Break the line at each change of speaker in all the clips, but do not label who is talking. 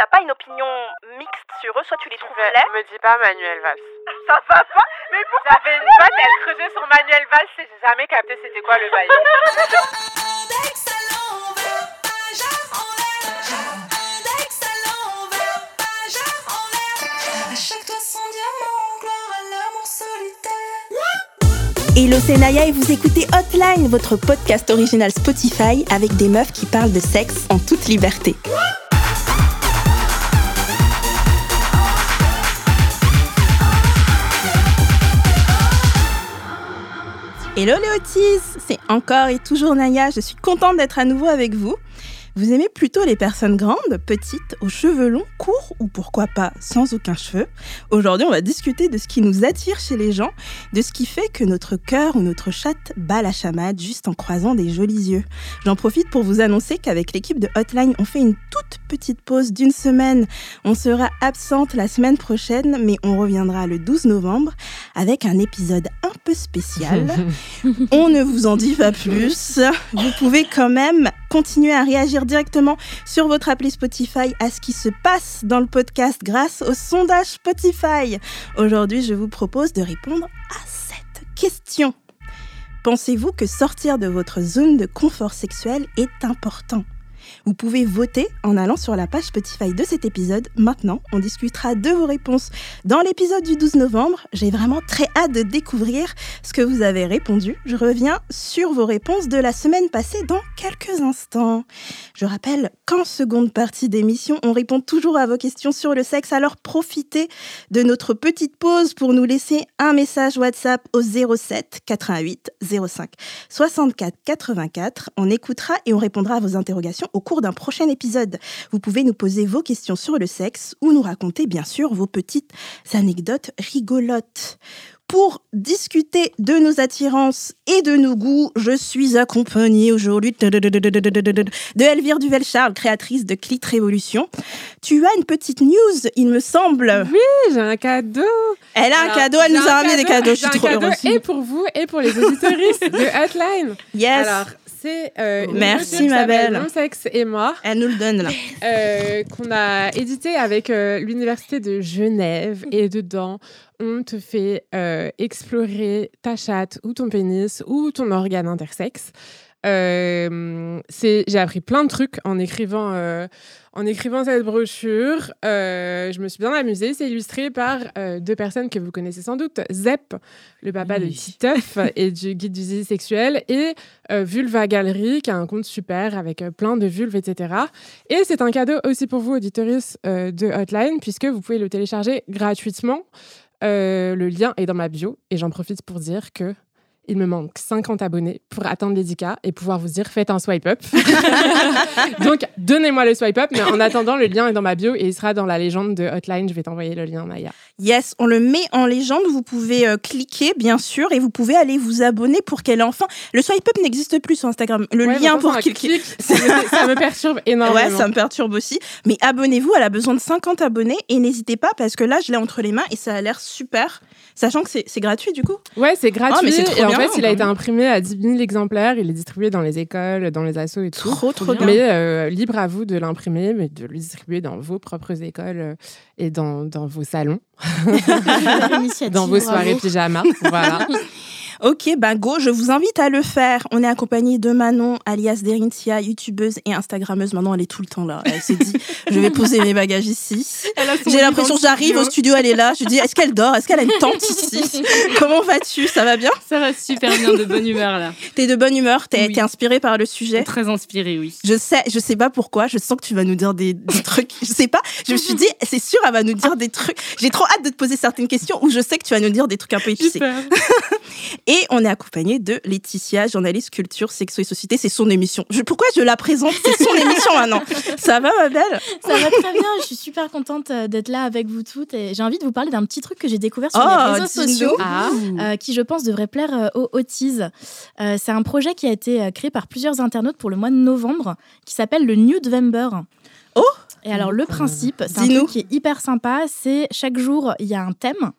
t'as pas une opinion mixte sur eux, soit tu les trouves laids.
Me dis pas Manuel Valls.
Ça va pas Mais pourquoi
J'avais une pote, elle creusait sur Manuel Valls et j'ai jamais capté c'était quoi le bail.
Hello, c'est Naya et vous écoutez Hotline, votre podcast original Spotify avec des meufs qui parlent de sexe en toute liberté. Hello les c'est encore et toujours Naya, je suis contente d'être à nouveau avec vous. Vous aimez plutôt les personnes grandes, petites, aux cheveux longs, courts ou pourquoi pas sans aucun cheveu? Aujourd'hui, on va discuter de ce qui nous attire chez les gens, de ce qui fait que notre cœur ou notre chatte bat la chamade juste en croisant des jolis yeux. J'en profite pour vous annoncer qu'avec l'équipe de Hotline, on fait une toute petite pause d'une semaine. On sera absente la semaine prochaine, mais on reviendra le 12 novembre avec un épisode un peu spécial. on ne vous en dit pas plus. Vous pouvez quand même continuer à réagir directement sur votre appli Spotify à ce qui se passe dans le podcast grâce au sondage Spotify. Aujourd'hui, je vous propose de répondre à cette question. Pensez-vous que sortir de votre zone de confort sexuel est important? Vous pouvez voter en allant sur la page Spotify de cet épisode. Maintenant, on discutera de vos réponses dans l'épisode du 12 novembre. J'ai vraiment très hâte de découvrir ce que vous avez répondu. Je reviens sur vos réponses de la semaine passée dans quelques instants. Je rappelle qu'en seconde partie d'émission, on répond toujours à vos questions sur le sexe. Alors profitez de notre petite pause pour nous laisser un message WhatsApp au 07 88 05 64 84. On écoutera et on répondra à vos interrogations au cours d'un prochain épisode. Vous pouvez nous poser vos questions sur le sexe ou nous raconter bien sûr vos petites anecdotes rigolotes. Pour discuter de nos attirances et de nos goûts, je suis accompagnée aujourd'hui de Elvire Duvel-Charles, créatrice de Clit Révolution. Tu as une petite news, il me semble.
Oui, j'ai un cadeau.
Elle a un cadeau, elle nous a ramené des cadeaux. Je suis trop heureuse.
Et pour vous et pour les auditoristes de Hotline.
Yes.
Alors, c'est euh, une
Merci, ma belle.
Mon sexe et moi,
Elle nous le donne là.
euh, qu'on a édité avec euh, l'université de Genève. Et dedans, on te fait euh, explorer ta chatte ou ton pénis ou ton organe intersexe. Euh, j'ai appris plein de trucs en écrivant, euh, en écrivant cette brochure. Euh, je me suis bien amusée. C'est illustré par deux personnes que vous connaissez sans doute. Zep, le papa de. Titeuf et du guide du zizi sexuel, et Vulva Galerie, qui a un compte super avec plein de vulves, etc. Et c'est un cadeau aussi pour vous, auditoris de Hotline, puisque vous pouvez le télécharger gratuitement. Le lien est dans ma bio, et j'en profite pour dire que il me manque 50 abonnés pour atteindre les 10K et pouvoir vous dire faites un swipe up. Donc, donnez-moi le swipe up, mais en attendant, le lien est dans ma bio et il sera dans la légende de Hotline. Je vais t'envoyer le lien, Maya.
Yes, on le met en légende. Vous pouvez euh, cliquer, bien sûr, et vous pouvez aller vous abonner pour qu'elle enfin. Le swipe up n'existe plus sur Instagram. Le
Ouais,
lien pour cliquer.
clique, ça ça me perturbe énormément.
Ouais, ça me perturbe aussi. Mais abonnez-vous, elle a besoin de 50 abonnés et n'hésitez pas parce que là, je l'ai entre les mains et ça a l'air super. Sachant que c'est c'est gratuit du coup.
Ouais, c'est gratuit.
Ah, mais c'est trop
et en fait, il a été imprimé à 10 000 exemplaires. Il est distribué dans les écoles, dans les assos et tout.
Trop, trop bien.
Mais euh, libre à vous de l'imprimer, mais de le distribuer dans vos propres écoles euh, et dans, dans vos salons, dans vos soirées pyjama. voilà.
Ok, ben go, je vous invite à le faire. On est accompagné de Manon, alias Derintia, youtubeuse et instagrammeuse. Maintenant, elle est tout le temps là. Elle s'est dit, je vais poser mes bagages ici. J'ai l'impression que j'arrive au studio, elle est là. Je dis, est-ce qu'elle dort? Est-ce qu'elle a une tente ici? Comment vas-tu? Ça va bien?
Ça va super bien, de bonne humeur là.
T'es de bonne humeur? T'es
Oui.
inspirée par le sujet?
Très inspirée, oui.
Je sais, je sais pas pourquoi. Je sens que tu vas nous dire des, des trucs. Je sais pas. Je me suis dit, c'est sûr, elle va nous dire des trucs. J'ai trop hâte de te poser certaines questions où je sais que tu vas nous dire des trucs un peu épicés. Et on est accompagné de Laetitia, journaliste culture, sexo et société. C'est son émission. Je- pourquoi je la présente? C'est son émission maintenant. Ça va, ma belle?
Ça va très bien, je suis super contente euh, d'être là avec vous toutes et j'ai envie de vous parler d'un petit truc que j'ai découvert sur
Oh,
les réseaux sociaux.
Ah.
euh, qui je pense devrait plaire euh, aux autistes. Euh, c'est un projet qui a été euh, créé par plusieurs internautes pour le mois de novembre qui s'appelle le Nudevember.
Oh
Et alors le principe, c'est un truc qui est hyper sympa, c'est chaque jour il y a un thème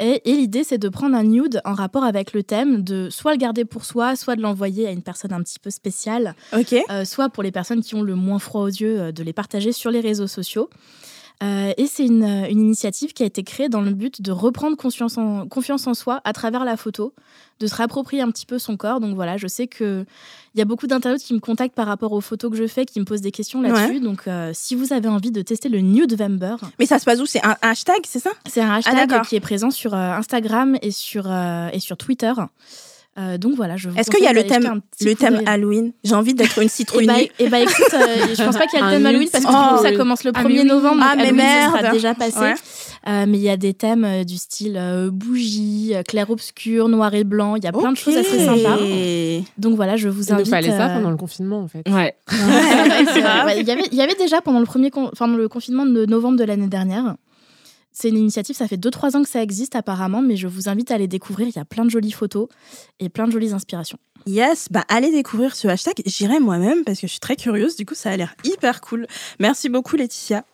Et, et l'idée, c'est de prendre un nude en rapport avec le thème, de soit le garder pour soi, soit de l'envoyer à une personne un petit peu spéciale, euh, soit pour les personnes qui ont le moins froid aux yeux, euh, de les partager sur les réseaux sociaux. Euh, et c'est une, euh, une initiative qui a été créée dans le but de reprendre en- confiance en soi à travers la photo, de se réapproprier un petit peu son corps. Donc voilà, je sais qu'il y a beaucoup d'internautes qui me contactent par rapport aux photos que je fais, qui me posent des questions là-dessus. Donc euh, si vous avez envie de tester le Nudevember,
Mais ça se passe où? C'est un hashtag, c'est ça?
C'est un hashtag
Ah, d'accord.
qui est présent sur Instagram et sur, et sur Twitter. Euh, donc voilà, je vous
Est-ce qu'il y a le thème, le thème. Halloween J'ai envie d'être une
Et
citrouille.
bah, et bah, écoute, euh, je pense pas qu'il y a le thème Halloween parce que
Oh,
du coup, ça commence le
Ah,
1er
mais oui.
novembre.
Ah, mais
Halloween, ce sera
merde.
déjà passé.
Ouais.
Euh, mais il y a des thèmes euh, du style euh, bougie, euh, clair-obscur, noir et blanc. Il y a plein de choses assez sympas. Donc voilà, je vous
Il nous
invite.
fallait ça pendant le confinement, en fait.
Ouais.
Il y avait- il y avait déjà pendant le premier con- le confinement de novembre de l'année dernière. C'est une initiative, ça fait 2-3 ans que ça existe apparemment, mais je vous invite à les découvrir. Il y a plein de jolies photos et plein de jolies inspirations.
Yes, bah allez découvrir ce hashtag. J'irai moi-même parce que je suis très curieuse. Du coup, ça a l'air hyper cool. Merci beaucoup, Laetitia.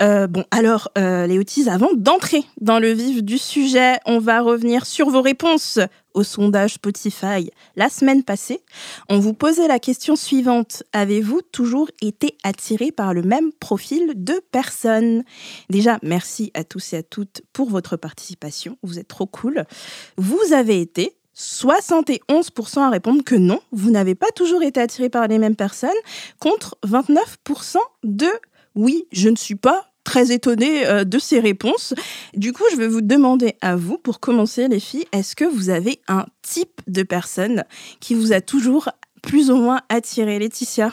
Euh, bon, alors, euh, les Otis, avant d'entrer dans le vif du sujet, on va revenir sur vos réponses au sondage Spotify la semaine passée. On vous posait la question suivante. Avez-vous toujours été attiré par le même profil de personne Déjà, merci à tous et à toutes pour votre participation. Vous êtes trop cool. Vous avez été 71% à répondre que non, vous n'avez pas toujours été attiré par les mêmes personnes, contre 29% de oui, je ne suis pas très étonnée euh, de ces réponses. Du coup, je vais vous demander à vous, pour commencer les filles, est-ce que vous avez un type de personne qui vous a toujours plus ou moins attiré, Laetitia?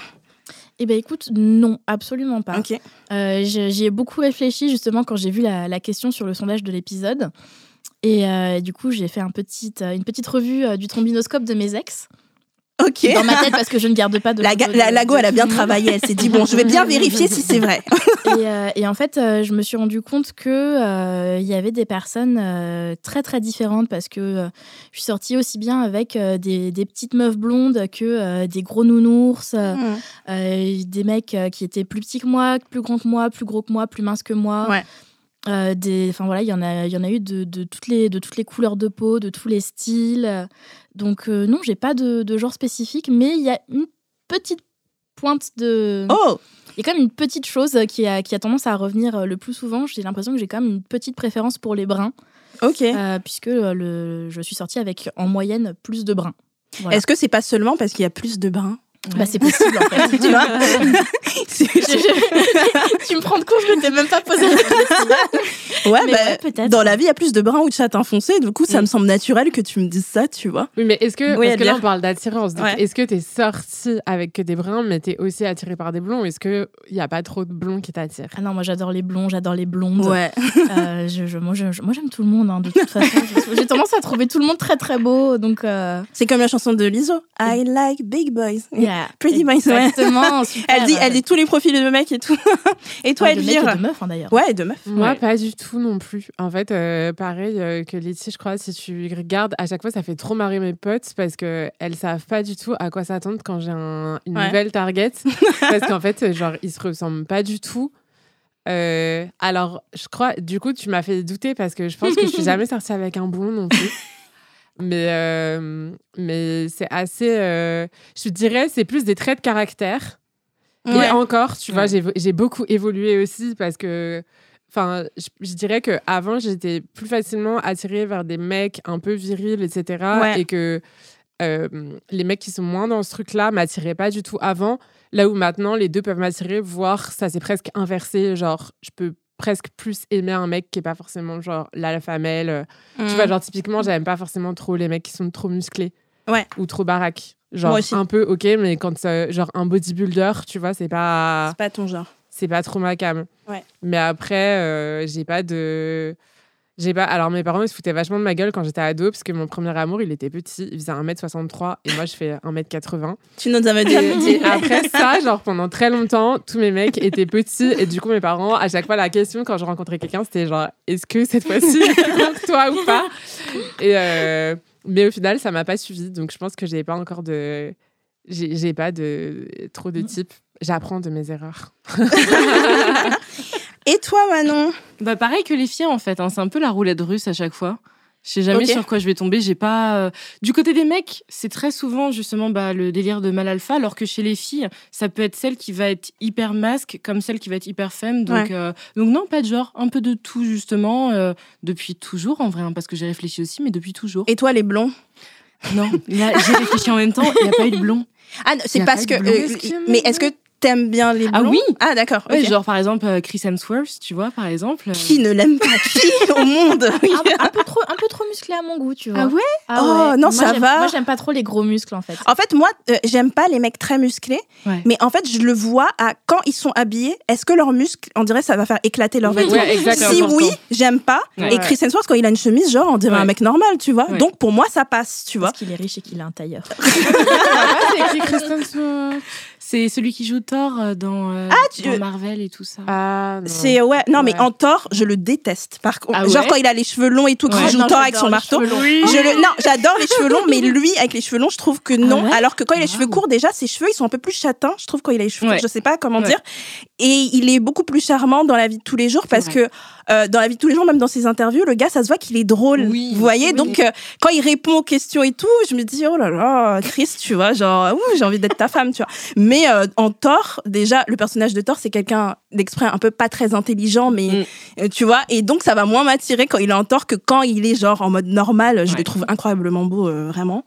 Eh bien écoute, non, absolument pas.
Ok.
Euh, j'ai- J'y ai beaucoup réfléchi justement quand j'ai vu la, la question sur le sondage de l'épisode. Et euh, du coup, j'ai fait un petit, une petite revue du trombinoscope de mes ex.
Ok.
Dans ma tête, parce que je ne garde pas de.
La,
de-
la go,
de
elle a bien travaillé. Elle s'est dit, bon, je vais bien vérifier si c'est vrai.
Et, euh, et en fait, euh, je me suis rendu compte que euh, il y avait des personnes euh, très très différentes parce que euh, je suis sortie aussi bien avec euh, des, des petites meufs blondes que euh, des gros nounours, euh, euh, des mecs euh, qui étaient plus petits que moi, plus grands que moi, plus gros que moi, plus minces que moi.
Ouais.
Euh, des, enfin voilà, il y en a, il y en a eu de, de toutes les, de toutes les couleurs de peau, de tous les styles. Donc euh, non, j'ai pas de, de genre spécifique, mais il y a une petite pointe de.
Oh
Il y a quand même une petite chose qui a, qui a tendance à revenir euh, le plus souvent. J'ai l'impression que j'ai quand même une petite préférence pour les bruns,
Ok.
euh, puisque le, je suis sortie avec en moyenne plus de bruns. Voilà.
Est-ce que c'est pas seulement parce qu'il y a plus de
Bah, c'est possible en fait.
Tu vois C'est-
Je- je- tu me prends de court, je ne t'ai même pas posé la question.
Ouais,
Mais
bah,
ouais, peut-être.
dans la vie, il y a plus de bruns ou de châtain foncé. Du coup, ça
Mm.
me semble naturel que tu me dises ça, tu vois.
Oui, mais est-ce que,
Oui,
parce que là, on parle d'attirance.
Ouais.
Est-ce que t'es sorti avec que des bruns, mais t'es aussi attiré par des blonds? Ou Est-ce qu'il n'y a pas trop de blonds qui t'attirent?
Ah non, moi j'adore les blonds, j'adore les blondes.
Ouais.
Euh, je, je- moi, je- je- moi, j'aime tout le monde, hein, de toute façon. J'ai tendance à trouver tout le monde très très beau. Donc, euh,
C'est comme la chanson de Lizzo. I like big boys.
yeah.
Pretty boys, ouais.
Exactement, super.
Elle dit, elle dit tous les profils de mecs et tout. et toi,
Ouais, de mecs et
Elvire
de meufs, hein, d'ailleurs.
Ouais, et de meufs.
Moi,
Ouais.
pas du tout non plus. En fait, euh, pareil euh, que Letty, je crois, si tu regardes, à chaque fois, ça fait trop marrer mes potes parce qu'elles savent pas du tout à quoi s'attendre quand j'ai un- une
Ouais.
nouvelle target. parce qu'en fait, genre, ils se ressemblent pas du tout. Euh, alors, je crois, du coup, tu m'as fait douter parce que je pense que je suis jamais sortie avec un blond non plus. Mais, euh, mais c'est assez. euh, je dirais, c'est plus des traits de caractère.
Ouais.
Et encore, tu vois,
Ouais.
j'ai j'ai beaucoup évolué aussi parce que, enfin, je, je dirais que avant j'étais plus facilement attirée vers des mecs un peu virils, etc.
Ouais.
Et que euh, les mecs qui sont moins dans ce truc-là m'attiraient pas du tout avant. Là où maintenant, les deux peuvent m'attirer, voire ça s'est presque inversé. Genre, je peux presque plus aimer un mec qui est pas forcément genre l'alpha male. euh, Tu vois, genre typiquement, j'aime pas forcément trop les mecs qui sont trop musclés.
Ouais.
Ou trop baraques. Genre
Moi aussi.
un peu ok, mais quand c'est genre un bodybuilder, tu vois, c'est pas
C'est pas ton genre.
c'est pas trop ma cam.
Ouais.
Mais après, euh, j'ai pas de. J'ai pas. Alors, mes parents, ils se foutaient vachement de ma gueule quand j'étais ado, parce que mon premier amour, il était petit. Il faisait 1m63 et moi, je fais 1m80.
Tu nous avais dit.
Et après ça, genre, pendant très longtemps, tous mes mecs étaient petits. Et du coup, mes parents, à chaque fois, la question quand je rencontrais quelqu'un, c'était genre, est-ce que cette fois-ci, toi ou pas? Et euh, Mais au final, ça m'a pas suivi. Donc, je pense que j'ai pas encore de. J'ai j'ai pas de trop de types. J'apprends de mes erreurs.
Et toi, Manon
Bah pareil que les filles en fait, hein, c'est un peu la roulette russe à chaque fois. Je sais jamais sur quoi je vais tomber. J'ai pas. euh, Du côté des mecs, c'est très souvent justement bah, le délire de mal alpha, alors que chez les filles, ça peut être celle qui va être hyper masque, comme celle qui va être hyper femme. Donc,
Ouais.
euh, donc non, pas de genre, un peu de tout justement, euh, depuis toujours en vrai, hein, parce que j'ai réfléchi aussi, mais depuis toujours.
Et toi, les blonds
Non, j'ai réfléchi en même temps, il n'y a pas eu de blond.
Ah, c'est parce
pas
que. euh, mais est-ce que t'aimes bien les
Ah
blonds
oui.
Ah, d'accord.
Genre par exemple euh, Chris Hemsworth, tu vois, par exemple. euh,
Qui ne l'aime pas Qui au monde
un, un peu trop, un peu trop musclé à mon goût, tu vois.
Ah ouais
Oh, non,
Moi,
ça va.
Moi, j'aime pas trop les gros muscles, en fait.
En fait, moi, euh, j'aime pas les mecs très musclés,
Ouais.
mais en fait, je le vois à quand ils sont habillés. Est-ce que leurs muscles, on dirait, ça va faire éclater leurs vêtements
Ouais.
Si oui, j'aime pas.
Ouais.
Et Chris Hemsworth, quand il a une chemise, genre, on dirait
Ouais.
un mec normal, tu vois.
Ouais.
Donc, pour moi, ça passe, tu vois.
Parce qu'il est riche et qu'il a un tailleur.
Ah, c'est Kristen Stewart
C'est celui qui joue Thor euh, dans, euh,
tu-
dans Marvel et tout ça.
Ah, non.
C'est ouais, non mais en Thor, je le déteste. Par contre,
Ah
genre quand il a les cheveux longs et tout, quand
Ouais.
il joue
Non,
Thor avec
j'adore
son
les
marteau. Je le, non, j'adore les cheveux longs, mais lui avec les cheveux longs, je trouve que non.
ouais
Alors que quand il a les cheveux
Wow.
courts, déjà ses cheveux ils sont un peu plus châtains. Je trouve quand il a les cheveux,
Ouais.
courts, je sais pas comment
Ouais.
dire. Et il est beaucoup plus charmant dans la vie de tous les jours parce que euh, dans la vie de tous les jours, même dans ses interviews, le gars, ça se voit qu'il est drôle.
Oui,
vous voyez,
oui.
donc euh, quand il répond aux questions et tout, je me dis oh là là, triste, tu vois, genre ouh, j'ai envie d'être ta femme, tu vois. Mais euh, en Thor, déjà le personnage de Thor, c'est quelqu'un d'exprès un peu pas très intelligent, mais
Mm.
euh, tu vois, et donc ça va moins m'attirer quand il est en Thor que quand il est genre en mode normal. Je
Ouais.
le trouve incroyablement beau, euh, vraiment.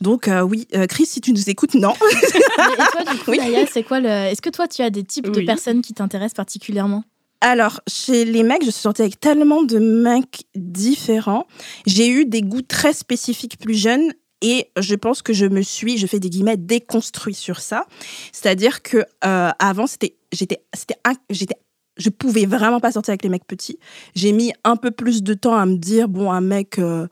Donc euh, oui, euh, Chris, si tu nous écoutes, non.
Mais- et toi, du coup,
Oui.
C'est quoi le. Est-ce que toi, tu as des types de personnes qui t'intéressent particulièrement?
Alors, chez les mecs, je suis sortie avec tellement de mecs différents. J'ai eu des goûts très spécifiques plus jeunes. Et je pense que je me suis, je fais des guillemets, déconstruit sur ça. C'est-à-dire que euh, avant, c'était, j'étais, je pouvais vraiment pas sortir avec les mecs petits. J'ai mis un peu plus de temps à me dire, bon, un mec euh,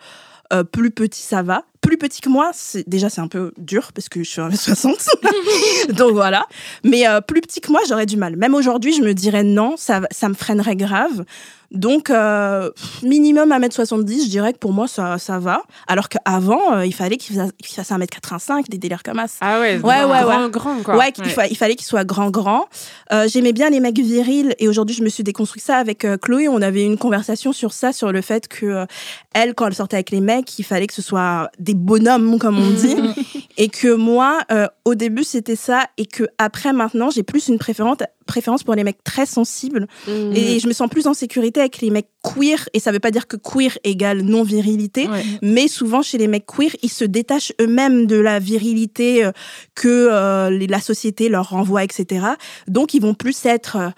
euh, plus petit, ça va. Plus petit que moi, c'est, déjà, c'est un peu dur parce que je suis 1m60. Donc voilà. Mais euh, plus petit que moi, j'aurais du mal. Même aujourd'hui, je me dirais non, ça, ça me freinerait grave. Donc, euh, minimum 1m70, je dirais que pour moi, ça, ça va. Alors qu'avant, euh, il fallait qu'il fasse, qu'il fasse 1m85, des délires comme ça.
Ah ouais,
Ouais, ouais,
grand,
ouais.
grand, quoi.
Ouais, qu'il
Ouais.
fa- il fallait qu'il soit grand, grand. Euh, J'aimais bien les mecs virils et aujourd'hui, je me suis déconstruit ça avec euh, Chloé. On avait une conversation sur ça, sur le fait que euh, elle, quand elle sortait avec les mecs, il fallait que ce soit des bonhommes, comme on dit. et que moi, euh, au début, c'était ça. Et que après, maintenant, j'ai plus une préférence, préférence pour les mecs très sensibles.
Mhm.
Et je me sens plus en sécurité avec les mecs queer. Et ça veut pas dire que queer égale non-virilité.
Ouais.
Mais souvent, chez les mecs queer, ils se détachent eux-mêmes de la virilité euh, que euh, la société leur renvoie, etc. Donc, ils vont plus être, euh,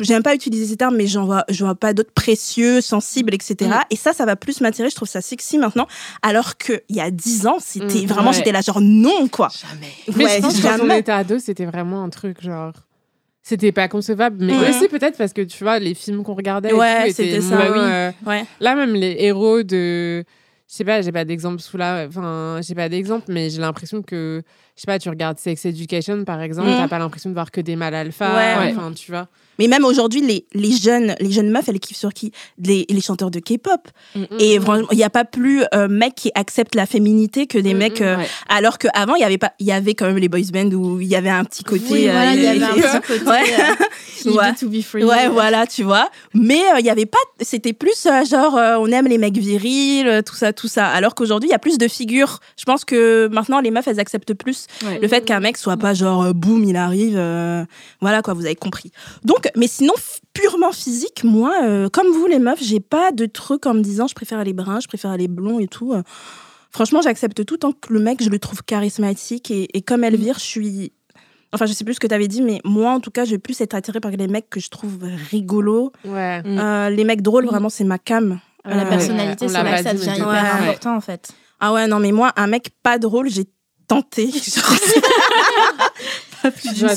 j'aime pas utiliser ces termes, mais j'en vois, je vois pas d'autres précieux, sensibles, etc.
Mm.
Et ça, ça va plus m'attirer. Je trouve ça sexy maintenant. Alors qu'il y a dix ans, c'était
Mm,
vraiment,
ouais.
j'étais là, genre, non, quoi.
Jamais.
Mais
Ouais,
je pense que quand on était ado, c'était vraiment un truc genre. C'était pas concevable, mais
Mhm.
aussi peut-être parce que tu vois, les films qu'on regardait, et
Ouais,
tout étaient
c'était ça. Bah oui.
euh,
Ouais.
Là, même les héros de. Je sais pas, j'ai pas d'exemple sous là. Enfin, j'ai pas d'exemple, mais j'ai l'impression que. Je sais pas, tu regardes Sex Education par exemple,
Mhm.
t'as pas l'impression de voir que des mâles alpha.
Ouais.
Enfin, tu vois.
Mais même aujourd'hui, les, les jeunes, les jeunes meufs, elles kiffent sur qui? Les, les chanteurs de K-pop. Et
Mhm.
vraiment, il n'y a pas plus euh, mecs qui acceptent la féminité que des
Mhm,
mecs. euh,
ouais.
Alors qu'avant, il y avait pas, il y avait quand même les boys bands où il y avait un petit côté.
Oui,
euh,
voilà, il y avait un
et-
petit côté.
Ouais.
euh,
Ouais.
to be free.
Ouais, voilà, tu vois. Mais euh, il y avait pas. C'était plus euh, genre, euh, on aime les mecs virils, euh, tout ça, tout ça. Alors qu'aujourd'hui, il y a plus de figures. Je pense que maintenant, les meufs, elles acceptent plus
Ouais.
le fait qu'un mec soit pas genre, euh, boum, il arrive. euh, voilà, quoi, vous avez compris. Donc, mais sinon, purement physique, moi, euh, comme vous, les meufs, j'ai pas de truc en me disant, je préfère les bruns, je préfère les blonds et tout. Franchement, j'accepte tout tant que le mec, je le trouve charismatique. Et, et comme Elvire, je suis. Enfin, je sais plus ce que tu avais dit, mais moi, en tout cas, je vais plus être attirée par les mecs que je trouve rigolos.
Ouais.
Mm.
Les mecs drôles,
Oui.
vraiment, c'est ma cam.
Euh, La personnalité,
on
c'est là que ça devient
de-
hyper
Ouais.
important, en fait.
Ah ouais, non, mais moi, un mec pas drôle, j'ai
plus
Tu vas.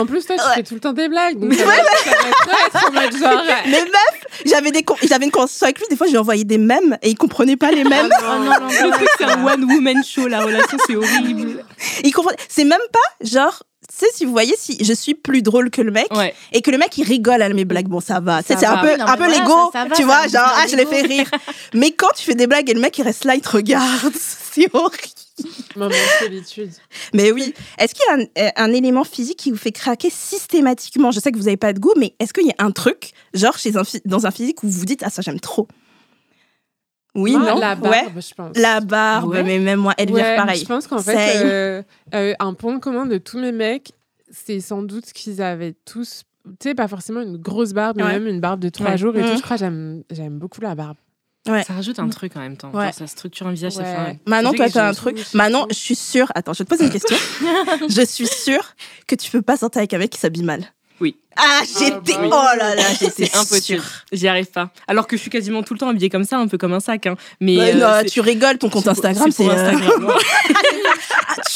En plus, toi, tu
Ouais.
fais tout le temps des blagues. Donc ça, va être genre.
mais meuf, j'avais des con- j'avais une conversation avec lui, des fois, je lui envoyais des mèmes et il comprenait pas les mèmes.
Oh non, non,
truc, c'est un one woman show, la relation, c'est horrible.
il comprenait. C'est même pas genre. Tu sais, si vous voyez, si je suis plus drôle que le mec
Ouais.
et que le mec il rigole à mes blagues, bon ça va. C'est un peu,
non,
un peu l'ego, tu
ça
vois, genre ah je l'ai fait rire. mais quand tu fais des blagues et le mec il reste là, il te regarde, horrible.
Moment de solitude.
Mais oui. Est-ce qu'il y a un, euh, un élément physique qui vous fait craquer systématiquement? Je sais que vous n'avez pas de goût, mais est-ce qu'il y a un truc, genre chez un, dans un physique où vous vous dites Ah, ça, j'aime trop? Oui,
Moi,
non?
La barbe,
Ouais.
je pense.
La barbe,
Ouais.
mais même moi, Elvire,
Ouais,
pareil.
Je pense qu'en fait, euh, euh, un point commun de tous mes mecs, c'est sans doute qu'ils avaient tous, tu sais, pas forcément une grosse barbe, mais même une barbe de trois jours et tout. Je crois que j'aime, j'aime beaucoup la barbe.
Ça rajoute un truc en même temps.
Ouais.
Genre, ça structure un visage, ça
Ouais.
fait un-
Manon,
ça
toi, t'as un truc. Manon, je suis sûre. Attends, je vais te poser une question. je suis sûre que tu peux pas sortir avec un mec qui s'habille mal.
Oui.
Ah, j'étais.
bah oui.
oh là là, j'étais
impossible. J'y arrive pas. Alors que je suis quasiment tout le temps habillée comme ça, un peu comme un sac. hein. Mais
Ouais,
euh,
non, tu rigoles, ton compte Instagram, c'est. euh,
Instagram.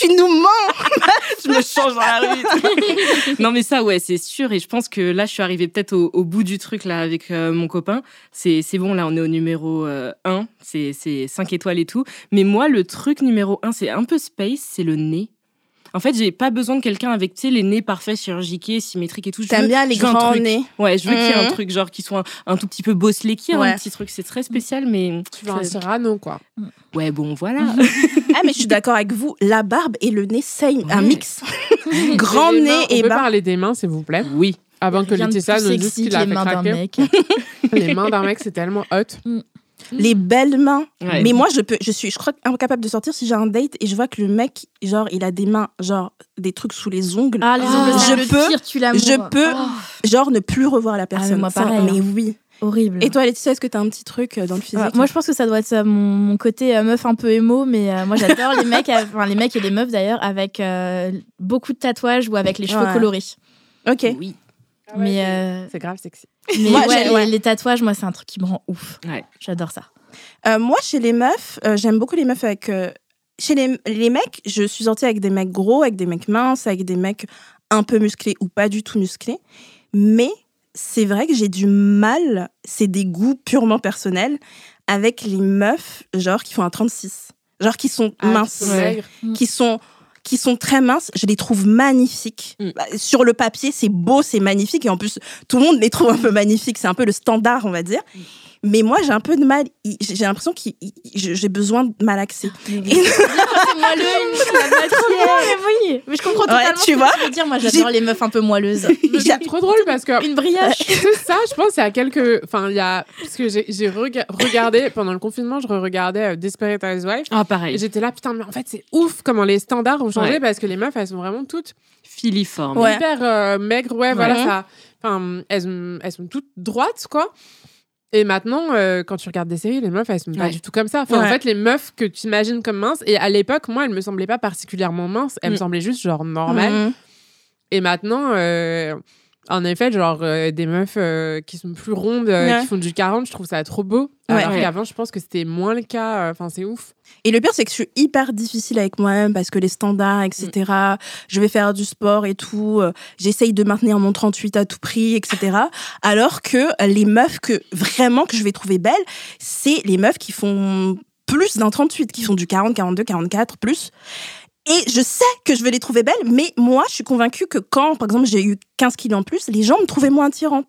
tu nous mens
je me change dans la rue. non, mais ça, ouais, c'est sûr. Et je pense que là, je suis arrivée peut-être au, au bout du truc là avec euh, mon copain. C'est c'est bon, là, on est au numéro 1. C'est 5 étoiles et tout. Mais moi, le truc numéro 1, c'est un peu space, c'est le nez. En fait, j'ai pas besoin de quelqu'un avec, tu sais, les nez parfaits, chirurgiqués, symétriques et tout.
T'aimes bien les
je veux un
grands
truc.
nez
Ouais, je veux qu'il y ait un
Mhm.
truc genre qui soit un, un tout petit peu bosselé, qui a
Ouais.
un petit truc. C'est très spécial, mais
Tu veux un Cyrano, quoi.
ouais, bon, voilà.
Ah, mais je suis d'accord avec vous. La barbe et le nez, same. Un
Ouais.
mix. Grand
Et les mains,
nez
on
et
peut
barbe.
parler des mains, s'il vous plaît.
oui.
Avant que Laetitia nous dise qu'il a
les
fait
mains d'un
craquer.
mec.
Les mains d'un mec, c'est tellement hot.
Les belles mains.
Ouais.
Mais moi, je peux, je suis, je crois, incapable de sortir si j'ai un date et je vois que le mec, genre, il a des mains, genre, des trucs sous les ongles.
Ah, les
Ah.
ongles, c'est
Je
le
peux-
pire, tu
je peux,
Oh,
genre, ne plus revoir la personne.
moi,
Ça,
pareil,
Mais
hein.
oui.
horrible.
Et toi, Laetitia, est-ce que t'as un petit truc euh, dans le physique?
Ouais, moi, je pense que ça doit être euh, mon, mon côté euh, meuf un peu émo, mais euh, moi, j'adore les mecs, enfin, les mecs et les meufs d'ailleurs, avec euh, beaucoup de tatouages ou avec les cheveux
Ouais.
colorés.
Ok.
Oui.
mais euh,
C'est grave sexy.
Mais
Moi,
ouais,
j'ai- ouais.
les, les tatouages, moi, c'est un truc qui me rend ouf.
Ouais.
J'adore ça.
Euh, moi, chez les meufs, euh, j'aime beaucoup les meufs avec. euh, chez les, les mecs, je suis sortie avec des mecs gros, avec des mecs minces, avec des mecs un peu musclés ou pas du tout musclés. Mais c'est vrai que j'ai du mal, c'est des goûts purement personnels, avec les meufs, genre, qui font un 36. Genre, qui sont
Ah,
minces,
qui sont.
Qui sont très minces, je les trouve magnifiques.
Mm.
Bah, Sur le papier, c'est beau, c'est magnifique, et en plus, tout le monde les trouve un peu magnifiques. C'est un peu le standard, on va dire. Mais moi, j'ai un peu de mal. J'ai l'impression que j'ai besoin de malaxer.
c'est moelleux, mais oui, mais je comprends
Ouais,
totalement
tu
ce que
vois,
tu veux dire. Moi, j'adore les meufs un peu moelleuses.
C'est trop drôle parce que
Une brioche.
c'est ça, je pense, il y a quelques. Enfin, il y a. Parce que j'ai j'ai rega- regardé, pendant le confinement, je regardais euh, Desperate Housewives.
Ah, pareil.
j'étais là, putain, mais en fait, c'est ouf comment les standards ont changé
Ouais.
parce que les meufs, elles sont vraiment toutes
Filiforme.
Ouais.
hyper euh, maigres. Ouais, voilà,
Ouais.
ça. Enfin, elles, elles sont toutes droites, quoi. Et maintenant, euh, quand tu regardes des séries, les meufs, elles sont pas
Ouais.
du tout comme ça. Enfin,
Ouais.
en fait, les meufs que tu imagines comme minces, et à l'époque, moi, elles me semblaient pas particulièrement minces, elles me
Mm.
semblaient juste genre normales.
Mhm.
Et maintenant, euh, en effet, genre euh, des meufs euh, qui sont plus rondes, euh,
Ouais.
qui font du 40, je trouve ça trop beau.
Ouais.
Alors
Ouais.
qu'avant, je pense que c'était moins le cas. euh, Enfin, c'est ouf.
Et le pire, c'est que je suis hyper difficile avec moi-même parce que les standards, etc. Je vais faire du sport et tout. euh, J'essaye de maintenir mon 38 à tout prix, etc. Alors que les meufs que vraiment que je vais trouver belles, c'est les meufs qui font plus d'un 38, qui font du 40, 42, 44, plus. Et je sais que je vais les trouver belles, mais moi, je suis convaincue que quand, par exemple, j'ai eu 15 kilos en plus, les gens me trouvaient moins attirante.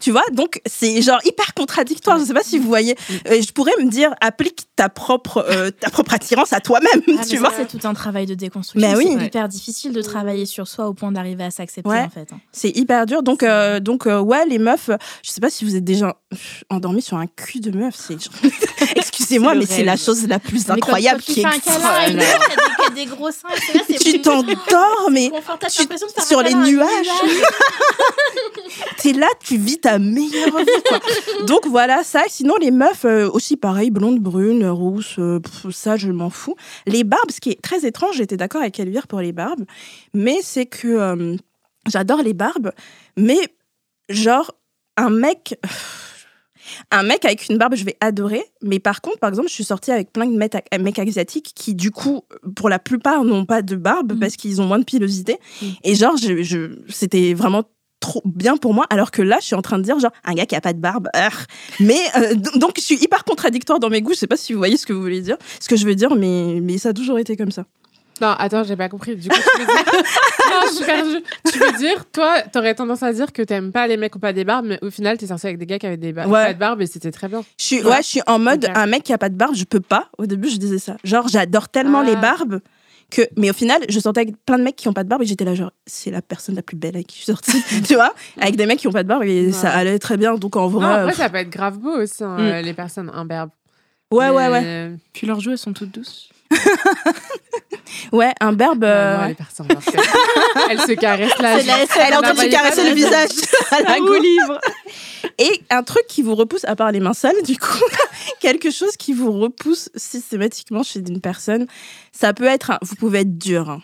Tu vois Donc, c'est genre hyper contradictoire. Je sais pas si vous voyez. Euh, je pourrais me dire, applique ta propre, euh, ta propre attirance à toi-même,
Ah,
tu vois
c'est tout un travail de déconstruction.
Mais oui.
C'est hyper difficile de travailler sur soi au point d'arriver à s'accepter,
Ouais.
en fait. hein.
C'est hyper dur. Donc, euh, donc ouais, les meufs, je sais pas si vous êtes déjà endormis sur un cul de meuf. Excusez-moi, mais c'est la chose la plus
Mais
incroyable qui existe.
des, gros seins, là,
Tu t'endors, mais tu-
de
sur les
un
nuages. t'es là, tu vis ta meilleure vie. quoi. Donc voilà, ça. Sinon, les meufs, euh, aussi pareil, blondes, brunes, rousses, euh, pff, ça, je m'en fous. Les barbes, ce qui est très étrange, j'étais d'accord avec Elvire pour les barbes, mais c'est que euh, j'adore les barbes, mais genre, un mec. Un mec avec une barbe, je vais adorer. Mais par contre, par exemple, je suis sortie avec plein de mecs, mecs asiatiques qui, du coup, pour la plupart, n'ont pas de barbe
Mm.
parce qu'ils ont moins de pilosité.
Mm.
Et genre, je, je- c'était vraiment trop bien pour moi. Alors que là, je suis en train de dire, genre, un gars qui a pas de barbe. ah. Mais euh, donc, je suis hyper contradictoire dans mes goûts. Je sais pas si vous voyez ce que vous voulez dire, ce que je veux dire, mais, mais ça a toujours été comme ça.
Non, attends, j'ai pas compris. Du coup, tu veux dire... non, je suis perdue. Tu veux dire, toi, t'aurais tendance à dire que t'aimes pas les mecs qui ont pas des barbes, mais au final, t'es sorti avec des gars qui avaient des bar-
Ouais.
pas de barbe et c'était très bien.
Je suis, ouais, je suis en mode un mec qui a pas de barbe, je peux pas. Au début, je disais ça. Genre, j'adore tellement
Ah.
les barbes que. Mais au final, je sortais avec plein de mecs qui ont pas de barbe et j'étais là, genre, c'est la personne la plus belle avec qui je suis sortie. tu vois? Avec des mecs qui ont pas de barbe et
Ouais.
ça allait très bien. Donc en vrai.
Non, après,
euh,
ça peut être grave beau aussi, hein,
Mm.
les personnes imberbes.
ouais, ouais, ouais.
Mais-
Puis leurs joues, elles sont toutes douces.
Ouais, un berbe.
Ouais,
euh,
non, imberbes, elles se.
C'est la
Elle est en train de se caresser le visage à la
livre.
Et un truc qui vous repousse, à part les mains sales, du coup, quelque chose qui vous repousse systématiquement chez une personne, ça peut être. un- Vous pouvez être dur. hein.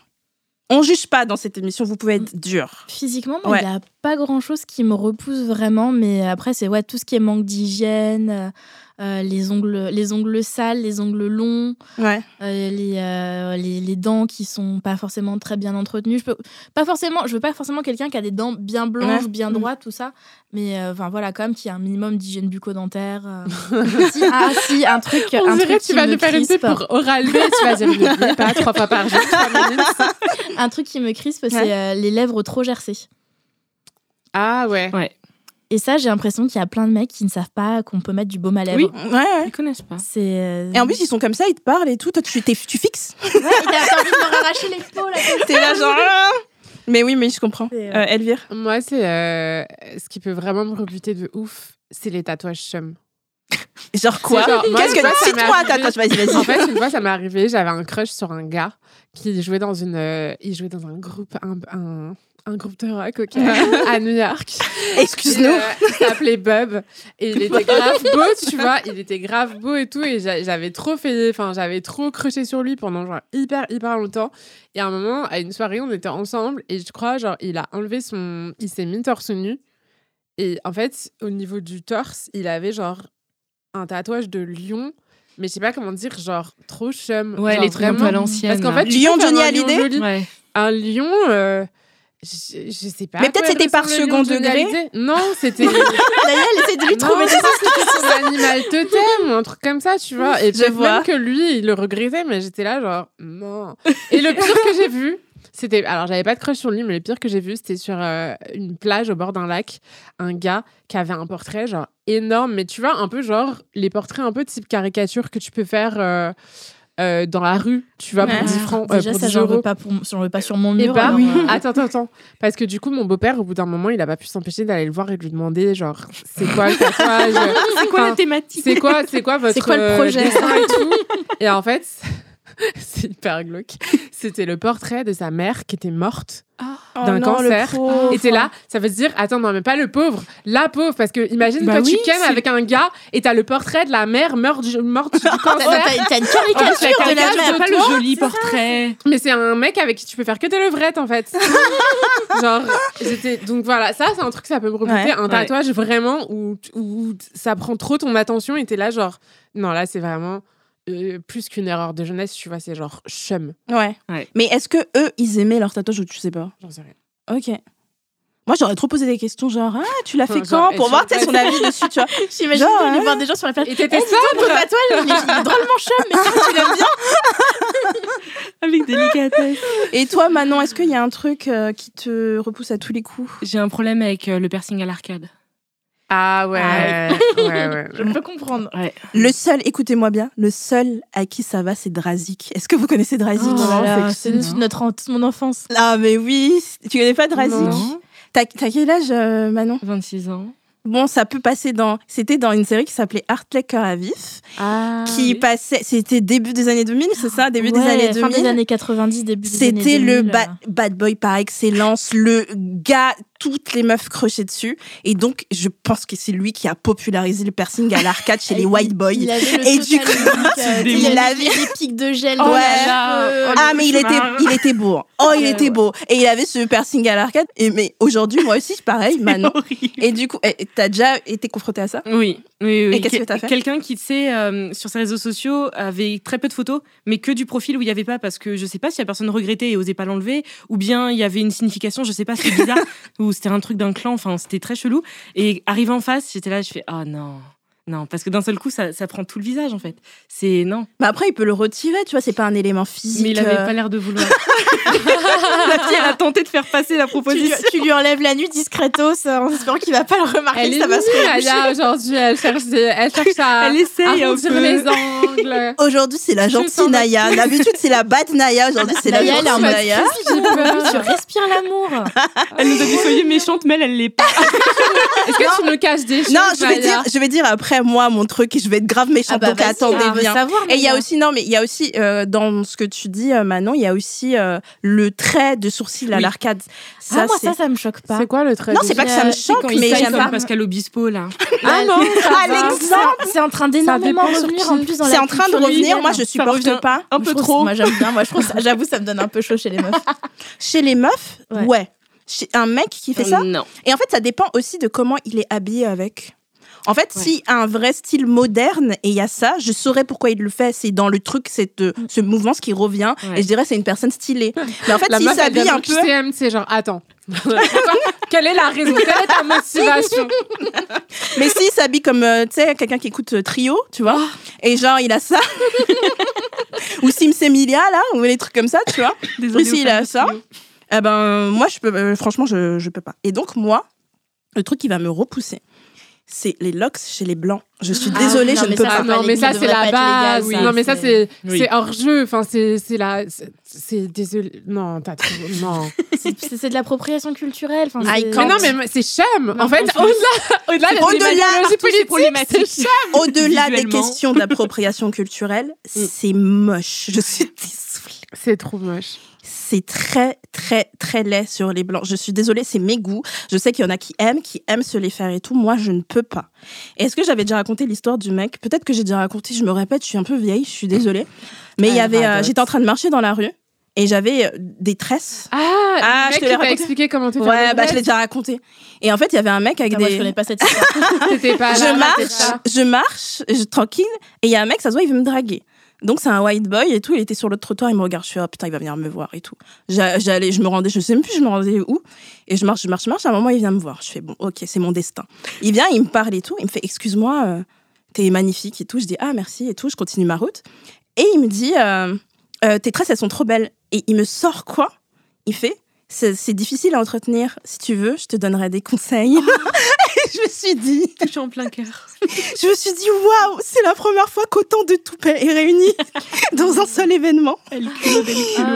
On juge pas dans cette émission, vous pouvez être dur.
Physiquement,
Ouais.
il n'y a pas grand chose qui me repousse vraiment, mais après, c'est ouais, tout ce qui est manque d'hygiène, euh, euh, les, ongles, les ongles sales, les ongles longs,
Ouais.
euh, les, euh, les, les dents qui sont pas forcément très bien entretenues. Je peux pas forcément, je veux pas forcément quelqu'un qui a des dents bien blanches,
Ouais.
bien
Mm.
droites, tout ça, mais euh, enfin voilà, quand même qu'il y a un minimum d'hygiène bucco-dentaire. euh. si, ah si, un truc,
On
un
dirait
truc
que tu
qui
vas
me
nous faire une pour Oral B. Tu vas dire, n'oubliez pas, trois fois par jour, trois minutes.
Un truc qui me crispe,
Ouais.
c'est euh, les lèvres trop gercées.
Ah ouais.
Et ça, j'ai l'impression qu'il y a plein de mecs qui ne savent pas qu'on peut mettre du baume à lèvres.
Oui.
Ouais, ouais.
Ils connaissent pas.
C'est. euh,
Et en plus, ils sont comme ça, ils te parlent et tout. Toi, tu, t'es- tu fixes.
Ouais, t'as envie de leur arracher les peaux là.
T'es là, genre. ah. Mais oui, mais je comprends.
Euh,
Euh, Elvire
Moi, c'est euh, ce qui peut vraiment me rebuter de ouf, c'est les tatouages chum.
Genre quoi Qu'est-ce que. Cite-moi un
arrivé.
tatouage, vas-y,
En
vas-y.
fait, une fois, ça m'est arrivé, j'avais un crush sur un gars qui jouait dans une, euh, il jouait dans un groupe, un, un, un groupe de rock ok, à New York.
Excuse-nous.
Euh, il s'appelait Bob et il était grave beau, tu vois. Il était grave beau et tout. Et j'a- j'avais trop fait, enfin, j'avais trop crushé sur lui pendant genre hyper, hyper longtemps. Et à un moment, à une soirée, on était ensemble et je crois, genre, il a enlevé son. Il s'est mis torse nu. Et en fait, au niveau du torse, il avait genre un tatouage de lion. Mais je sais pas comment dire, genre trop chum.
Ouais,
genre,
les trucs un peu à l'ancienne.
Parce qu'en
là.
fait,
Lion Johnny
un lion
Hallyday
joli.
Ouais.
Un lion, euh, je, je sais pas.
Mais peut-être c'était par second degré.
Non, c'était.
Elle essaie de lui trouver des
c'était son animal totem un truc comme ça, tu vois. Et
Je vois.
même que lui, il le regrettait, mais j'étais là, genre, non. Et le pire que j'ai vu, c'était. Alors, j'avais pas de crush sur lui, mais le pire que j'ai vu, c'était sur euh, une plage au bord d'un lac. Un gars qui avait un portrait, genre, énorme, mais tu vois, un peu genre les portraits un peu type caricature que tu peux faire. euh, euh, dans la rue, tu vois,
Ouais.
pour 10 francs, euh,
Déjà,
pour
ça,
10
j'en veux
euros.
pas, pour, j'en veux pas sur mon
Et
mur.
bah,
alors, euh,
attends, attends, attends. Parce que du coup, mon beau-père, au bout d'un moment, il a pas pu s'empêcher d'aller le voir et de lui demander, genre, c'est quoi le tatouage?
C'est quoi la thématique?
C'est quoi, c'est quoi votre
C'est quoi le
euh,
projet?
et tout? Et en fait, c'est hyper glauque. C'était le portrait de sa mère qui était morte
Oh
d'un
non,
cancer. Et t'es là, ça veut se dire, attends, non, mais pas le pauvre, la pauvre, parce que imagine,
Bah
toi,
oui,
tu kennes avec un gars et t'as le portrait de la mère morte, du- morte du
T'as,
cancer.
t'as- t'as une
En
caricature de la mère.
C'est pas le joli portrait.
Mais c'est un mec avec qui tu peux faire que des levrettes en fait. Genre, j'étais. Donc voilà, ça c'est un truc, ça peut me rebuter.
Ouais.
un tatouage vraiment où, où ça prend trop ton attention et t'es là, genre. Non, là c'est vraiment euh, plus qu'une erreur de jeunesse, tu vois, c'est genre chum.
Ouais.
Ouais.
Mais est-ce que eux, ils aimaient leur tatouage ou tu sais pas?
J'en sais rien.
Ok. Moi, j'aurais trop posé des questions, genre, ah, tu l'as fait
genre,
quand? Pour voir tu sais, son avis dessus, tu vois.
J'imagine
Genre,
aller
ouais.
voir des gens sur la plage.
Et t'étais
ton
sobre
tatouage, drôlement chum, mais toi, tu l'aimes bien.
Avec délicatesse.
Et toi, Manon, est-ce qu'il y a un truc euh, qui te repousse à tous les coups?
J'ai un problème avec euh, le piercing à l'arcade.
Ah ouais.
Ah
ouais, ouais.
Je peux comprendre.
Le seul, écoutez-moi bien, le seul à qui ça va, c'est Drazik. Est-ce que vous connaissez Drazik?
Oh c'est notre, mon enfance.
Ah, mais oui Tu connais pas Drazik?
Non.
T'as quel âge, euh, Manon?
26 ans.
Bon, ça peut passer dans. C'était dans une série qui s'appelait Hartley Cœur à vif,
Ah,
qui
oui.
passait. C'était début des années 2000, c'est ça? Début des années
Fin
2000.
des années 90, début des années
C'était le
2000,
ba- bad boy par excellence, le gars, toutes les meufs crochaient dessus. Et donc, je pense que c'est lui qui a popularisé le piercing à l'arcade chez les white boys.
Il avait le
Et du coup,
euh,
il
avait-
les pics de gel
Oh là
cheveux.
Oh,
Ah, mais il était, il était beau. Oh, il
Ouais,
était
ouais.
beau. Et il avait ce piercing à l'arcade. Et mais aujourd'hui, moi aussi, pareil, Manon.
Horrible.
Et du coup, eh, t'as déjà été confronté à ça?
Oui, oui, oui.
Et qu'est-ce que t'as fait?
Quelqu'un qui, tu sais, euh, sur ses réseaux sociaux, avait très peu de photos, mais que du profil où il n'y avait pas, parce que je sais pas si la personne regrettait et osait pas l'enlever, ou bien il y avait une signification, je sais pas, c'était bizarre, ou c'était un truc d'un clan, enfin, c'était très chelou. Et arrivé en face, j'étais là, je fais, ah non. Non, parce que d'un seul coup, ça, ça prend tout le visage, en fait. C'est non.
Mais après, il peut le retirer, tu vois, c'est pas un élément physique.
Mais il avait
euh.
pas l'air de vouloir. la fille, elle a tenté de faire passer la
Tu lui,
proposition.
tu lui enlèves la nuit discretos euh, en espérant qu'il va pas le remarquer,
Elle est
ça va se reboucher.
Aya, aujourd'hui. Elle cherche, elle cherche à,
Elle essaye
à
un peu.
les angles.
Aujourd'hui, c'est la gentille Naya. D'habitude, c'est la bad Naya. Aujourd'hui, c'est la
elle est
gentille
mode
Naya.
Tu respires l'amour.
Elle nous a dit soyez méchante, mais elle, elle l'est pas.
Est-ce que tu me caches des choses
Non, je vais dire, je vais dire après moi mon truc et je vais être grave méchante. donc
vas-y,
attendez
on veut
bien.
savoir,
Et il y a aussi non mais il y a aussi euh, dans ce que tu dis euh, Manon, il y a aussi euh, le trait de sourcil à
Oui.
l'arcade.
Ah, moi,
c'est-
ça, ça me choque pas.
C'est quoi le trait
Non, c'est pas que ça me choque, mais j'aime pas.
Pascal Obispo, là.
Ah non, ça
Ah.
C'est en train d'énormément revenir en plus dans
C'est en train de revenir. Moi, je supporte pas.
Un peu trop.
Moi, j'aime bien. Moi, je trouve ça, j'avoue, ça me donne un peu chaud chez les meufs.
Chez les meufs,
Ouais.
ouais. Chez un mec qui fait ça.
Non.
Et en fait, ça dépend aussi de comment il est habillé avec. En fait,
Ouais.
si un vrai style moderne et il y a ça, je saurais pourquoi il le fait. C'est dans le truc, c'est euh, ce mouvement ce qui revient.
Ouais.
Et je dirais c'est une personne stylée. Mais en fait,
La
s'habille
vient
un peu,
c'est genre, attends. Quelle est la raison? Quelle est ta motivation?
Mais s'il s'habille comme euh, tu sais quelqu'un qui écoute euh, Trio, tu vois, et genre il a ça, ou Sims Emilia là, ou les trucs comme ça, tu vois.
Désolée
si, il a ça. Eh ben moi je peux, euh, franchement je je peux pas. Et donc moi, le truc qui va me repousser, c'est les locks chez les blancs. Je suis
Ah,
désolée,
non,
je ne peux
ça,
pas.
Non, mais ça, c'est la base. non, mais ça,
c'est-
c'est
Oui.
c'est hors jeu. Enfin, c'est c'est la. c'est- désolé. Non, t'as trop. Non.
C'est de l'appropriation culturelle. Enfin.
Mais non, mais c'est chum. En fait, au-delà au-delà des
au-delà, des questions d'appropriation culturelle, c'est moche. Je suis désolée.
C'est trop moche.
C'est très, très, très laid sur les blancs. Je suis désolée, c'est mes goûts. Je sais qu'il y en a qui aiment, qui aiment se les faire et tout. Moi, je ne peux pas. Est-ce que j'avais déjà raconté l'histoire du mec? Peut-être que j'ai déjà raconté, je me répète, je suis un peu vieille, je suis désolée. Mais il y
Elle
avait, euh, j'étais en train de marcher dans la rue et j'avais euh, des tresses.
Ah,
Ah,
le
je te l'ai
expliqué comment faire
Ouais,
des
bah je l'ai déjà raconté. Et en fait, il y avait un mec avec
Putain, Moi, je
des.
connais pas cette histoire.
Pas là.
je marche, je marche, je, tranquille, et il y a un mec, ça se voit, il veut me draguer. Donc c'est un white boy et tout, il était sur l'autre trottoir, il me regarde, je suis ah putain, il va venir me voir et tout. J'a- J'allais, je me rendais, je sais même plus, je me rendais où, et je marche, je marche, je marche, à un moment il vient me voir. Je fais bon, ok, c'est mon destin. Il vient, il me parle et tout, il me fait excuse-moi, euh, t'es magnifique et tout. Je dis ah merci et tout, je continue ma route. Et il me dit euh, Euh, tes tresses elles sont trop belles. Et il me sort quoi? Il fait c'est difficile à entretenir. Si tu veux, je te donnerai des conseils. Je me suis dit,
Touché en plein cœur.
je me suis dit, waouh, c'est la première fois qu'autant de toupets est réuni dans un seul événement.
Oh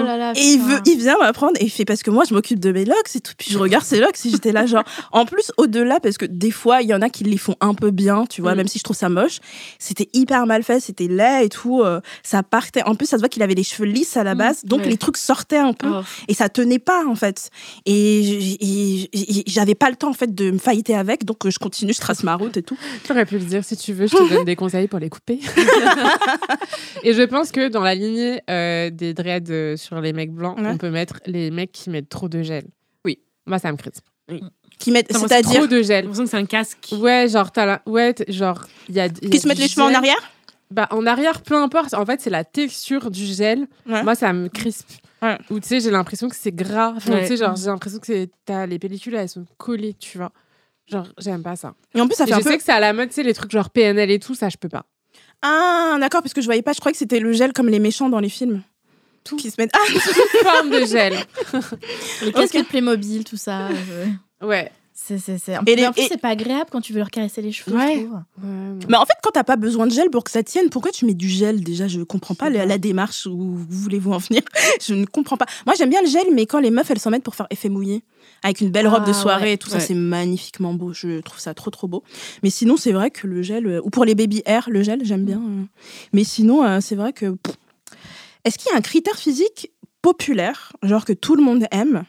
là là,
Et il, veut, il vient m'apprendre et il fait parce que moi je m'occupe de mes locks et tout. Puis je regarde ces locks et j'étais là genre. En plus, au-delà, parce que des fois il y en a qui les font un peu bien, tu vois,
Mm.
même si je trouve ça moche. C'était hyper mal fait, c'était laid et tout. euh, ça partait. En plus, ça se voit qu'il avait les cheveux lisses à la base, donc
ouais.
les trucs sortaient un peu
Oh.
et ça tenait pas en fait. Et j'avais pas le temps en fait de me failliter avec, donc euh, je continue, je trace ma route et tout.
T'aurais pu le dire si tu veux, je te donne des conseils pour les couper. et je pense que dans la lignée euh, des dreads euh, sur les mecs blancs,
Ouais.
on peut mettre les mecs qui mettent trop de gel.
Oui.
Moi, ça me crispe.
Qui mettent,
Non, c'est
c'est-à-dire
Trop de
J'ai
gel.
l'impression que c'est un casque.
Ouais, genre, t'as la... ouais, t- genre, il y a. y a
qui se mettent les cheveux en
gel.
arrière.
Bah, en arrière, peu importe. En fait, c'est la texture du gel.
Ouais.
Moi, ça me crispe.
Ouais.
Ou tu sais, j'ai l'impression que c'est gras. Enfin,
Ouais.
tu sais, genre, j'ai l'impression que c'est... t'as les pellicules, elles sont collées, tu vois. Genre, j'aime pas ça.
Et en plus, ça
Et
fait
je
un peu.
sais que c'est à la mode, tu sais, les trucs genre PNL et tout, ça, je peux pas.
Ah, d'accord, parce que je voyais pas. Je crois que c'était le gel comme les méchants dans les films.
Tout.
Qui se mettent. Ah,
forme de gel.
Les casques de Playmobil, tout ça. je-
Ouais.
C'est, c'est, c'est...
Et les-
en plus,
et-
c'est pas agréable quand tu veux leur caresser les cheveux.
Ouais.
je trouve.
Mais en fait, quand t'as pas besoin de gel pour que ça tienne, pourquoi tu mets du gel déjà? Je comprends pas la, démarche où vous voulez-vous en venir. Je ne comprends pas. Moi, j'aime bien le gel, mais quand les meufs elles s'en mettent pour faire effet mouillé, avec une belle robe de
Ah,
soirée
ouais.
et tout ça, c'est magnifiquement beau. Je trouve ça trop trop beau. Mais sinon, c'est vrai que le gel, euh, ou pour les baby hair, le gel, j'aime bien. euh. Mais sinon, euh, c'est vrai que. pff. Est-ce qu'il y a un critère physique populaire, genre que tout le monde aime?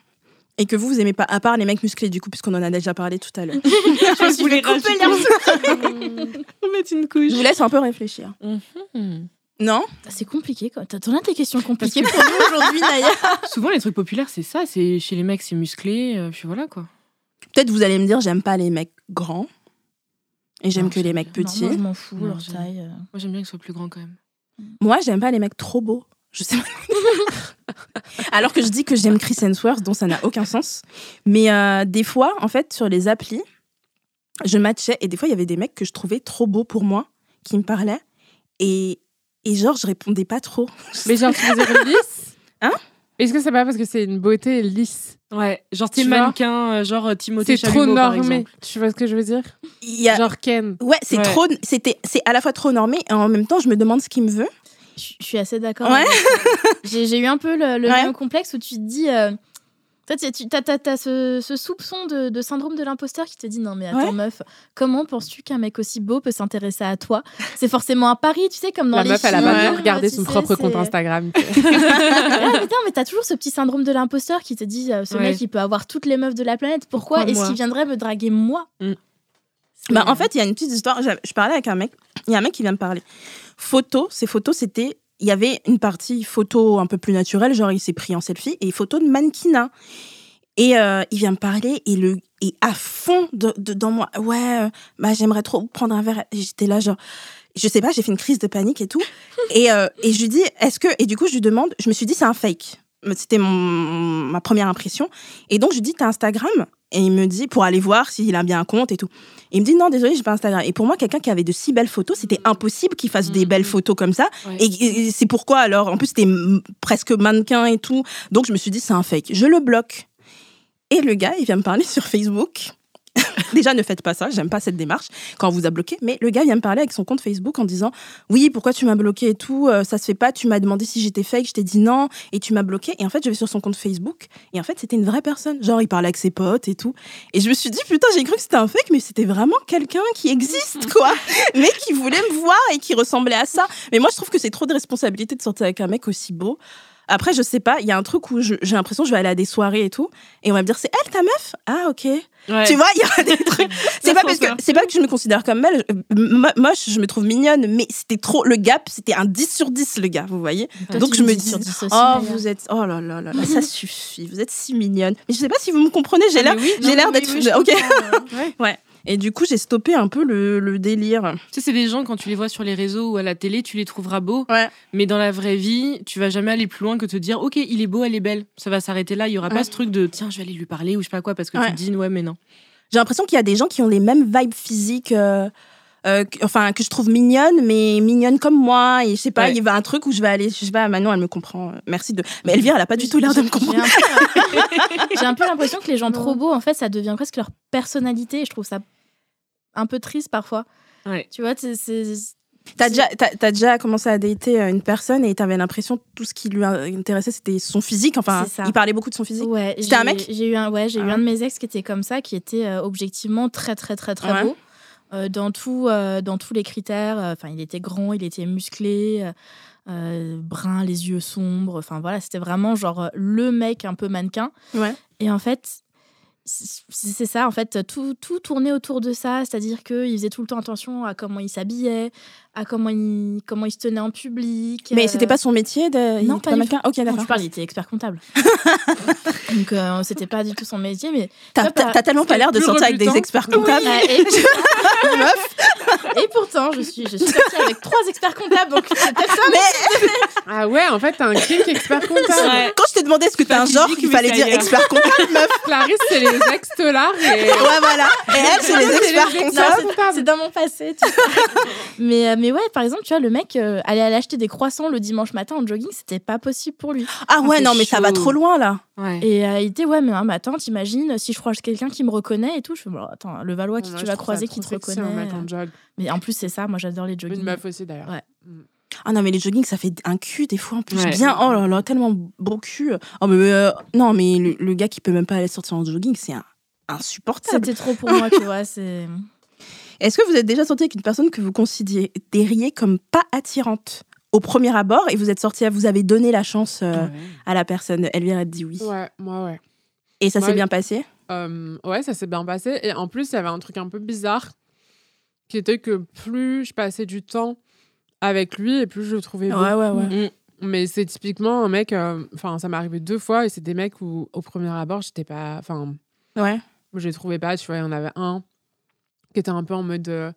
Et que vous, vous aimez pas, à part les mecs musclés, du coup, puisqu'on en a déjà parlé tout à l'heure.
Je voulais
couper
une couche.
Je vous laisse un peu réfléchir.
Mhm.
Non
C'est compliqué. Quoi. T'as- T'en as des questions compliquées pour nous aujourd'hui, Naya.
Souvent, les trucs populaires, c'est ça. C'est chez les mecs, c'est musclé. euh, puis voilà quoi.
Peut-être vous allez me dire, j'aime pas les mecs grands. Et j'aime
Non,
que les mecs
Non,
petits.
moi, je m'en fous,
Non,
leur
j'aime.
taille. euh.
Moi, j'aime bien qu'ils soient plus grands quand même.
Moi, j'aime pas les mecs trop beaux. Je sais pas. Alors que je dis que j'aime Chris Hemsworth, dont ça n'a aucun sens. Mais euh, des fois, en fait, sur les applis, je matchais et des fois il y avait des mecs que je trouvais trop beaux pour moi qui me parlaient et et genre je répondais pas trop.
Mais genre, tu veux dire lisse
Hein
Est-ce que c'est pas parce que c'est une beauté lisse
Ouais, genre t'es mannequin, euh, genre euh, Timothée
C'est trop normé. Tu vois ce que je veux dire
Il y a
Genre Ken.
ouais, c'est
Ouais.
trop c'était c'est à la fois trop normé et en même temps je me demande ce qu'il me veut.
Je suis assez d'accord.
Ouais.
J'ai eu un peu le, le
Ouais.
même complexe où tu te dis. euh, tu as, ce, ce soupçon de, de syndrome de l'imposteur qui te dit non mais attends
Ouais.
meuf, comment penses-tu qu'un mec aussi beau peut s'intéresser à toi? C'est forcément un pari, tu sais, comme dans
La
les
meuf, elle a bien regardé
tu
son
sais,
propre compte Instagram.
Ouais, mais t'as toujours ce petit syndrome de l'imposteur qui te dit euh, ce
Ouais.
mec il peut avoir toutes les meufs de la planète. Pourquoi,
Pourquoi
est-ce qu'il viendrait me draguer moi?
Mm.
Bah, en fait, il y a une petite histoire. Je parlais avec un mec. Il y a un mec qui vient me parler. Photos, ces photos, c'était. Il y avait une partie photo un peu plus naturelle, genre il s'est pris en selfie, et photo de mannequinat. Et euh, il vient me parler, et, le, et à fond de, de- dans moi, ouais, euh, bah, j'aimerais trop prendre un verre. J'étais là, genre, je sais pas, j'ai fait une crise de panique et tout. et, euh, et je lui dis, est-ce que. Et du coup, je lui demande, je me suis dit, c'est un fake. C'était ma première impression. Et donc, je lui dis, t'as Instagram? Et il me dit, pour aller voir s'il a bien un compte et tout. Et il me dit, non, désolé, j'ai pas Instagram. Et pour moi, quelqu'un qui avait de si belles photos, c'était impossible qu'il fasse des belles photos comme ça.
Ouais.
Et, et c'est pourquoi, alors, en plus, c'était presque mannequin et tout. Donc, je me suis dit, c'est un fake. Je le bloque. Et le gars, il vient me parler sur Facebook. Déjà, ne faites pas ça, j'aime pas cette démarche quand on vous a bloqué. Mais le gars vient me parler avec son compte Facebook en disant Oui, pourquoi tu m'as bloqué et tout euh, Ça se fait pas. Tu m'as demandé si j'étais fake, je t'ai dit non et tu m'as bloqué. Et en fait, je vais sur son compte Facebook et en fait, c'était une vraie personne. Genre, il parlait avec ses potes et tout. Et je me suis dit Putain, j'ai cru que c'était un fake, mais c'était vraiment quelqu'un qui existe, quoi. mais qui voulait me voir et qui ressemblait à ça. Mais moi, je trouve que c'est trop de responsabilité de sortir avec un mec aussi beau. Après, je sais pas, il y a un truc où j'ai l'impression que je vais aller à des soirées et tout, et on va me dire c'est elle ta meuf? Ah ok.
Ouais.
Tu vois, il y a des trucs. C'est pas parce que c'est pas que je me considère comme belle, euh, mo- moche, je me trouve mignonne, mais c'était trop le gap, c'était un 10 sur 10 le gars, vous voyez.
Toi,
Donc je me
dis
dis
sur 10 aussi,
Oh, vous êtes oh là là là, là, ça suffit, vous êtes si mignonne. Mais je sais pas si vous me comprenez, j'ai l'air j'ai l'air d'être OK. Ouais. Et du coup, j'ai stoppé un peu le, le délire.
Tu sais, c'est des gens, quand tu les vois sur les réseaux ou à la télé, tu les trouveras beaux.
Ouais.
Mais dans la vraie vie, tu vas jamais aller plus loin que te dire, OK, il est beau, elle est belle. Ça va s'arrêter là. Il y aura
Ouais.
pas ce truc de, tiens, je vais aller lui parler ou je sais pas quoi, parce que
Ouais.
tu te dis, ouais, mais non.
J'ai l'impression qu'il y a des gens qui ont les mêmes vibes physiques, euh, euh, que- enfin que je trouve mignonnes, mais mignonnes comme moi. Et je sais pas,
Ouais.
il y va un truc où je vais aller, je sais pas, Manon, elle me comprend. euh, Merci de. Mais Elvire, elle a pas du tout l'air de me comprendre.
J'ai un peu- l'impression que les gens trop beaux, en fait, ça devient presque leur personnalité. Et je trouve ça un peu triste parfois.
Ouais.
Tu vois, c'est-.
T'as déjà, t'as, t'as déjà commencé à dater euh, une personne et t'avais l'impression que tout ce qui lui intéressait c'était son physique. Enfin, il parlait beaucoup de son physique.
Ouais,
C'était un
j'ai-
mec?
J'ai eu un, ouais, j'ai eu
Ah.
un de mes ex qui était comme ça, qui était euh, objectivement très très très très
Ouais.
beau. Euh, dans, tout, euh, dans tous les critères. euh, Enfin, il était grand, il était musclé, brun, les yeux sombres. Enfin voilà, c'était vraiment genre le mec un peu mannequin.
Ouais.
Et en fait, c'est c'est ça, en fait, tout, tout tournait autour de ça, c'est-à-dire qu'il faisait tout le temps attention à comment il s'habillait, à comment il, comment il se tenait en public.
Mais
euh,
c'était pas son métier de. il
non,
était
pas du
mannequin Ok, d'accord.
tu parles, il était expert comptable. Donc, euh, c'était pas du tout son métier, mais.
T'as, tellement pas l'air de sortir avec des experts comptables.
Ouais, et, et pourtant, je suis, je suis sortie avec trois experts comptables, donc c'est peut-être ça.
Ah ouais, en fait, t'as un kink expert comptable.
Quand je t'ai demandé est-ce que t'es
Pas
un genre, il
mais
fallait dire expert comptable, meuf.
Clarisse, c'est les ex-telards et...
Ouais, voilà. Et elle, c'est les experts
les
comptables.
C'est- dans mon passé. tu sais. mais, euh, mais ouais, par exemple, tu vois, le mec euh, aller aller acheter des croissants le dimanche matin en jogging, c'était pas possible pour lui.
Ah ouais,
c'est
non, mais ça va trop loin là.
Ouais.
Et euh, il était, ouais, mais, mais attends, t'imagines, si je croise quelqu'un qui me reconnaît et tout, je fais, bon, attends, le Valois qui
Moi,
tu vas croiser qui te reconnaît.
un en jog.
Mais en plus, c'est ça, moi j'adore les jogging.
Une meuf aussi, d'ailleurs.
Ouais.
Ah non, mais les jogging, ça fait un cul des fois en plus.
Ouais.
Bien, oh là là, tellement beau cul. Oh, mais euh, non, mais le, le gars qui peut même pas aller sortir en jogging, c'est un- insupportable.
C'était trop pour moi, tu vois. C'est.
Est-ce que vous êtes déjà sorti avec une personne que vous considériez comme pas attirante au premier abord et vous êtes sorti, vous avez donné la chance euh,
Ouais.
à la personne? Elvire a dit oui.
Ouais, moi, ouais.
Et ça s'est bien passé?
Euh, ouais, ça s'est bien passé. Et en plus, il y avait un truc un peu bizarre qui était que plus je passais du temps avec lui et plus je le trouvais beau.
Ouais, ouais, ouais.
Mm.
Mais c'est typiquement un mec, euh, enfin, ça m'est arrivé deux fois et c'est des mecs où, au premier abord, j'étais pas. Enfin,
Ouais.
je les trouvais pas, tu vois. Il y en avait un qui était un peu en mode euh,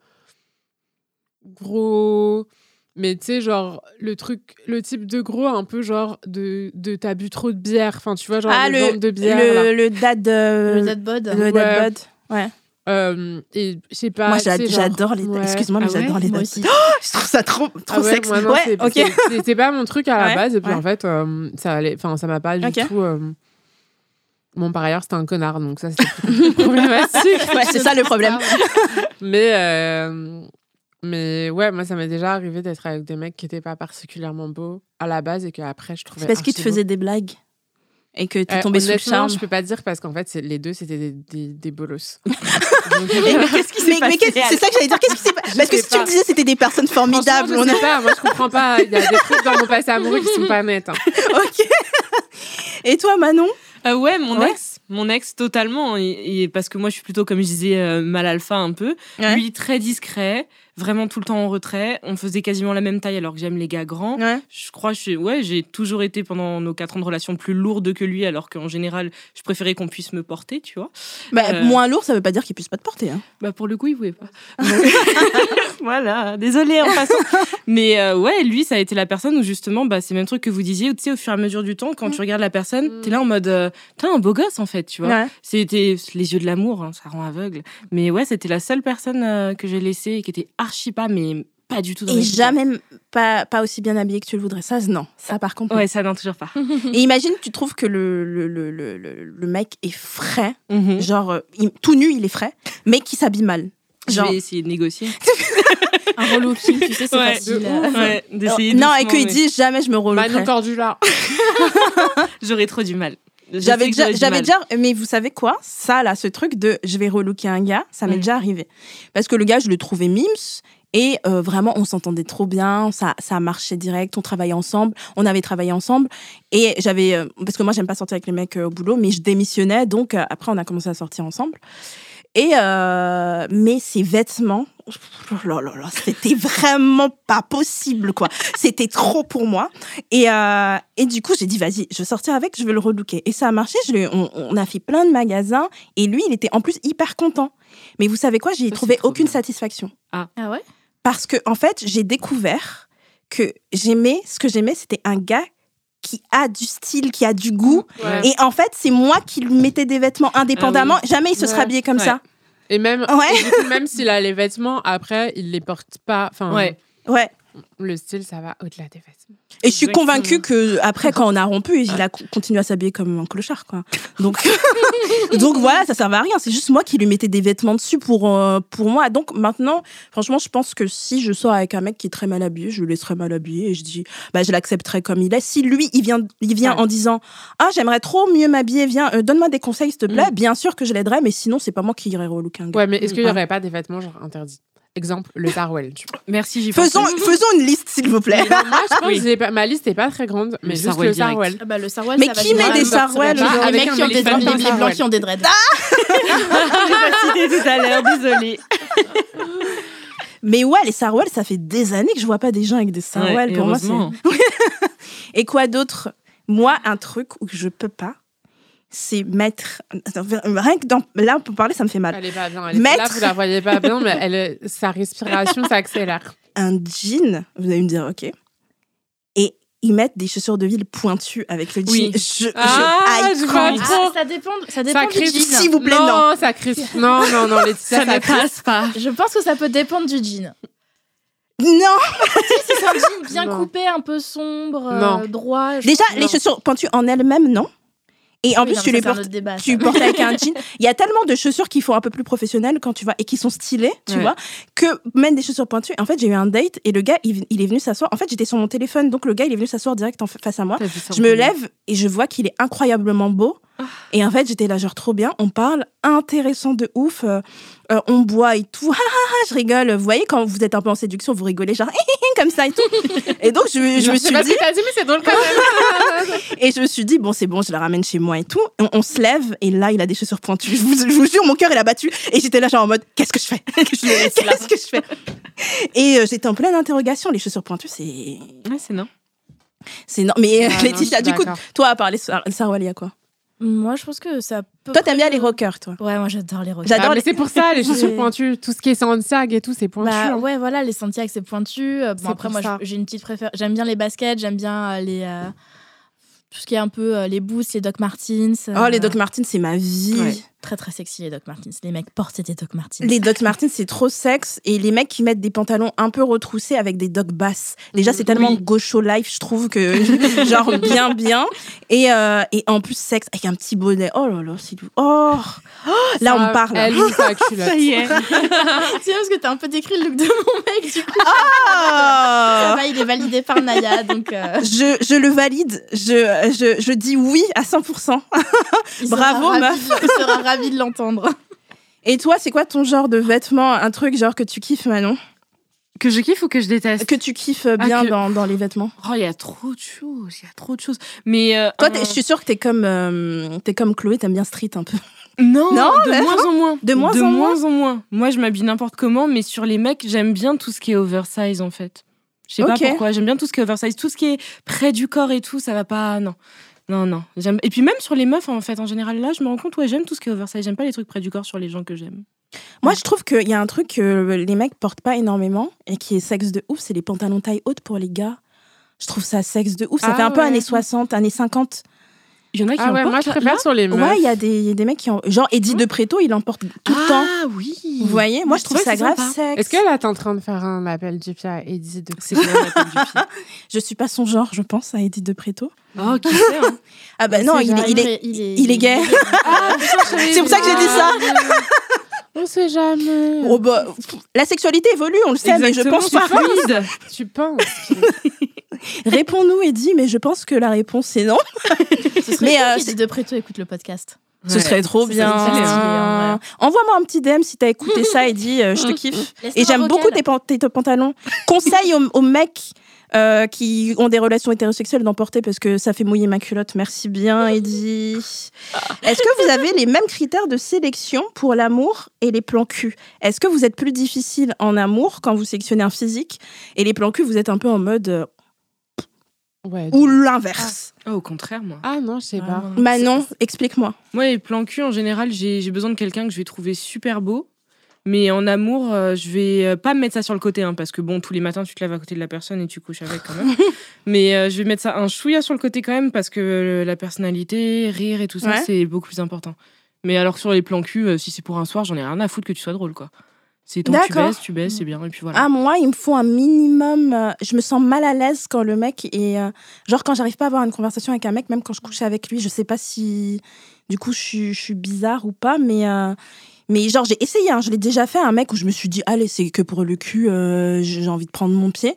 gros. Mais tu sais, genre, le truc, le type de gros, un peu genre de, de t'as bu trop de bière. Enfin, tu vois, genre
ah,
le, de bière.
le, le dad, euh,
Le dad bod.
le dad
Ouais.
bod. Ouais.
Euh, et je sais pas.
Moi, j'adore les.
ouais.
Excuse-moi, mais
Ah ouais?
j'adore les dates.
aussi.
Je trouve ça trop, trop
Ah ouais,
sexe.
moi, non,
ouais, ok.
C'est pas mon truc à la
Ouais,
base. Et puis
ouais.
en fait, euh, ça allait. Enfin, ça m'a pas du
Ok.
tout. Bon, par ailleurs, c'était un connard, donc ça, c'était plus problématique.
Ouais, c'est ça le problème.
Mais, euh, mais ouais, moi, ça m'est déjà arrivé d'être avec des mecs qui n'étaient pas particulièrement beaux à la base et qu'après, je trouvais.
C'est parce qu'ils te faisaient des blagues et que tu
Euh,
tombais sous le charme.
je peux pas dire parce qu'en fait, c'est- les deux, c'était des, des, des bolos. Donc,
Mais qu'est-ce qui s'est passé C'est ça que j'allais dire. Qu'est-ce qui s'est passé Parce que si tu me disais c'était des personnes formidables, on
je
a...
sais pas, moi je comprends pas. Il y a des trucs dans mon passé amoureux qui sont pas nets. hein.
ok. Et toi, Manon?
Ah ouais, mon
Ouais.
ex, mon ex totalement. Et, et parce que moi, je suis plutôt, comme je disais, euh, mal alpha un peu.
Ouais.
Lui, très discret, vraiment tout le temps en retrait. On faisait quasiment la même taille alors que j'aime les gars grands.
Ouais.
Je crois, je, ouais, j'ai toujours été pendant nos quatre ans de relation plus lourde que lui, alors qu'en général, je préférais qu'on puisse me porter, tu vois.
Bah,
Euh.
Moins lourd, ça veut pas dire qu'il puisse pas te porter. Hein.
Bah pour le coup, il voulait pas. voilà, désolé en passant. Mais euh, ouais, lui, ça a été la personne où justement, bah, c'est le même truc que vous disiez, tu sais, au fur et à mesure du temps, quand tu regardes la personne,
Mm.
t'es là en mode, t'es un beau gosse en fait, tu vois.
Ouais.
C'était les yeux de l'amour, hein, ça rend aveugle. Mais ouais, c'était la seule personne euh, que j'ai laissée et qui était archi pas, mais pas du tout dans
Et jamais pas, pas aussi bien habillé que tu le voudrais. Ça, non. Ça, par contre.
Ouais, ça non, toujours pas.
Et imagine, tu trouves que le, le, le, le, mec est frais.
Mhm.
Genre, euh, il- tout nu, il est frais, mais qui s'habille mal.
Je
Genre,
vais essayer de négocier.
Un relooking, tu sais, c'est
Ouais,
facile.
de
euh.
ouf.
Ouais, d'essayer
non, et qu'il
mais
dit jamais je me relookerai.
Manon Cordula.
J'aurais trop du mal.
J'avais déjà, j'avais déjà, mais vous savez quoi? Ça, là, ce truc de je vais relooker un gars, ça m'est
Mm.
déjà arrivé. Parce que le gars, je le trouvais mimes. Et euh, vraiment, on s'entendait trop bien, ça, ça marchait direct, on travaillait ensemble, on avait travaillé ensemble. Et j'avais, euh, parce que moi, j'aime pas sortir avec les mecs euh, au boulot, mais je démissionnais, donc après, on a commencé à sortir ensemble. Et, euh, mais ses vêtements, oh là là là, c'était vraiment pas possible, quoi. C'était trop pour moi. Et, euh, et du coup, j'ai dit, vas-y, je vais sortir avec, je vais le relooker. Et ça a marché, je on, on a fait plein de magasins, et lui, il était en plus hyper content. Mais vous savez quoi, j'ai trouvé aucune
bien.
satisfaction.
Ah ouais?
Parce que, en fait, j'ai découvert que j'aimais, ce que j'aimais, c'était un gars qui a du style, qui a du goût.
Ouais.
Et en fait, c'est moi qui lui mettais des vêtements indépendamment. Jamais il se serait habillé comme
Ouais.
ça.
Et même,
Ouais.
et du coup, même s'il a les vêtements, après, il les porte pas. Enfin,
Ouais.
Ouais.
Le style, ça va au-delà des vêtements.
Et je suis
Exactement.
convaincue que après, quand on a rompu, il a co- continué à s'habiller comme un clochard, quoi. Donc, donc voilà, ça servait à rien. C'est juste moi qui lui mettais des vêtements dessus pour euh, pour moi. Donc maintenant, franchement, je pense que si je sors avec un mec qui est très mal habillé, je le laisserai mal habillé et je dis, bah, je l'accepterai comme il est. Si lui, il vient, il vient
Ouais.
en disant, ah, j'aimerais trop mieux m'habiller, viens, euh, donne-moi des conseils, s'il te plaît.
Mm.
Bien sûr que je l'aiderai, mais sinon, c'est pas moi qui irai relooker un gars.
Ouais, mais est-ce qu'il y aurait pas des vêtements genre interdits? Exemple, le vois.
Merci, j'y
Faisons, faisons une liste, s'il vous plaît.
Mais non, moi, je pense
Oui.
que j'ai pas- ma liste n'est pas très grande, mais
Le
juste
Sarwell
le.
Ah bah, le Sarwell,
Mais
ça
qui met des
Ah,
Sarwell
Les mecs qui ont des dreads, les blancs qui ont des dreads.
J'ai pas cité tout à l'heure, désolée.
Mais ouais, les Sarwell, ça fait des années que je vois pas des gens avec des Sarwell.
Ouais,
Pour moi, c'est. Et quoi d'autre? Moi, un truc où je peux pas, c'est mettre. Attends, rien que dans... là, pour parler, ça me fait mal.
Elle est pas bien. Elle est
Mettre-
là, vous la voyez pas bien, mais elle est- sa respiration s'accélère.
Un jean, vous allez me dire, ok. Et ils mettent des chaussures de ville pointues avec le jean.
Oui.
Je,
Ah,
je
je vois.
Ah, ça dépend, ça dépend
Ça
du jean.
S'il vous plaît, non.
ça crispe. Non, non, non, Laetitia,
Ça
ça,
ne passe pas.
Je pense que ça peut dépendre du jean.
Non
Si c'est un jean bien
Non.
coupé, un peu sombre, euh,
Non.
droit.
Déjà, les
non.
chaussures pointues en elles-mêmes, non. Et en
Oui,
plus,
non,
tu les portes.
débat,
tu portes avec un jean. Il y a tellement de chaussures qui font un peu plus professionnelles quand tu vois et qui sont stylées, tu
Ouais.
vois, que même des chaussures pointues. En fait, j'ai eu un date et le gars, il, il est venu s'asseoir. En fait, j'étais sur mon téléphone, donc le gars, il est venu s'asseoir direct en fa- face à moi. Je me lève et je vois qu'il est incroyablement beau. Et en fait, j'étais là, genre trop bien. On parle, intéressant de ouf. Euh, on boit et tout. Je rigole. Vous voyez, quand vous êtes un peu en séduction, vous rigolez, genre comme ça et tout. Et donc, je, je me suis
pas
dit,
t'as dit, mais c'est drôle quand même.
et je me suis dit, bon, c'est bon, je la ramène chez moi et tout. On, on se lève, et là, il a des chaussures pointues. Je vous, je vous jure, mon cœur, il a battu. Et j'étais là, genre en mode, qu'est-ce que je fais? Qu'est-ce que je fais? Et euh, j'étais en pleine interrogation. Les chaussures pointues, c'est.
Ouais, c'est non.
C'est non. Mais euh,
Ah
Laetitia, du coup, toi, à parler Sar- Sarwell, il y a quoi
Moi, je pense que ça peut.
Toi, t'aimes bien les rockers, toi?
Ouais, moi j'adore les rockers.
J'adore
Ah,
les-
mais c'est pour ça, les chaussures pointues, tout ce qui est Santiago et tout, c'est pointu.
Bah
hein.
ouais, voilà, les Santiago c'est pointu. Euh, Bon,
C'est
après,
pour
moi
ça.
j'ai une petite préférence. J'aime bien les baskets, j'aime bien euh, les. euh, tout ce qui est un peu euh, les boots, les Doc Martens.
Oh, les Doc Martens, c'est ma vie.
Ouais.
Très très sexy les Doc Martens. Les mecs portent des Doc Martens.
Les Doc Martens, c'est trop sexe. Et les mecs qui mettent des pantalons un peu retroussés avec des Doc basses. Déjà, c'est tellement
Oui.
gaucho life, je trouve que, genre, bien, bien. Et, euh, et en plus, sexe, avec un petit bonnet. Oh là là, c'est. Oh, Oh, Là, on me parle.
Elle ouvre sa culotte.
Ça y est.
c'est parce que t'as un peu décrit le look de mon mec du coup. Ça
Ah
va, il est validé par Naya donc. euh,
je, je le valide. Je, je, je dis oui à 100%.
il sera
Bravo, meuf.
Il sera ravi de l'entendre.
Et toi, c'est quoi ton genre de vêtements? Un truc genre que tu kiffes, Manon?
Que je kiffe ou que je déteste?
Que tu kiffes bien
que-
dans, dans les vêtements
Oh, il y a trop de choses, il y a trop de choses. Mais euh,
Toi, je suis sûre que t'es comme, euh, comme Chloé, t'aimes bien street un peu.
non,
Non,
de moins en moins.
De moins en moins
en moins. Moi, je m'habille n'importe comment, mais sur les mecs, j'aime bien tout ce qui est oversize en fait. Je sais pas pourquoi, j'aime bien tout ce qui est oversize, tout ce qui est près du corps et tout, ça va pas. Non. Non, non. J'aime- Et puis même sur les meufs, en fait, en général, là, je me rends compte, ouais, j'aime tout ce qui est oversize. J'aime pas les trucs près du corps sur les gens que j'aime.
Moi, je trouve qu'il y a un truc que les mecs portent pas énormément et qui est sexe de ouf, c'est les pantalons taille haute pour les gars. Je trouve ça sexe de ouf. Ça
Ah
fait un peu années 60, années 50.
Il y en a qui
Ah
en
ouais, moi
là?
préfère sur les meufs.
Ouais, il y a des, il y a des mecs qui ont. Genre Eddie de Preto, il en porte tout le temps.
Ah oui.
Vous voyez Moi, je trouve ça
que c'est
grave
sympa.
sexe.
Est-ce que là, t'es en train de faire un appel du pied à Eddie de
C'est quoi la tête du pied?
Je suis pas son genre, je pense, à Eddie de Preto.
Oh, qui sait, hein?
Ah bah
On
non, est, il est,
il est,
il est gay.
Ah,
C'est pour ça que j'ai dit ça.
On sait jamais.
Oh bah, la sexualité évolue, on le sait, mais je pense
c'est
pas.
fluide.
Tu penses
Réponds-nous, Eddie, mais je pense que la réponse est non.
Ce serait
Mais,
cool
euh,
dise de Préto écoute le podcast.
Ce serait trop
ce
bien. Envoie-moi un petit DM si t'as écouté ça et dis euh, je te kiffe.
Laisse-moi
Et j'aime beaucoup tes, pan- tes- tes pantalons. Conseil aux, aux mecs euh, qui ont des relations hétérosexuelles d'en porter parce que ça fait mouiller ma culotte. Merci bien, Eddie. Est-ce que vous avez les mêmes critères de sélection pour l'amour et les plans cul? Est-ce que vous êtes plus difficile en amour quand vous sélectionnez un physique et les plans cul, vous êtes un peu en mode euh,
Ouais.
ou l'inverse?
Oh, au contraire, moi.
Ah non, je sais pas.
Ah,
Manon, explique-moi.
Moi, les plans cul, en général, j'ai j'ai besoin de quelqu'un que je vais trouver super beau. Mais en amour, euh, je vais euh, pas me mettre ça sur le côté, hein, parce que bon, tous les matins, tu te lèves à côté de la personne et tu couches avec quand même. mais euh, je vais mettre ça un chouïa sur le côté quand même, parce que la personnalité, rire et tout ça,
Ouais.
c'est beaucoup plus important. Mais alors sur les plans cul, si c'est pour un soir, j'en ai rien à foutre que tu sois drôle, quoi. C'est que tu baisses, tu baisses, c'est bien, et puis voilà.
Ah, moi, il me faut un minimum. euh, je me sens mal à l'aise quand le mec est. euh, genre, quand j'arrive pas à avoir une conversation avec un mec, même quand je couche avec lui, je sais pas si. Du coup, je suis, je suis bizarre ou pas, mais. euh, mais genre, j'ai essayé, hein, je l'ai déjà fait, un mec où je me suis dit, allez, c'est que pour le cul, euh, j'ai envie de prendre mon pied.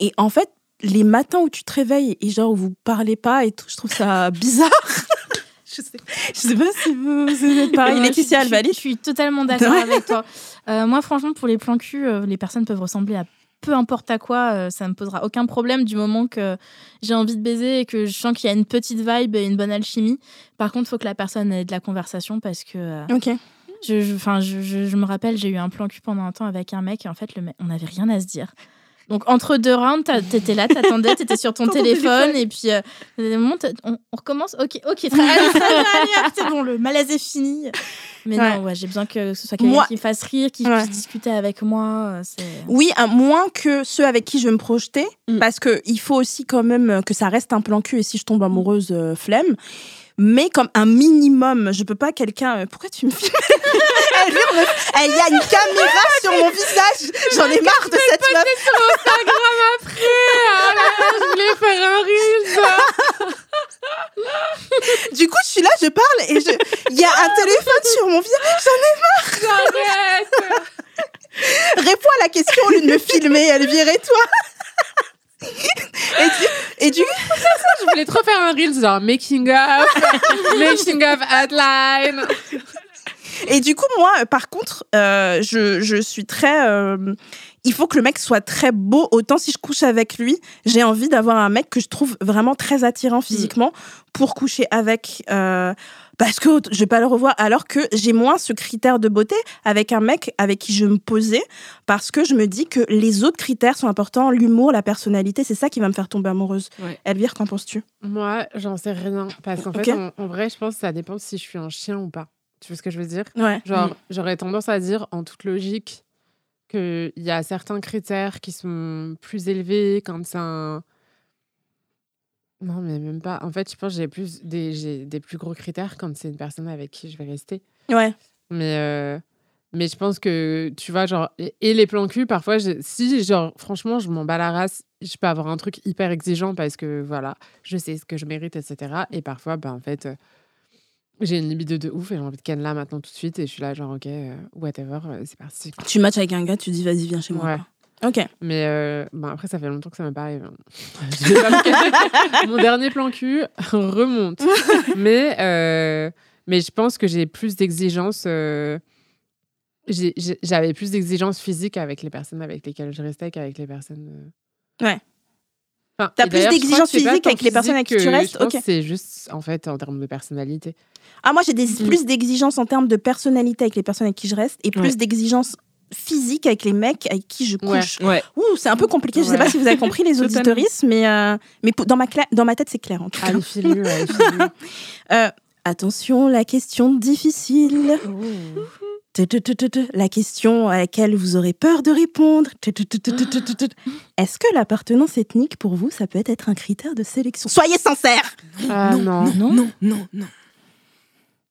Et en fait, les matins où tu te réveilles et genre où vous parlez pas et tout, je trouve ça bizarre. je, sais, je sais pas si vous, vous êtes pareil. Laetitia,
je,
elle
je- suis totalement d'accord avec toi. Euh, moi, franchement, pour les plans cul, euh, les personnes peuvent ressembler à peu importe à quoi, euh, ça me posera aucun problème du moment que j'ai envie de baiser et que je sens qu'il y a une petite vibe et une bonne alchimie. Par contre, il faut que la personne ait de la conversation parce que
Ok.
Je, je, je, je- me rappelle, j'ai eu un plan cul pendant un temps avec un mec et en fait, le mec, on n'avait rien à se dire. Donc, entre deux rounds, t'étais là, t'attendais, t'étais sur ton téléphone,
téléphone.
et puis, euh, on, on recommence. Ok, ok, très, allez, allez, c'est bon, le malaise est fini. Mais
Ouais.
non, ouais, j'ai besoin que ce soit quelqu'un
Moi-
qui me fasse rire, qui
Ouais.
puisse discuter avec moi. euh,
Oui, à moins que ceux avec qui je vais me projeter,
Mm.
parce que il faut aussi quand même que ça reste un plan cul et si je tombe amoureuse, euh, flemme. Mais comme un minimum, je peux pas quelqu'un. euh, pourquoi tu me filmes Elle y a une caméra sur mon visage. J'en ai marre de cette meuf.
Ah là là, je voulais faire un reel.
Du coup, je suis là, je parle et je. Il y a un téléphone sur mon visage.
Arrête.
Réponds à la question au lieu de me filmer. Elle virait toi. et du, et du
Je voulais trop faire un reel genre making of, making of outline.
Et du coup, moi, euh, par contre, euh, je, je suis très. euh, il faut que le mec soit très beau. Autant si je couche avec lui, j'ai envie d'avoir un mec que je trouve vraiment très attirant physiquement pour coucher avec. euh, parce que je vais pas le revoir. Alors que j'ai moins ce critère de beauté avec un mec avec qui je me posais. Parce que je me dis que les autres critères sont importants. L'humour, la personnalité, c'est ça qui va me faire tomber amoureuse.
Ouais.
Elvire, qu'en penses-tu?
Moi, j'en sais rien. Parce qu'en fait, en, en vrai, je pense que ça dépend si je suis un chien ou pas. Tu vois ce que je veux dire?
Ouais.
Genre,
Mm.
j'aurais tendance à dire, en toute logique, qu'il y a certains critères qui sont plus élevés quand c'est un. Non, mais même pas. En fait, je pense que j'ai plus des, j'ai des plus gros critères quand c'est une personne avec qui je vais rester.
Ouais.
Mais, euh, mais je pense que, tu vois, genre, et, et les plans cul, parfois, je- si, genre, franchement, je m'en bats la race, je peux avoir un truc hyper exigeant parce que, voilà, je sais ce que je mérite, etc. Et parfois, bah, en fait, euh, j'ai une libido de ouf et j'ai envie de ken là maintenant tout de suite. Et je suis là, genre, ok, euh, whatever, c'est parti.
Tu matches avec un gars, tu dis vas-y, viens chez moi.
Ouais.
quoi. Ok.
Mais euh, bon, après, ça fait longtemps que ça m'est pas arrivé. hein. Mon dernier plan cul remonte. mais, euh, mais je pense que j'ai plus d'exigences. euh, J'avais plus d'exigences physiques avec les personnes avec lesquelles je restais qu'avec les personnes.
Ouais.
Enfin,
T'as plus d'exigences physiques avec les personnes avec qui tu restes Ok.
c'est juste, en fait, en termes de personnalité.
Ah, moi, j'ai
Mm.
plus d'exigences en termes de personnalité avec les personnes avec qui je reste et plus
Ouais.
d'exigences physiques avec les mecs avec qui je couche.
Ouais.
Ouh, c'est un peu compliqué. Je sais pas si vous avez compris les auditoristes, mais, euh, mais dans, ma cla- dans ma tête, c'est clair en tout cas.
Ah, filus.
Euh, attention, la question difficile. Tu, tu, tu, tu, tu. La question à laquelle vous aurez peur de répondre. Est-ce que l'appartenance ethnique, pour vous, ça peut être un critère de sélection? Soyez sincères
Ah non.
non.
Non, non, non.
Non,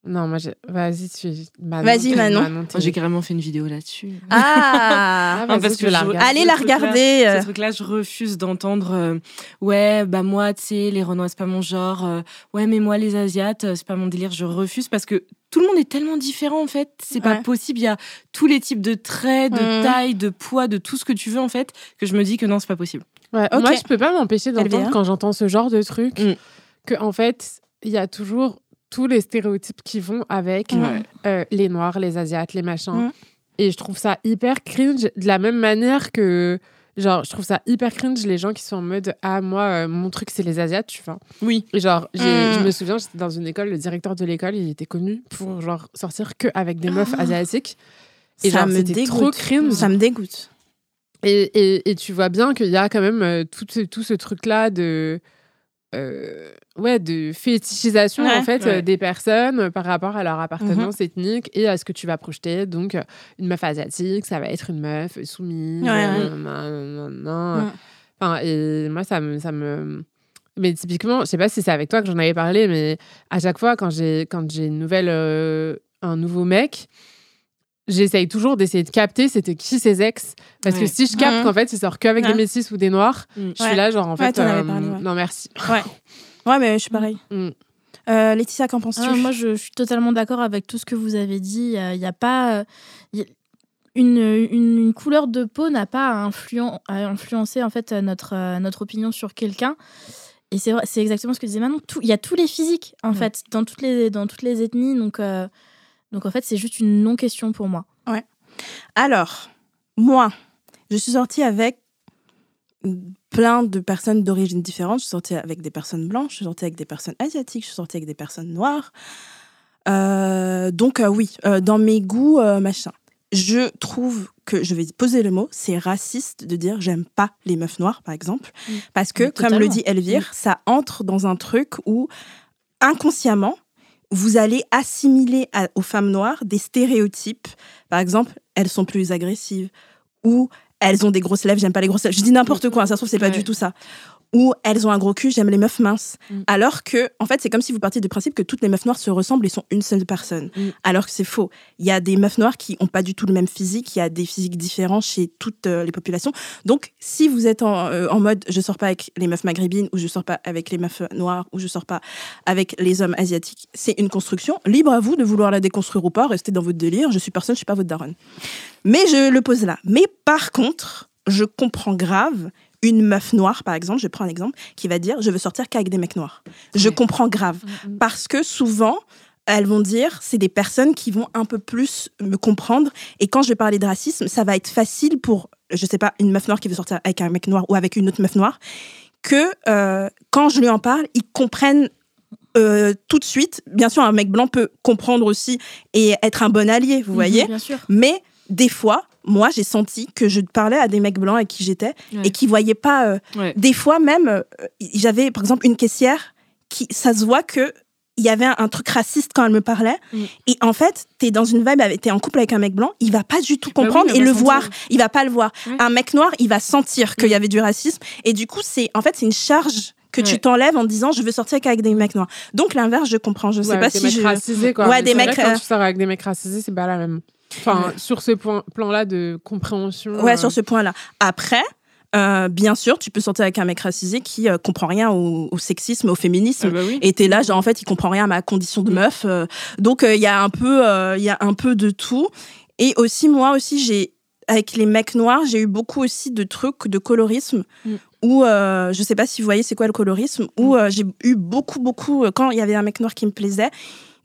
moi, j'ai- vas-y, tu. Manon,
Vas-y, Manon.
J'ai carrément fait une vidéo là-dessus.
Ah
Ah,
Non,
vas-y,
parce
tu
que
la
je-
regardes.
Allez la regarder. euh.
Ce truc-là, je refuse d'entendre. euh, ouais, bah moi, tu sais, les Renois, c'est pas mon genre. euh, ouais, mais moi, les Asiates, euh, c'est pas mon délire. Je refuse parce que tout le monde est tellement différent, en fait. C'est pas possible. Il y a tous les types de traits, de
Mm.
taille, de poids, de tout ce que tu veux, en fait, que je me dis que non, c'est pas possible.
Ouais,
Ok.
Moi, je peux pas m'empêcher d'entendre quand j'entends ce genre de truc
Mm.
que en fait, il y a toujours tous les stéréotypes qui vont avec
Ouais.
euh, les noirs, les asiates, les machins. Et je trouve ça hyper cringe de la même manière que genre je trouve ça hyper cringe les gens qui sont en mode ah moi euh, mon truc c'est les asiates, tu vois.
Oui.
Et genre j'ai-
Mm.
je me souviens j'étais dans une école, le directeur de l'école, il était connu pour genre sortir que avec des meufs asiatiques. Et
ça
genre
me dégoûte.
trop cringe.
Ça me dégoûte.
Et, et, et tu vois bien qu'il y a quand même euh, tout, ce, tout ce truc-là de, euh, ouais, de fétichisation
Ouais.
en fait
Ouais.
euh, des personnes euh, par rapport à leur appartenance ethnique et à ce que tu vas projeter. Donc, euh, une meuf asiatique, ça va être une meuf soumise. Euh. Enfin, et moi, ça me, ça me. Mais typiquement, je sais pas si c'est avec toi que j'en avais parlé, mais à chaque fois, quand j'ai quand j'ai une nouvelle, euh, un nouveau mec, j'essaye toujours d'essayer de capter c'était qui ses ex. Parce que si je capte
Mhm.
qu'en fait, il sort qu'avec
Ouais.
des métis ou des noirs,
Mm.
je
Ouais.
suis là, genre, en fait, euh,
parlé, ouais.
non, merci.
Ouais, mais je suis pareil.
Mm.
Euh, Laetitia, qu'en penses-tu
Ah, moi, je, je suis totalement d'accord avec tout ce que vous avez dit. Il n'y a pas. euh, y une, une, une couleur de peau n'a pas à, influen- à influencer en fait notre, euh, notre opinion sur quelqu'un. Et c'est exactement ce que disait Manon. Il y a tous les physiques en
Ouais.
fait dans toutes les dans toutes les ethnies. Donc euh, donc en fait c'est juste une non question pour moi.
Alors, moi, je suis sortie avec plein de personnes d'origine différentes. Je suis sortie avec des personnes blanches, je suis sortie avec des personnes asiatiques, je suis sortie avec des personnes noires. Euh, donc euh, oui, euh, dans mes goûts, machin. Je trouve que, je vais poser le mot, c'est raciste de dire j'aime pas les meufs noires, par exemple.
Mm.
Parce que, comme le dit Elvire, ça entre dans un truc où, inconsciemment, vous allez assimiler à- aux femmes noires des stéréotypes. Par exemple, elles sont plus agressives ou elles ont des grosses lèvres, j'aime pas les grosses lèvres. Je dis n'importe quoi, hein, ça se trouve, c'est pas
Ouais.
du tout ça. Ou elles ont un gros cul, j'aime les meufs minces.
Mm.
Alors que, en fait, c'est comme si vous partiez du principe que toutes les meufs noires se ressemblent et sont une seule personne.
Mm.
Alors que c'est faux. Il y a des meufs noires qui ont pas du tout le même physique, il y a des physiques différents chez toutes euh, les populations. Donc, si vous êtes en, euh, en mode je sors pas avec les meufs maghrébines ou je sors pas avec les meufs noires ou je sors pas avec les hommes asiatiques, c'est une construction. Libre à vous de vouloir la déconstruire ou pas, restez dans votre délire. Je suis personne, je suis pas votre daronne. Mais je le pose là. Mais par contre, je comprends grave une meuf noire, par exemple, je prends un exemple, qui va dire je veux sortir qu'avec des mecs noirs. Je
Ouais.
comprends grave. Parce que souvent, elles vont dire c'est des personnes qui vont un peu plus me comprendre. Et quand je vais parler de racisme, ça va être facile pour, je sais pas, une meuf noire qui veut sortir avec un mec noir ou avec une autre meuf noire, que euh, quand je lui en parle, ils comprennent euh, tout de suite. Bien sûr, un mec blanc peut comprendre aussi et être un bon allié, vous voyez.
Mhm, Bien sûr.
Mais des fois, moi, j'ai senti que je parlais à des mecs blancs avec qui j'étais
Ouais.
et qui voyaient pas. euh,
Ouais.
Des fois même, euh, j'avais par exemple une caissière qui, ça se voit que il y avait un, un truc raciste quand elle me parlait.
Mm.
Et en fait, t'es dans une vibe, t'es en couple avec un mec blanc, il va pas du tout
Bah oui,
comprendre et le
sentir.
voir. Il va pas le voir.
Ouais.
Un mec noir, il va sentir qu'il
Mm.
y avait du racisme. Et du coup, c'est en fait c'est une charge que tu t'enlèves en disant je veux sortir qu'avec des mecs noirs. Donc l'inverse, je comprends. Je sais
Ouais,
pas
des
si
mecs
je.
racisés, quoi.
Ouais,
Mais
des
vrai
mecs,
Quand tu sors avec des mecs racisés, c'est pas la même. Enfin, sur ce point- plan-là de compréhension.
Ouais,
euh,
sur ce point-là. Après. euh, bien sûr, tu peux sortir avec un mec racisé qui euh, comprend rien au, au sexisme, au féminisme,
Ah bah oui.
et t'es là, genre en fait, il comprend rien à ma condition de meuf. euh. donc il y a un peu, il y a un peu de tout. Et aussi moi aussi, j'ai avec les mecs noirs, j'ai eu beaucoup aussi de trucs de colorisme.
Mm.
Où je sais pas si vous voyez c'est quoi le colorisme. Où euh, j'ai eu beaucoup beaucoup quand il y avait un mec noir qui me plaisait.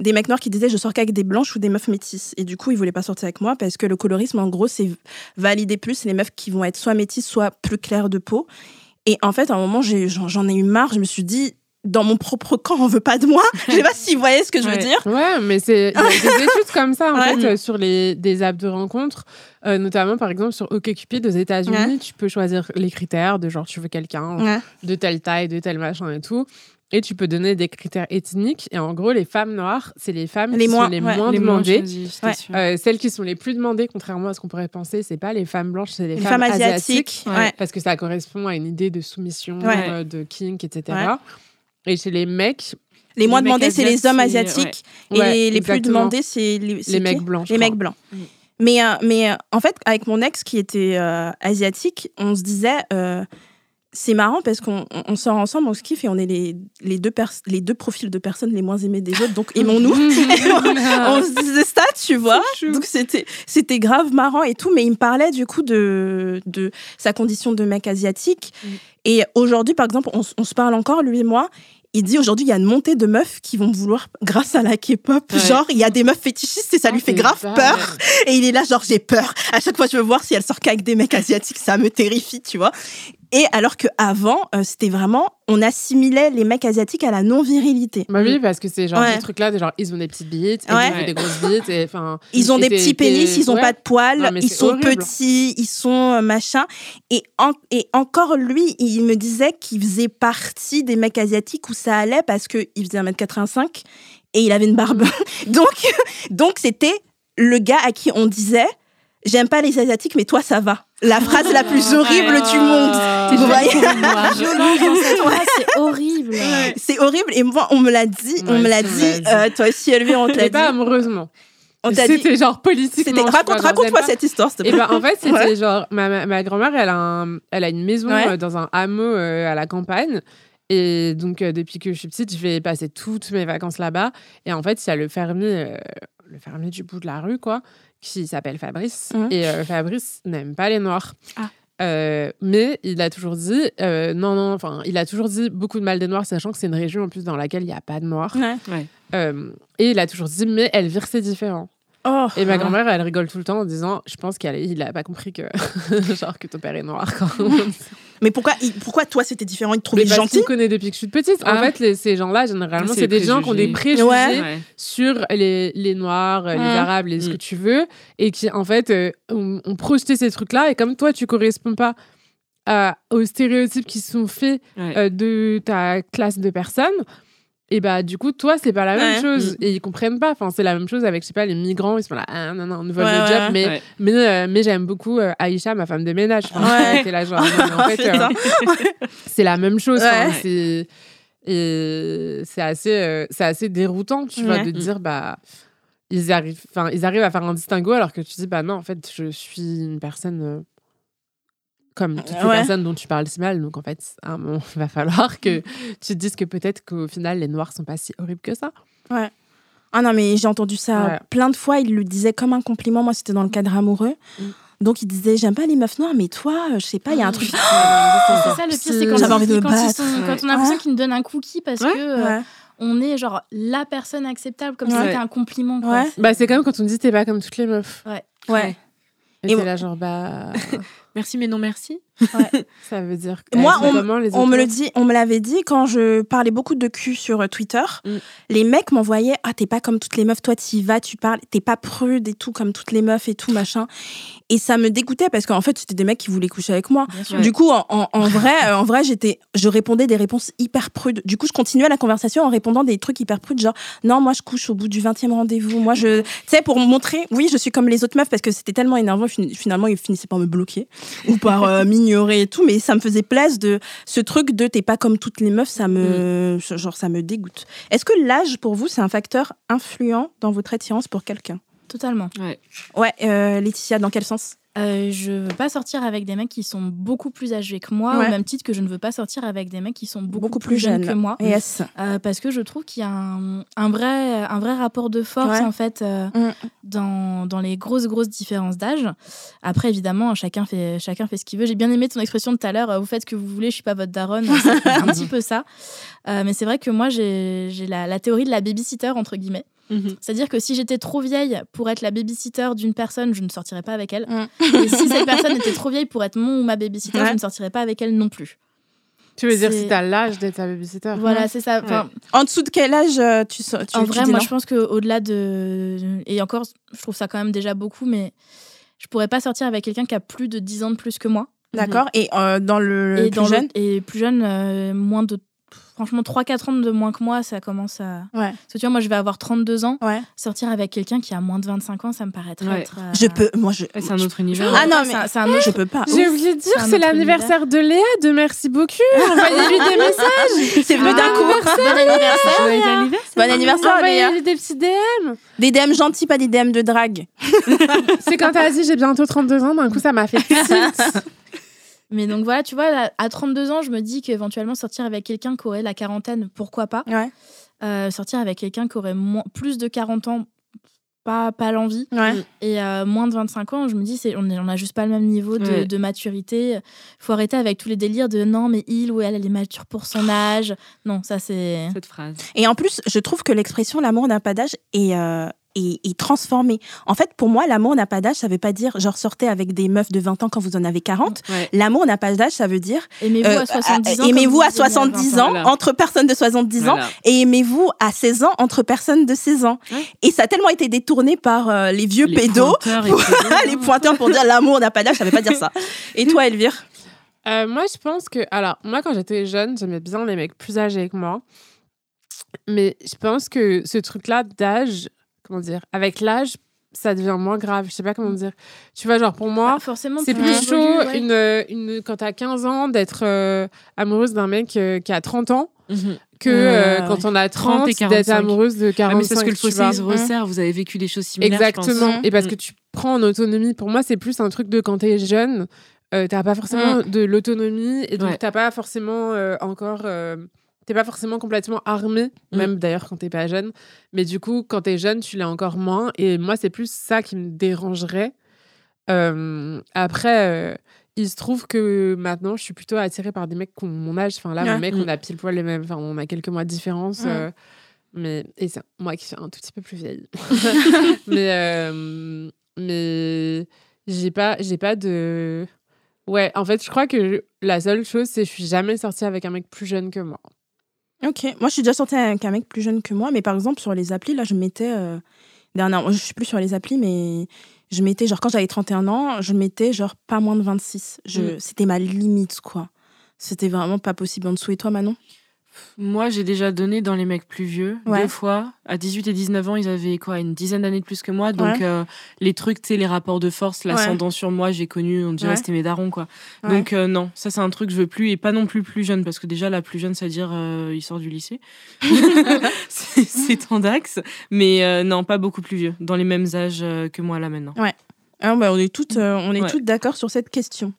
Des mecs noirs qui disaient je sors qu'avec des blanches ou des meufs métisses. Et du coup, ils voulaient pas sortir avec moi parce que le colorisme, en gros, c'est valider plus les meufs qui vont être soit métisses, soit plus claires de peau. Et en fait, à un moment, j'ai- j'en j'en ai eu marre. Je me suis dit, dans mon propre camp, on veut pas de moi. Je sais pas si vous voyez ce que je veux
Ouais.
dire.
Ouais, mais c'est il y a des études comme ça en
Ouais.
fait euh, sur les des apps de rencontres, euh, notamment par exemple sur OkCupid aux États-Unis,
Ouais.
tu peux choisir les critères de genre tu veux quelqu'un
Ouais.
de telle taille, de tel machin et tout. Et tu peux donner des critères ethniques. Et en gros, les femmes noires, c'est les femmes
Les
qui
moins-
sont les
ouais,
moins
Les
demandées.
Ouais.
Euh, celles qui sont les plus demandées, contrairement à ce qu'on pourrait penser, c'est pas les femmes blanches, c'est les,
Les
femmes,
femmes
asiatiques.
asiatiques. Ouais.
Parce que ça correspond à une idée de soumission, euh, de kink, etc. Et chez les mecs,
Les moins demandés, c'est les hommes
asiatiques,
ouais,
et les plus demandés, c'est les,
mecs blancs.
Les mecs blancs.
Mm.
Mais, euh, mais euh, en fait, avec mon ex qui était euh, asiatique, on se disait, c'est marrant parce qu'on on- on sort ensemble, on se kiffe et on est les, les, deux pers- les deux profils de personnes les moins aimées des autres, donc aimons-nous. on se disait ça, tu vois. Donc c'était c'était grave marrant et tout, mais il me parlait du coup de de sa condition de mec asiatique.
Mm.
Et aujourd'hui, par exemple, on se parle encore lui et moi. Il dit aujourd'hui il y a une montée de meufs qui vont vouloir grâce à la K-pop,
Ouais.
genre il y a des meufs fétichistes et ça
Ah,
lui fait grave peur. Et il est là genre j'ai peur. À chaque fois je veux voir si elle sort qu'avec des mecs asiatiques, ça me terrifie, tu vois. Et alors que avant euh, c'était vraiment on assimilait les mecs asiatiques à la non virilité.
Bah oui, parce que c'est genre
Ouais.
ce truc-là, de genre ils ont des petites bites, et
Ouais.
ils ont des grosses bites, et enfin.
Ils ont
et
des petits pénis, ils ont
ouais.
pas de poils,
Non,
ils sont
horrible.
petits, ils sont euh, machin. Et, en- et encore lui, il me disait qu'il faisait partie des mecs asiatiques où ça allait parce qu'il faisait 1m85 et il avait une barbe. donc donc c'était le gars à qui on disait J'aime pas les asiatiques, mais toi ça va. La phrase la plus horrible du monde.
Ah.
Vous voyez
c'est horrible.
C'est horrible. Et moi, on me l'a dit, on
Ouais,
me l'a dit. euh, toi aussi, Elvire, on te l'a dit.
pas amoureusement.
On t'a dit.
C'était genre vois,
Raconte, raconte-moi cette histoire, s'il te
Et
plaît.
ben en fait, c'était
Ouais.
genre ma, ma, ma grand-mère, elle a un, elle a une maison
Ouais.
euh, dans un hameau euh, à la campagne. Et donc euh, depuis que je suis petite, je vais passer toutes mes vacances là-bas. Et en fait, il y a le fermier, euh, le fermier du bout de la rue, quoi, qui s'appelle Fabrice.
Mhm.
Et euh, Fabrice n'aime pas les noirs.
Ah.
Euh, mais il a toujours dit, euh, non, non, enfin, il a toujours dit beaucoup de mal des Noirs, sachant que c'est une région en plus dans laquelle il n'y a pas de Noirs.
Ouais.
Euh, et il a toujours dit, mais elle vire, c'est différent.
Oh.
Et ma
Ah.
grand-mère, elle rigole tout le temps en disant Je pense qu'il a, il a pas compris que, genre, que ton père est noir. Quand
Mais pourquoi, il- pourquoi toi c'était différent? Il te
parce
gentil?
me connaît depuis que je suis petite. En
Ah.
fait, les- ces gens-là, généralement,
Ah, c'est
des gens qui ont des
préjugés.
Ouais.
Sur les, les noirs, euh, les
Mm.
arabes, les ce
Mm.
que tu veux, et qui, en fait, euh, ont, ont projeté ces trucs-là. Et comme toi, tu corresponds pas à- aux stéréotypes qui sont faits
Ouais.
euh, de ta classe de personnes, et bah du coup toi c'est pas la même
Ouais.
chose.
Mm.
et ils comprennent pas. Enfin c'est la même chose avec je sais pas les migrants. Ils sont là ah non non on nous vole
Ouais,
le job.
ouais.
mais
Ouais.
mais, euh, mais j'aime beaucoup euh, Aïcha ma femme de ménage. Enfin, là genre en fait euh, c'est la même chose c'est et c'est assez euh, c'est assez déroutant tu vois de dire bah ils arrivent enfin ils arrivent à faire un distinguo alors que tu dis bah non en fait je suis une personne euh, comme toutes les
Ouais.
personnes dont tu parles si mal donc en fait à un moment il va falloir que tu te dises que peut-être qu'au final les noirs sont pas si horribles que ça
Ah non, mais j'ai entendu ça
Ouais.
plein de fois. Il le disait comme un compliment. Moi, c'était dans le cadre amoureux.
Mm.
Donc, il disait J'aime pas les meufs noires, mais toi, euh, je sais pas, il y a un truc.
C'est ça le pire, c'est quand,
envie de
quand
battre.
sont- quand on a l'impression
Ouais.
qu'ils nous donnent un cookie parce
Ouais.
que euh,
Ouais.
on est genre la personne acceptable, comme si
Ouais.
c'était un compliment. quoi.
Ouais.
C'est-
bah c'est comme quand on dit t'es pas comme toutes les meufs
Ouais.
et,
Et moi-
là genre bah
Merci, mais non merci.
ça veut dire
Moi,
elles sont
on-
comment, les
On me le
autres
dit, on me l'avait dit quand je parlais beaucoup de cul sur euh, Twitter.
Mm.
Les mecs m'envoyaient ah t'es pas comme toutes les meufs, toi t'y vas, tu parles, t'es pas prude et tout comme toutes les meufs et tout machin. Et ça me dégoûtait parce qu'en fait c'était des mecs qui voulaient coucher avec moi.
Bien sûr.
Ouais.
Du coup en, en- en vrai, euh, en vrai j'étais, je répondais des réponses hyper prudes. Du coup je continuais la conversation en répondant des trucs hyper prudes genre non moi je couche au bout du 20e rendez-vous. Moi je, tu sais pour montrer oui je suis comme les autres meufs parce que c'était tellement énervant fin- finalement ils finissaient par me bloquer ou par euh, ignorer et tout, mais ça me faisait plaisir de ce truc de t'es pas comme toutes les meufs, ça me, genre, ça me dégoûte. Est-ce que l'âge pour vous, c'est un facteur influent dans votre attirance pour quelqu'un?
Totalement.
Ouais, euh, Laetitia, dans quel sens?
Euh, je veux pas sortir avec des mecs qui sont beaucoup plus âgés que moi,
Ouais.
au même titre que je ne veux pas sortir avec des mecs qui sont beaucoup,
Beaucoup
plus,
plus
jeunes que moi.
Yes.
Euh, parce que je trouve qu'il y a un, un vrai, un vrai rapport de force
Ouais.
en fait euh,
Mm.
dans, dans les grosses grosses différences d'âge. Après évidemment chacun fait chacun fait ce qu'il veut. J'ai bien aimé ton expression de tout à l'heure. euh, Vous faites ce que vous voulez, je suis pas votre daronne. C'est un petit peu ça. Mais c'est vrai que moi j'ai j'ai la, la théorie de la babysitter entre guillemets.
Mhm.
C'est-à-dire que si j'étais trop vieille pour être la babysitter d'une personne, je ne sortirais pas avec elle. Et si cette personne était trop vieille pour être mon ou ma babysitter,
Ouais.
je ne sortirais pas avec elle non plus.
Tu veux dire si t'as l'âge d'être sa babysitter
Voilà, c'est ça. Enfin,
En dessous de quel âge euh, tu, tu
en vrai, moi, je pense qu'au-delà de. Et encore, je trouve ça quand même déjà beaucoup, mais je pourrais pas sortir avec quelqu'un qui a plus de 10 ans de plus que moi.
D'accord. Et euh, dans le
et
plus
dans le-
jeune
Et plus jeune, euh, moins de. Franchement, 3-4 ans de moins que moi, ça commence à.
Ouais.
Parce que tu vois, moi, je vais avoir 32 ans.
Ouais.
Sortir avec quelqu'un qui a moins de 25 ans, ça me paraîtrait
Ouais.
être. euh,
Je peux. Moi, je.
C'est un autre univers.
Ah non, mais
c'est un autre-
je peux pas.
J'ai oublié de dire,
C'est
l'anniversaire de Léa, de merci beaucoup. Envoyez-lui des messages.
C'est venu d'un coup.
Bon anniversaire!
Joyeux anniversaire.
Bon anniversaire.
Envoyez-lui des petits DM.
Des DM gentils, pas des DM de drague.
C'est quand t'as dit j'ai bientôt 32 ans, d'un coup ça m'a fait.
Mais donc voilà, tu vois, là, à 32 ans, je me dis qu'éventuellement sortir avec quelqu'un qui aurait la quarantaine, pourquoi pas
Ouais.
Euh, Sortir avec quelqu'un qui aurait moins- plus de 40 ans, pas, pas l'envie.
Ouais.
Et euh, moins de 25 ans, je me dis, c'est, on n'a juste pas le même niveau de,
Ouais.
de maturité. faut arrêter avec tous les délires de non, mais il ou elle, elle est mature pour son âge. Non, ça c'est.
Cette phrase.
Et en plus, je trouve que l'expression l'amour n'a pas d'âge est, euh, est transformée. En fait, pour moi, l'amour n'a pas d'âge, ça veut pas dire genre sortez avec des meufs de 20 ans quand vous en avez 40.
Ouais.
L'amour n'a pas d'âge, ça veut dire
Aimez-vous
euh,
à 70 ans.
euh, aimez-vous
comme
à
vous aimiez
70
20
ans
Voilà.
entre personnes de 70 ans
Voilà.
et aimez-vous à 16 ans entre personnes de 16 ans.
Ouais.
Et ça a tellement été détourné par euh, les vieux
Les
pédos,
pointeurs et
les pointeurs pour dire l'amour n'a pas d'âge, ça veut pas dire ça. Et toi, Elvire?
Euh, moi, je pense que. Alors, moi, quand j'étais jeune, j'aimais bien les mecs plus âgés que moi. Mais je pense que ce truc-là d'âge, comment dire, avec l'âge, ça devient moins grave. Je sais pas comment dire. Tu vois, genre, pour moi.
Ah, forcément,
C'est
plus
chaud
ouais.
une, euh, une, quand t'as 15 ans d'être euh, amoureuse d'un mec euh, qui a 30 ans
Mhm.
que euh, quand on a
30
30
et
d'être
45.
amoureuse de 45.
Ouais, mais c'est parce que le fossé il se resserre. Vous avez vécu des choses similaires. je pense.
Exactement.
pense.
Et parce
Mm.
que tu prends en autonomie. Pour moi, c'est plus un truc de quand t'es jeune, euh, t'as pas forcément de l'autonomie et donc
Ouais.
t'as pas forcément euh, encore. T'es pas forcément complètement armé,
Mm.
même d'ailleurs quand t'es pas jeune. Mais du coup, quand t'es jeune, tu l'es encore moins. Et moi, c'est plus ça qui me dérangerait. Euh, après, euh, il se trouve que maintenant, je suis plutôt attirée par des mecs qui ont mon âge. Enfin, là,
Ouais.
mon mec,
Mm.
on a pile poil les mêmes. Enfin, on a quelques mois de différence.
Mm.
euh, mais, et c'est moi qui suis un tout petit peu plus vieille. mais mais j'ai pas, j'ai pas de. Ouais, en fait, je crois que la seule chose, c'est que je suis jamais sortie avec un mec plus jeune que moi.
Ok, moi je suis déjà sortie avec un mec plus jeune que moi, mais par exemple sur les applis, là je mettais. Euh, dernièrement, je suis plus sur les applis, mais je mettais, genre quand j'avais 31 ans, je mettais genre pas moins de 26. Je,
Mm.
C'était ma limite, quoi. C'était vraiment pas possible en dessous. Et toi, Manon?
Moi, j'ai déjà donné dans les mecs plus vieux,
Ouais.
deux fois. À 18 et 19 ans, ils avaient quoi, une dizaine d'années de plus que moi. Donc,
Ouais.
euh, les trucs, tu sais, les rapports de force, l'ascendant sur moi, j'ai connu, on dirait
Ouais.
c'était mes darons, quoi.
Ouais.
Donc, euh, non, ça, c'est un truc que je veux plus. Et pas non plus plus jeune, parce que déjà, la plus jeune, c'est-à-dire, euh, il sort du lycée. c'est c'est en dax. Mais euh, non, pas beaucoup plus vieux. Dans les mêmes âges que moi, là, maintenant.
Ah, bah, on est toutes, on est
Ouais.
toutes d'accord sur cette question.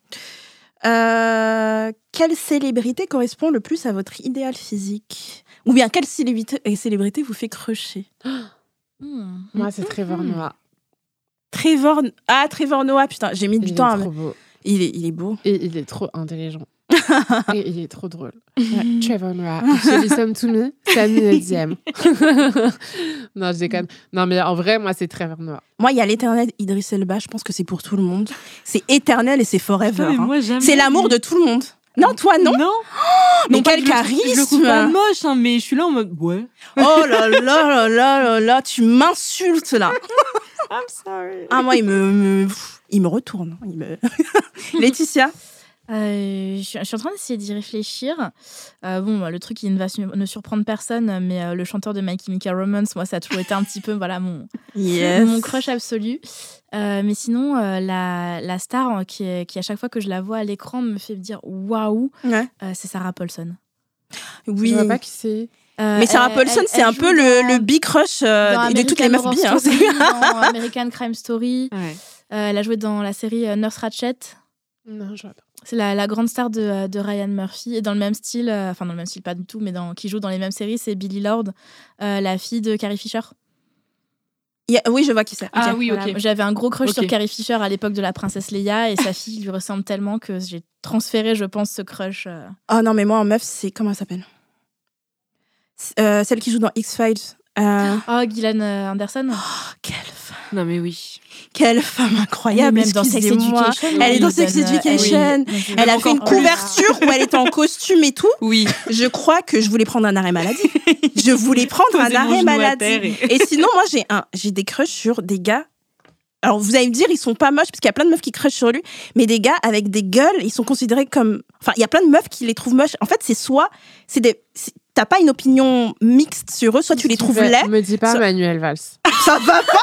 Euh, quelle célébrité correspond le plus à votre idéal physique? Ou bien quelle célébrité, célébrité vous fait crusher
Hmm.
Moi, c'est Trevor Noah.
Trevor. Ah, Trevor Noah, putain, j'ai mis
Il
du
est
temps à.
trop beau.
Il est, il est beau.
Et il est trop intelligent. et il est trop drôle. Ouais, Trevor Noah. Je listen to me, Samy et Diem. non, je déconne. Non, mais en vrai, moi, c'est Trevor Noah.
Moi, il y a l'éternel Idris Elba, je pense que c'est pour tout le monde. C'est éternel et c'est forever.
Mais
hein.
moi, jamais.
C'est l'amour de tout le monde. Non, toi, non
Non.
Mais
Non, pas
quel
que je le trouve- Je le trouve
charisme
pas moche, hein, mais je suis là en mode, ouais.
Oh là là là là là là, tu m'insultes là.
I'm sorry.
Ah, moi, il me, il me retourne. Il me... Laetitia
Euh, je, suis, je suis en train d'essayer d'y réfléchir. Euh, bon, le truc qui ne va su- ne surprendre personne, mais euh, le chanteur de My Chemical Romance, moi, ça a toujours été un petit peu voilà, mon,
Yes.
mon crush absolu. Euh, mais sinon, euh, la, la star euh, qui, est- qui, à chaque fois que je la vois à l'écran, me fait dire waouh,
Ouais.
c'est Sarah Paulson.
Oui.
Je vois pas qui c'est.
Euh,
Mais Sarah
elle-
Paulson, c'est un peu le,
dans-
le big crush euh, de toutes les meufs
American
bi. Hein.
American Crime Story.
Ouais.
Euh, elle a joué dans la série Nurse Ratchet.
Non, je vois pas.
C'est la, la grande star de, euh, de Ryan Murphy. Et dans le même style, euh, enfin dans le même style pas du tout, mais dans, qui joue dans les mêmes séries, c'est Billy Lord, euh, la fille de Carrie Fisher.
Oui, je vois qui c'est.
Ah oui,
Voilà.
ok.
J'avais un gros crush sur Carrie Fisher à l'époque de la princesse Leia et sa fille lui ressemble tellement que j'ai transféré, je pense, ce crush. euh.
Oh non, mais moi en meuf, c'est. Comment elle s'appelle? Euh, Celle qui joue dans X-Files. Euh,
Oh, Gillian euh, Anderson.
quelle femme,
Non, mais oui.
quelle femme incroyable.
Elle est même dans Sex. Education.
Elle est dans Sex
euh,
Education.
oui.
Elle a fait une couverture où elle était en costume et tout.
Oui.
Je crois que je voulais prendre un arrêt maladie. Je voulais prendre un arrêt maladie.
Et
sinon, moi, j'ai un, j'ai des crushs sur des gars. Alors, vous allez me dire, ils sont pas moches, parce qu'il y a plein de meufs qui crushent sur lui, mais des gars avec des gueules, ils sont considérés comme. Enfin, il y a plein de meufs qui les trouvent moches. En fait, c'est soit. c'est des. T'as pas une opinion mixte sur eux, soit tu les trouves laids.
Me dis pas Manuel Valls.
Ça va pas.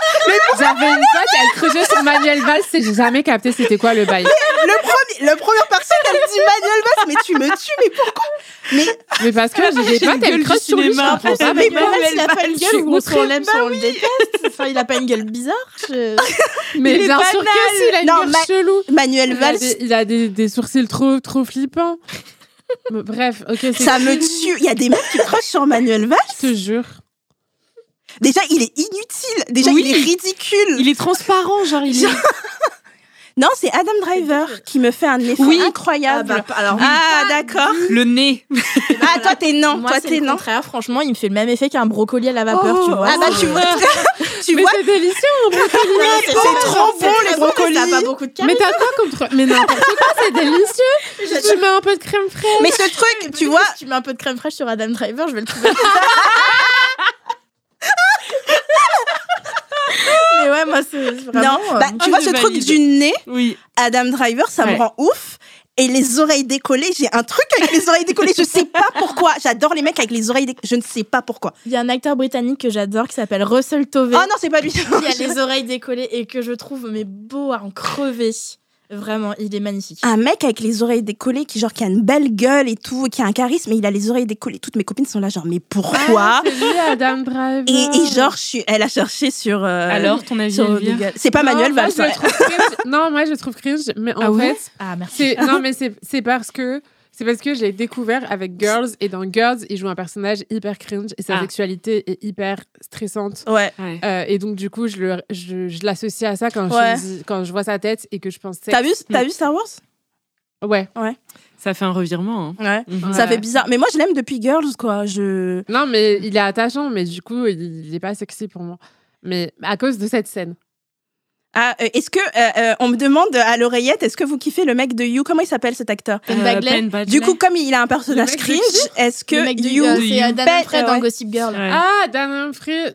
J'avais une pote, elle creusait sur Manuel Valls et j'ai jamais capté c'était quoi le bail.
Le premier, le première personne, elle dit Manuel Valls, mais tu me tues, mais pourquoi? Mais
Mais parce que j'ai des potes, elle creuse sur lui, je comprends pas.
Mais Manuel
il a pas une
Valls,
gueule
je
où on l'aime, soit on le déteste. Enfin, il a pas une gueule bizarre.
Mais bien sûr que si, il a une gueule chelou.
Manuel
Il a,
Valls,
des, il a des, des sourcils trop, trop flippants. Bref, ok,
ça me tue. Il y a des meufs qui crushent sur Manuel Valls.
je te jure.
Déjà, il est inutile. Déjà,
Oui.
il est ridicule.
Il est transparent, genre, il est.
Non, c'est Adam Driver qui me fait un
Oui.
incroyable.
Ah, bah, alors,
Ah, d'accord.
Le nez.
Ah, toi, t'es non.
Moi,
toi,
c'est
t'es non.
contraire. Franchement, il me fait le même effet qu'un brocoli à la vapeur, tu vois.
Ah, bah, tu vois. tu
Mais
vois,
c'est délicieux, mon brocoli.
c'est trop bon, les brocolis.
a pas beaucoup de
Mais t'as quoi contre. Mais n'importe quoi, c'est délicieux. Tu mets un peu de crème fraîche.
Mais ce truc, tu vois,
Si tu mets un peu de crème fraîche sur Adam Driver, je vais le trouver. mais ouais, moi, c'est vraiment.
non,
euh,
bah, tu vois ce truc du nez,
Oui.
Adam Driver, ça me rend ouf. Et les oreilles décollées, j'ai un truc avec les oreilles décollées, je sais pas pourquoi. J'adore les mecs avec les oreilles décollées, je ne sais pas pourquoi.
Il y a un acteur britannique que j'adore qui s'appelle Russell Tovey.
Oh non, c'est pas lui.
qui a les oreilles décollées et que je trouve mais beau à en crever. Vraiment, il est magnifique.
Un mec avec les oreilles décollées, qui genre qui a une belle gueule et tout, qui a un charisme, mais il a les oreilles décollées. Toutes mes copines sont là, genre, mais pourquoi
Ah, c'est lui, Adam Driver.
et, et genre, je suis, elle a cherché sur. euh,
Alors, ton avis.
C'est pas
Non,
Manuel
moi,
Valls.
Non, moi, je trouve cringe. Mais en
Ah ouais
fait,
Ah, merci.
non, mais c'est c'est parce que c'est parce que j'ai découvert avec Girls et dans Girls, il joue un personnage hyper cringe et sa
Ah.
sexualité est hyper stressante.
Ouais.
Ouais.
Euh, et donc du coup, je le je, je l'associe à ça quand
Ouais.
je quand je vois sa tête et que je pense.
T'as vu, t'as vu Star Wars?
Ouais.
Ça fait un revirement. hein.
Ouais.
Mhm.
Ça
Ouais.
fait bizarre. Mais moi, je l'aime depuis Girls, quoi. Je.
Non, mais il est attachant, mais du coup, il, il est pas sexy pour moi. Mais à cause de cette scène.
Ah, euh, est-ce que euh, euh, on me demande à l'oreillette, est-ce que vous kiffez le mec de You? Comment il s'appelle cet acteur?
Penn
Euh,
Badgley.
Du coup, comme il a un personnage cringe, est-ce que
le mec de
You
c'est Dan Humphrey dans
ouais.
Gossip Girl.
Ouais.
Ah, Dan Humphrey.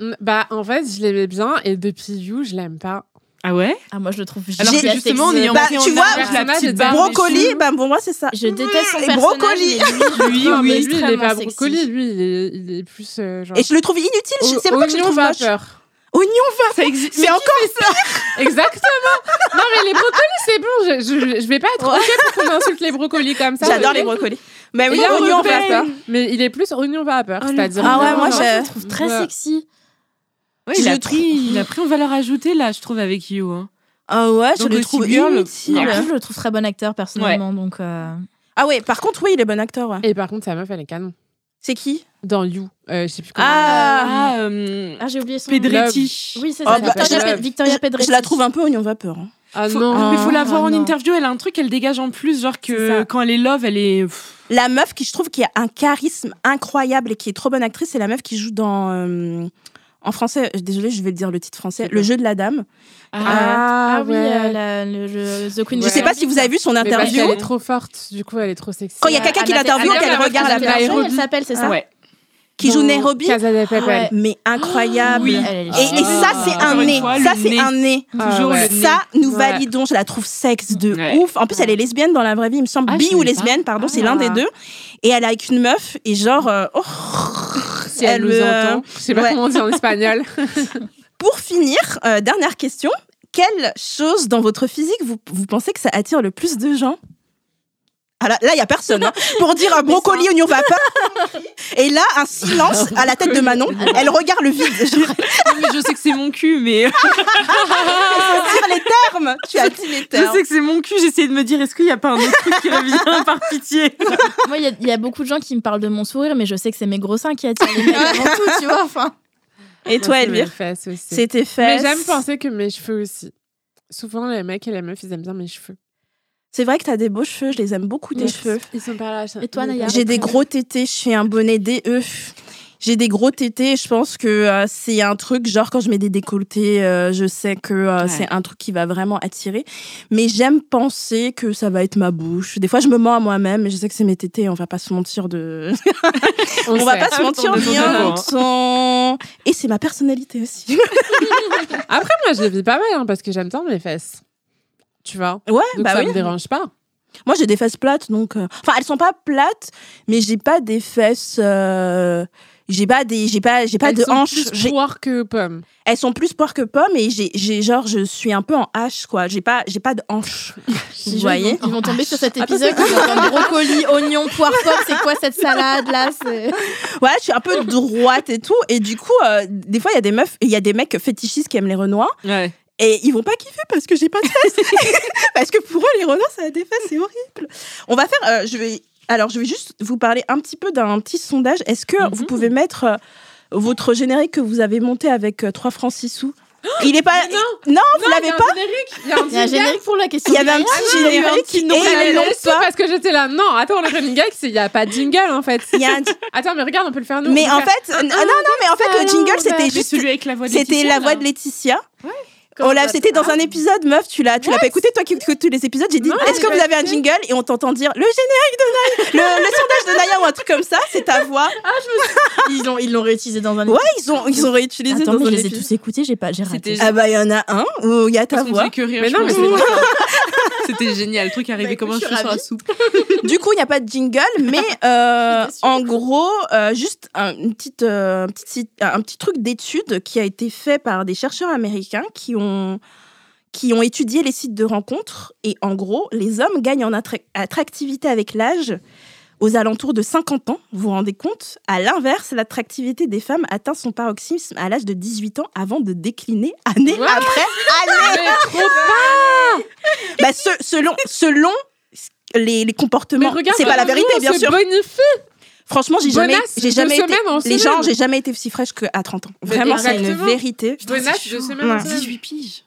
En fait, je l'aimais bien et depuis You, je l'aime pas.
Ah ouais?
Ah, moi, je le trouve
Alors que justement, on
Bah,
en
tu vois,
la petite
Brocoli, bah pour moi c'est ça.
Je déteste son
Les
personnage.
brocolis.
mais lui,
oui.
mais
lui, il est pas
sexy.
brocoli, lui, il est, il est plus euh, genre.
Et je le trouve inutile. je- C'est pourquoi je le trouve moche. Oignon vapeur.
Ça existe.
C'est encore
Exactement. non, mais les brocolis, c'est bon. Je, je, je vais pas être ok pour qu'on insulte les brocolis comme ça.
J'adore
mais-
les brocolis. Mais oui,
a
oignon vapeur.
Mais il est plus oignon vapeur,
Oh,
c'est-à-dire.
Ah ouais, moi, j'ai-
Je le trouve très
Ouais.
sexy.
Ouais, il, a pris, il a pris en valeur ajoutée, là, je trouve, avec You. hein.
Ah ouais, je
Donc,
le trouve inutile.
En plus, je le trouve très bon acteur personnellement. Donc, euh,
Ah ouais, par contre, oui, il est bon acteur. ouais.
Et par contre, sa meuf, elle est canon.
C'est qui?
Dans You. Euh, je sais plus comment.
Ah,
Ah, euh,
ah, j'ai oublié son nom.
Pedretti.
Oui, c'est
Oh,
ça.
bah,
Victoria, Pe- Pedretti.
je la trouve un peu oignon vapeur. hein.
Ah
Faut-
non.
mais faut la voir
Ah,
en
non.
interview, elle a un truc, elle dégage en plus, genre que quand elle est love, elle est. pff,
La meuf qui je trouve qui a un charisme incroyable et qui est trop bonne actrice, c'est la meuf qui joue dans euh, en français. Désolée, je vais le dire le titre français. Le jeu de la dame.
Ah,
Ah oui,
ouais.
euh, la- le, le- The Queen.
Je sais pas si vous avez vu son
Mais parce
interview.
qu'elle est trop forte, du coup, elle est trop sexy.
Quand il y a quelqu'un qui
Anna-
l'interviewe, qu'elle regarde la personne.
Elle s'appelle, c'est ça
Ouais.
Qui joue Nairobi.
Casa de Papel.
Ouais.
Mais incroyable.
Oui.
Et, et ça, c'est un nez.
fois,
ça, c'est un nez.
Toujours.
Ça, nous validons. Je la trouve sexe de ouf. En plus, elle est lesbienne dans la vraie vie, il me semble.
Ah,
Bi ou lesbienne, pardon, c'est
Ah.
l'un des deux. Et elle est avec une meuf, et genre. euh, oh.
Si elle, nous
euh,
entend. Je sais pas comment on dit en espagnol.
Pour finir, euh, dernière question. Quelle chose dans votre physique vous, vous pensez que ça attire le plus de gens? Ah là, il y a personne. hein. Pour dire un brocoli, oignon vapeur. Et là, un silence à la tête de Manon. Elle regarde le vide. Genre,
mais je sais que c'est mon cul, mais
dire les termes. Tu as dit les
je
termes.
sais que c'est mon cul. J'essaie de me dire, est-ce qu'il n'y a pas un autre truc qui revient par pitié?
Moi, il y a- il y, a beaucoup de gens qui me parlent de mon sourire, mais je sais que c'est mes gros seins qui attirent les mecs avant tout, tu vois. Enfin,
Et toi,
Moi, c'est
Elvire?
fesses aussi.
C'était
Mais
fait.
j'aime penser que mes cheveux aussi. Souvent, les mecs et les meufs, ils aiment bien mes cheveux.
C'est vrai que t'as des beaux cheveux. Je les aime beaucoup, tes
Merci.
cheveux.
Ils sont par là.
Et toi, Naya
J'ai des gros tétés. Je suis un bonnet DE. J'ai des gros tétés. Je pense que euh, c'est un truc, genre quand je mets des décolletés, euh, je sais que euh,
Ouais.
c'est un truc qui va vraiment attirer. Mais j'aime penser que ça va être ma bouche. Des fois, je me mens à moi-même, mais je sais que c'est mes tétés. On va pas se mentir de.
On,
on va pas se mentir bien. Et c'est ma personnalité aussi.
Après, moi, je vis pas mal hein, parce que j'aime tant mes fesses. Tu vois?
Ouais,
Donc
bah
ça
oui.
me dérange pas.
Moi, j'ai des fesses plates, donc. euh, Enfin, elles sont pas plates, mais j'ai pas des fesses. euh, J'ai pas des, j'ai pas, j'ai pas
Elles
de
sont
hanches.
plus poire que pomme.
Elles sont plus poires que pommes et j'ai, j'ai genre, je suis un peu en hache, quoi. J'ai pas, j'ai pas de hanches. Vous voyez?
Ils vont tomber sur cet épisode, ils vont entendre brocoli, oignon, poire, pomme, c'est quoi cette salade là? C'est-
Voilà, je suis un peu droite et tout. Et du coup, euh, des fois, il y a des meufs, il y a des mecs fétichistes qui aiment les renois.
Ouais.
Et ils vont pas kiffer parce que j'ai pas de fesses. parce que pour eux, les renois, ça a des fesses, c'est horrible. On va faire, euh, je vais, alors, je vais juste vous parler un petit peu d'un petit sondage. Est-ce que vous pouvez mettre euh, votre générique que vous avez monté avec euh, 3 francs 6 sous? Il est pas.
non.
non, vous
y
l'avez pas.
Il y a un
Il y a un
jingle.
générique pour la question.
Il y avait un petit
y
générique
est sous
pas.
parce que j'étais là. Non, attends, le running gag, c'est- il n'y a pas de jingle en fait.
Il y a un-
Attends, mais regarde, on peut le faire nous.
Mais en fait, euh, non, non, mais en fait, le
allons
jingle, c'était
Mais
juste.
celui avec la voix de
C'était
Laetitia,
la voix de Laetitia. L'a-
ça
C'était dans un épisode, meuf, tu l'as, tu l'as pas écouté, toi qui écoutes tous les épisodes. J'ai dit, est-ce que vous avez un jingle Et on t'entend dire le générique de Naya, le, le sondage de Naya ou un truc comme ça, c'est ta voix.
Ils l'ont ils l'ont réutilisé dans un
Ouais, ils ont, ils ont réutilisé
Attends,
dans
mais
un
je les ai
épisode.
tous écoutés, j'ai pas, j'ai raté.
Ah bah il y en a un où il y a ta voix.
faisait que rire.
Mais non, mais
C'était génial. Le truc arrivait
Bah,
comme un cheveu
je suis
sur la
ravie.
soupe.
Du coup, il n'y a pas de jingle, mais euh, en gros, euh, juste un, une petite, euh, un, petit, site- un petit truc d'étude qui a été fait par des chercheurs américains qui ont, qui ont étudié les sites de rencontres. Et en gros, les hommes gagnent en attra- attractivité avec l'âge aux alentours de 50 ans. Vous vous rendez compte? À l'inverse, l'attractivité des femmes atteint son paroxysme à l'âge de 18 ans avant de décliner année après année.
Mais trop.
Bah, ce- selon, selon les, les comportements. C'est pas la vérité, bien
se
sûr.
bonifie.
Franchement, j'ai jamais, j'ai jamais été, les gens, j'ai jamais été aussi fraîche qu'à 30 ans. Vraiment, c'est une
exactement.
vérité.
Bonasse de semaine en semaine.
18 piges.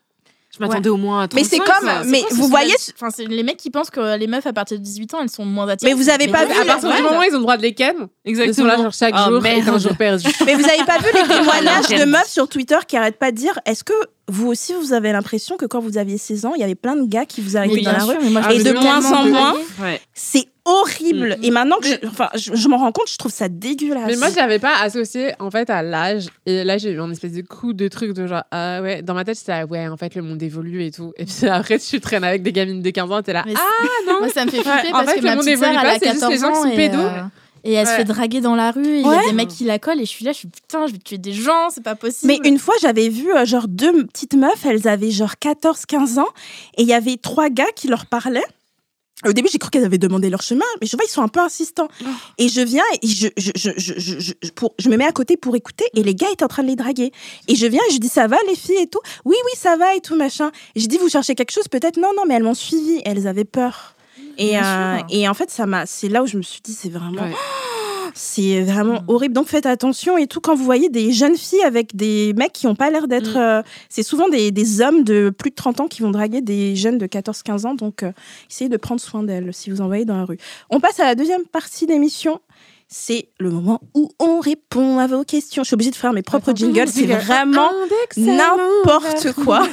Je m'attendais au moins à 35.
Mais c'est comme,
ça.
mais vous voyez,
les- Enfin, c'est les mecs qui pensent que les meufs à partir de 18 ans, elles sont moins attirantes.
Mais vous avez pas vu
À partir du moment où ils ont le droit de les ken, ils sont
Exactement.
là genre chaque
Ah,
jour un jour perdu.
mais vous avez pas vu les témoignages de meufs sur Twitter qui arrêtent pas de dire, est-ce que vous aussi vous avez l'impression que quand vous aviez 16 ans, il y avait plein de gars qui vous arrêtaient dans la
sûr,
rue
moi,
Et de moins en moins.
Ouais.
C'est horrible.
Mm.
Et maintenant que je, enfin, je, je m'en rends compte, je trouve ça dégueulasse.
Mais moi, je l'avais pas associé en fait à l'âge. Et là, j'ai eu un espèce de coup de truc de genre, ah ouais, dans ma tête, j'étais là, ouais, en fait, le monde évolue et tout. Et puis après, tu traînes avec des gamines de 15 ans, t'es là,
Mais
ah non.
Moi, ça me fait flipper
Ouais, en
parce
fait,
que
le
ma
monde évolue pas,
a
c'est juste
14
les gens qui sont
et,
pédos.
euh, et elle se fait draguer dans la rue. et Il y
Ouais.
a des mecs qui la collent et je suis là, je suis putain, je vais tuer des gens, c'est pas possible.
Mais une fois, j'avais vu euh, genre deux petites meufs, elles avaient genre 14-15 ans, et il y avait trois gars qui leur parlaient. Au début, j'ai cru qu'elles avaient demandé leur chemin, mais je vois, ils sont un peu insistants. Et je viens et je, je, je, je, je, je- pour, je me mets à côté pour écouter, et les gars étaient en train de les draguer. Et je viens et je dis, ça va les filles et tout? Oui, oui, ça va et tout, machin. Et j'ai dit, vous cherchez quelque chose? Peut-être Non, non, mais elles m'ont suivi, elles avaient peur. Et, euh, et en fait, ça m'a, c'est là où je me suis dit, c'est vraiment,
Ouais.
c'est vraiment
Mm.
horrible. Donc faites attention et tout quand vous voyez des jeunes filles avec des mecs qui n'ont pas l'air d'être.
Mm.
euh, c'est souvent des, des hommes de plus de 30 ans qui vont draguer des jeunes de 14-15 ans. Donc euh, essayez de prendre soin d'elles si vous en voyez dans la rue. On passe à la deuxième partie d'émission. C'est le moment où on répond à vos questions. Je suis obligée de faire mes propres
Attends,
jingles, c'est
jingle.
vraiment
Index
n'importe quoi.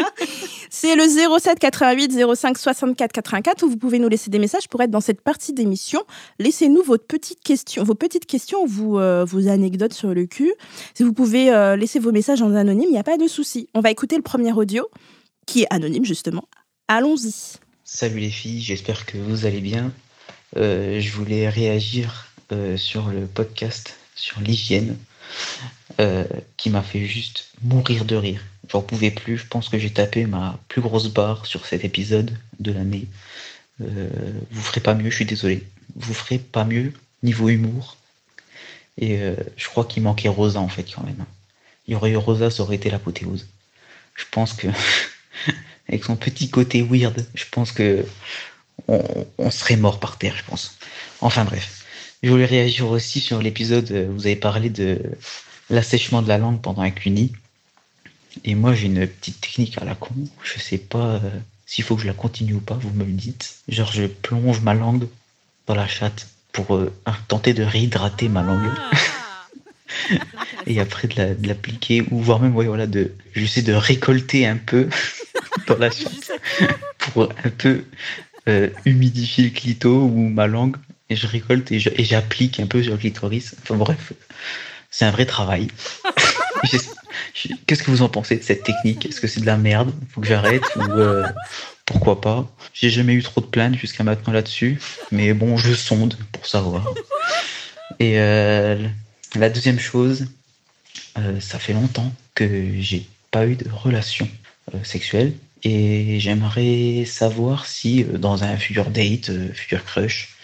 c'est le 07 88 05 64 84 où vous pouvez nous laisser des messages pour être dans cette partie d'émission. Laissez-nous votre petite question, vos petites questions, vous, euh, vos anecdotes sur le cul. Si vous pouvez euh, laisser vos messages en anonyme, il n'y a pas de souci. On va écouter le premier audio qui est anonyme justement. Allons-y.
Salut les filles, j'espère que vous allez bien. Euh, je voulais réagir euh, sur le podcast sur l'hygiène euh, qui m'a fait juste mourir de rire. J'en pouvais plus, je pense que j'ai tapé ma plus grosse barre sur cet épisode de l'année. Euh, vous ferez pas mieux, je suis désolé. Vous ferez pas mieux niveau humour. Et euh, je crois qu'il manquait Rosa en fait quand même. Il y aurait eu Rosa, ça aurait été l'apothéose. Je pense que avec son petit côté weird, je pense que on, on serait mort par terre, je pense. Enfin bref. Je voulais réagir aussi sur l'épisode, euh, vous avez parlé de l'assèchement de la langue pendant un cuni. Et moi j'ai une petite technique à la con, je sais pas euh, s'il faut que je la continue ou pas, vous me le dites. Genre je plonge ma langue dans la chatte pour euh, tenter de réhydrater ma langue. et après de la- de l'appliquer ou voire même ouais, voilà de j'essaie de récolter un peu dans la chatte pour un peu euh, humidifier le clito ou ma langue et je récolte et j'applique un peu sur le clitoris. Enfin bref c'est un vrai travail. Qu'est-ce que vous en pensez de cette technique? Est-ce que c'est de la merde? Faut que j'arrête ou euh, pourquoi pas? J'ai jamais eu trop de plaintes jusqu'à maintenant là-dessus mais bon je sonde pour savoir. Et euh, la deuxième chose, euh, ça fait longtemps que j'ai pas eu de relation sexuelle et j'aimerais savoir si dans un futur date, futur crush,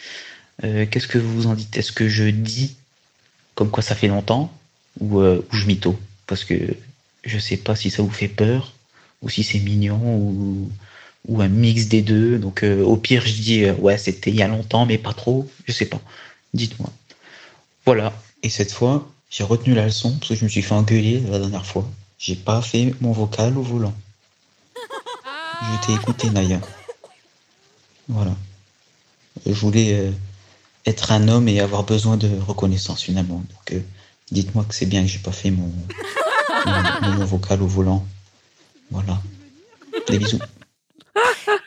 euh, qu'est-ce que vous en dites? Est-ce que je dis comme quoi ça fait longtemps ou, euh, ou je mytho Parce que je sais pas si ça vous fait peur ou si c'est mignon ou, un mix des deux. Donc euh, au pire, je dis euh, ouais, c'était il y a longtemps, mais pas trop. Je sais pas. Dites-moi. Voilà. Et cette fois, j'ai retenu la leçon parce que je me suis fait engueuler la dernière fois. J'ai pas fait mon vocal au volant. Je t'ai écouté, Naya. Voilà. Je voulais être un homme et avoir besoin de reconnaissance finalement. Donc, euh, dites-moi que c'est bien que j'ai pas fait mon, mon, mon vocal au volant. Voilà. Des bisous.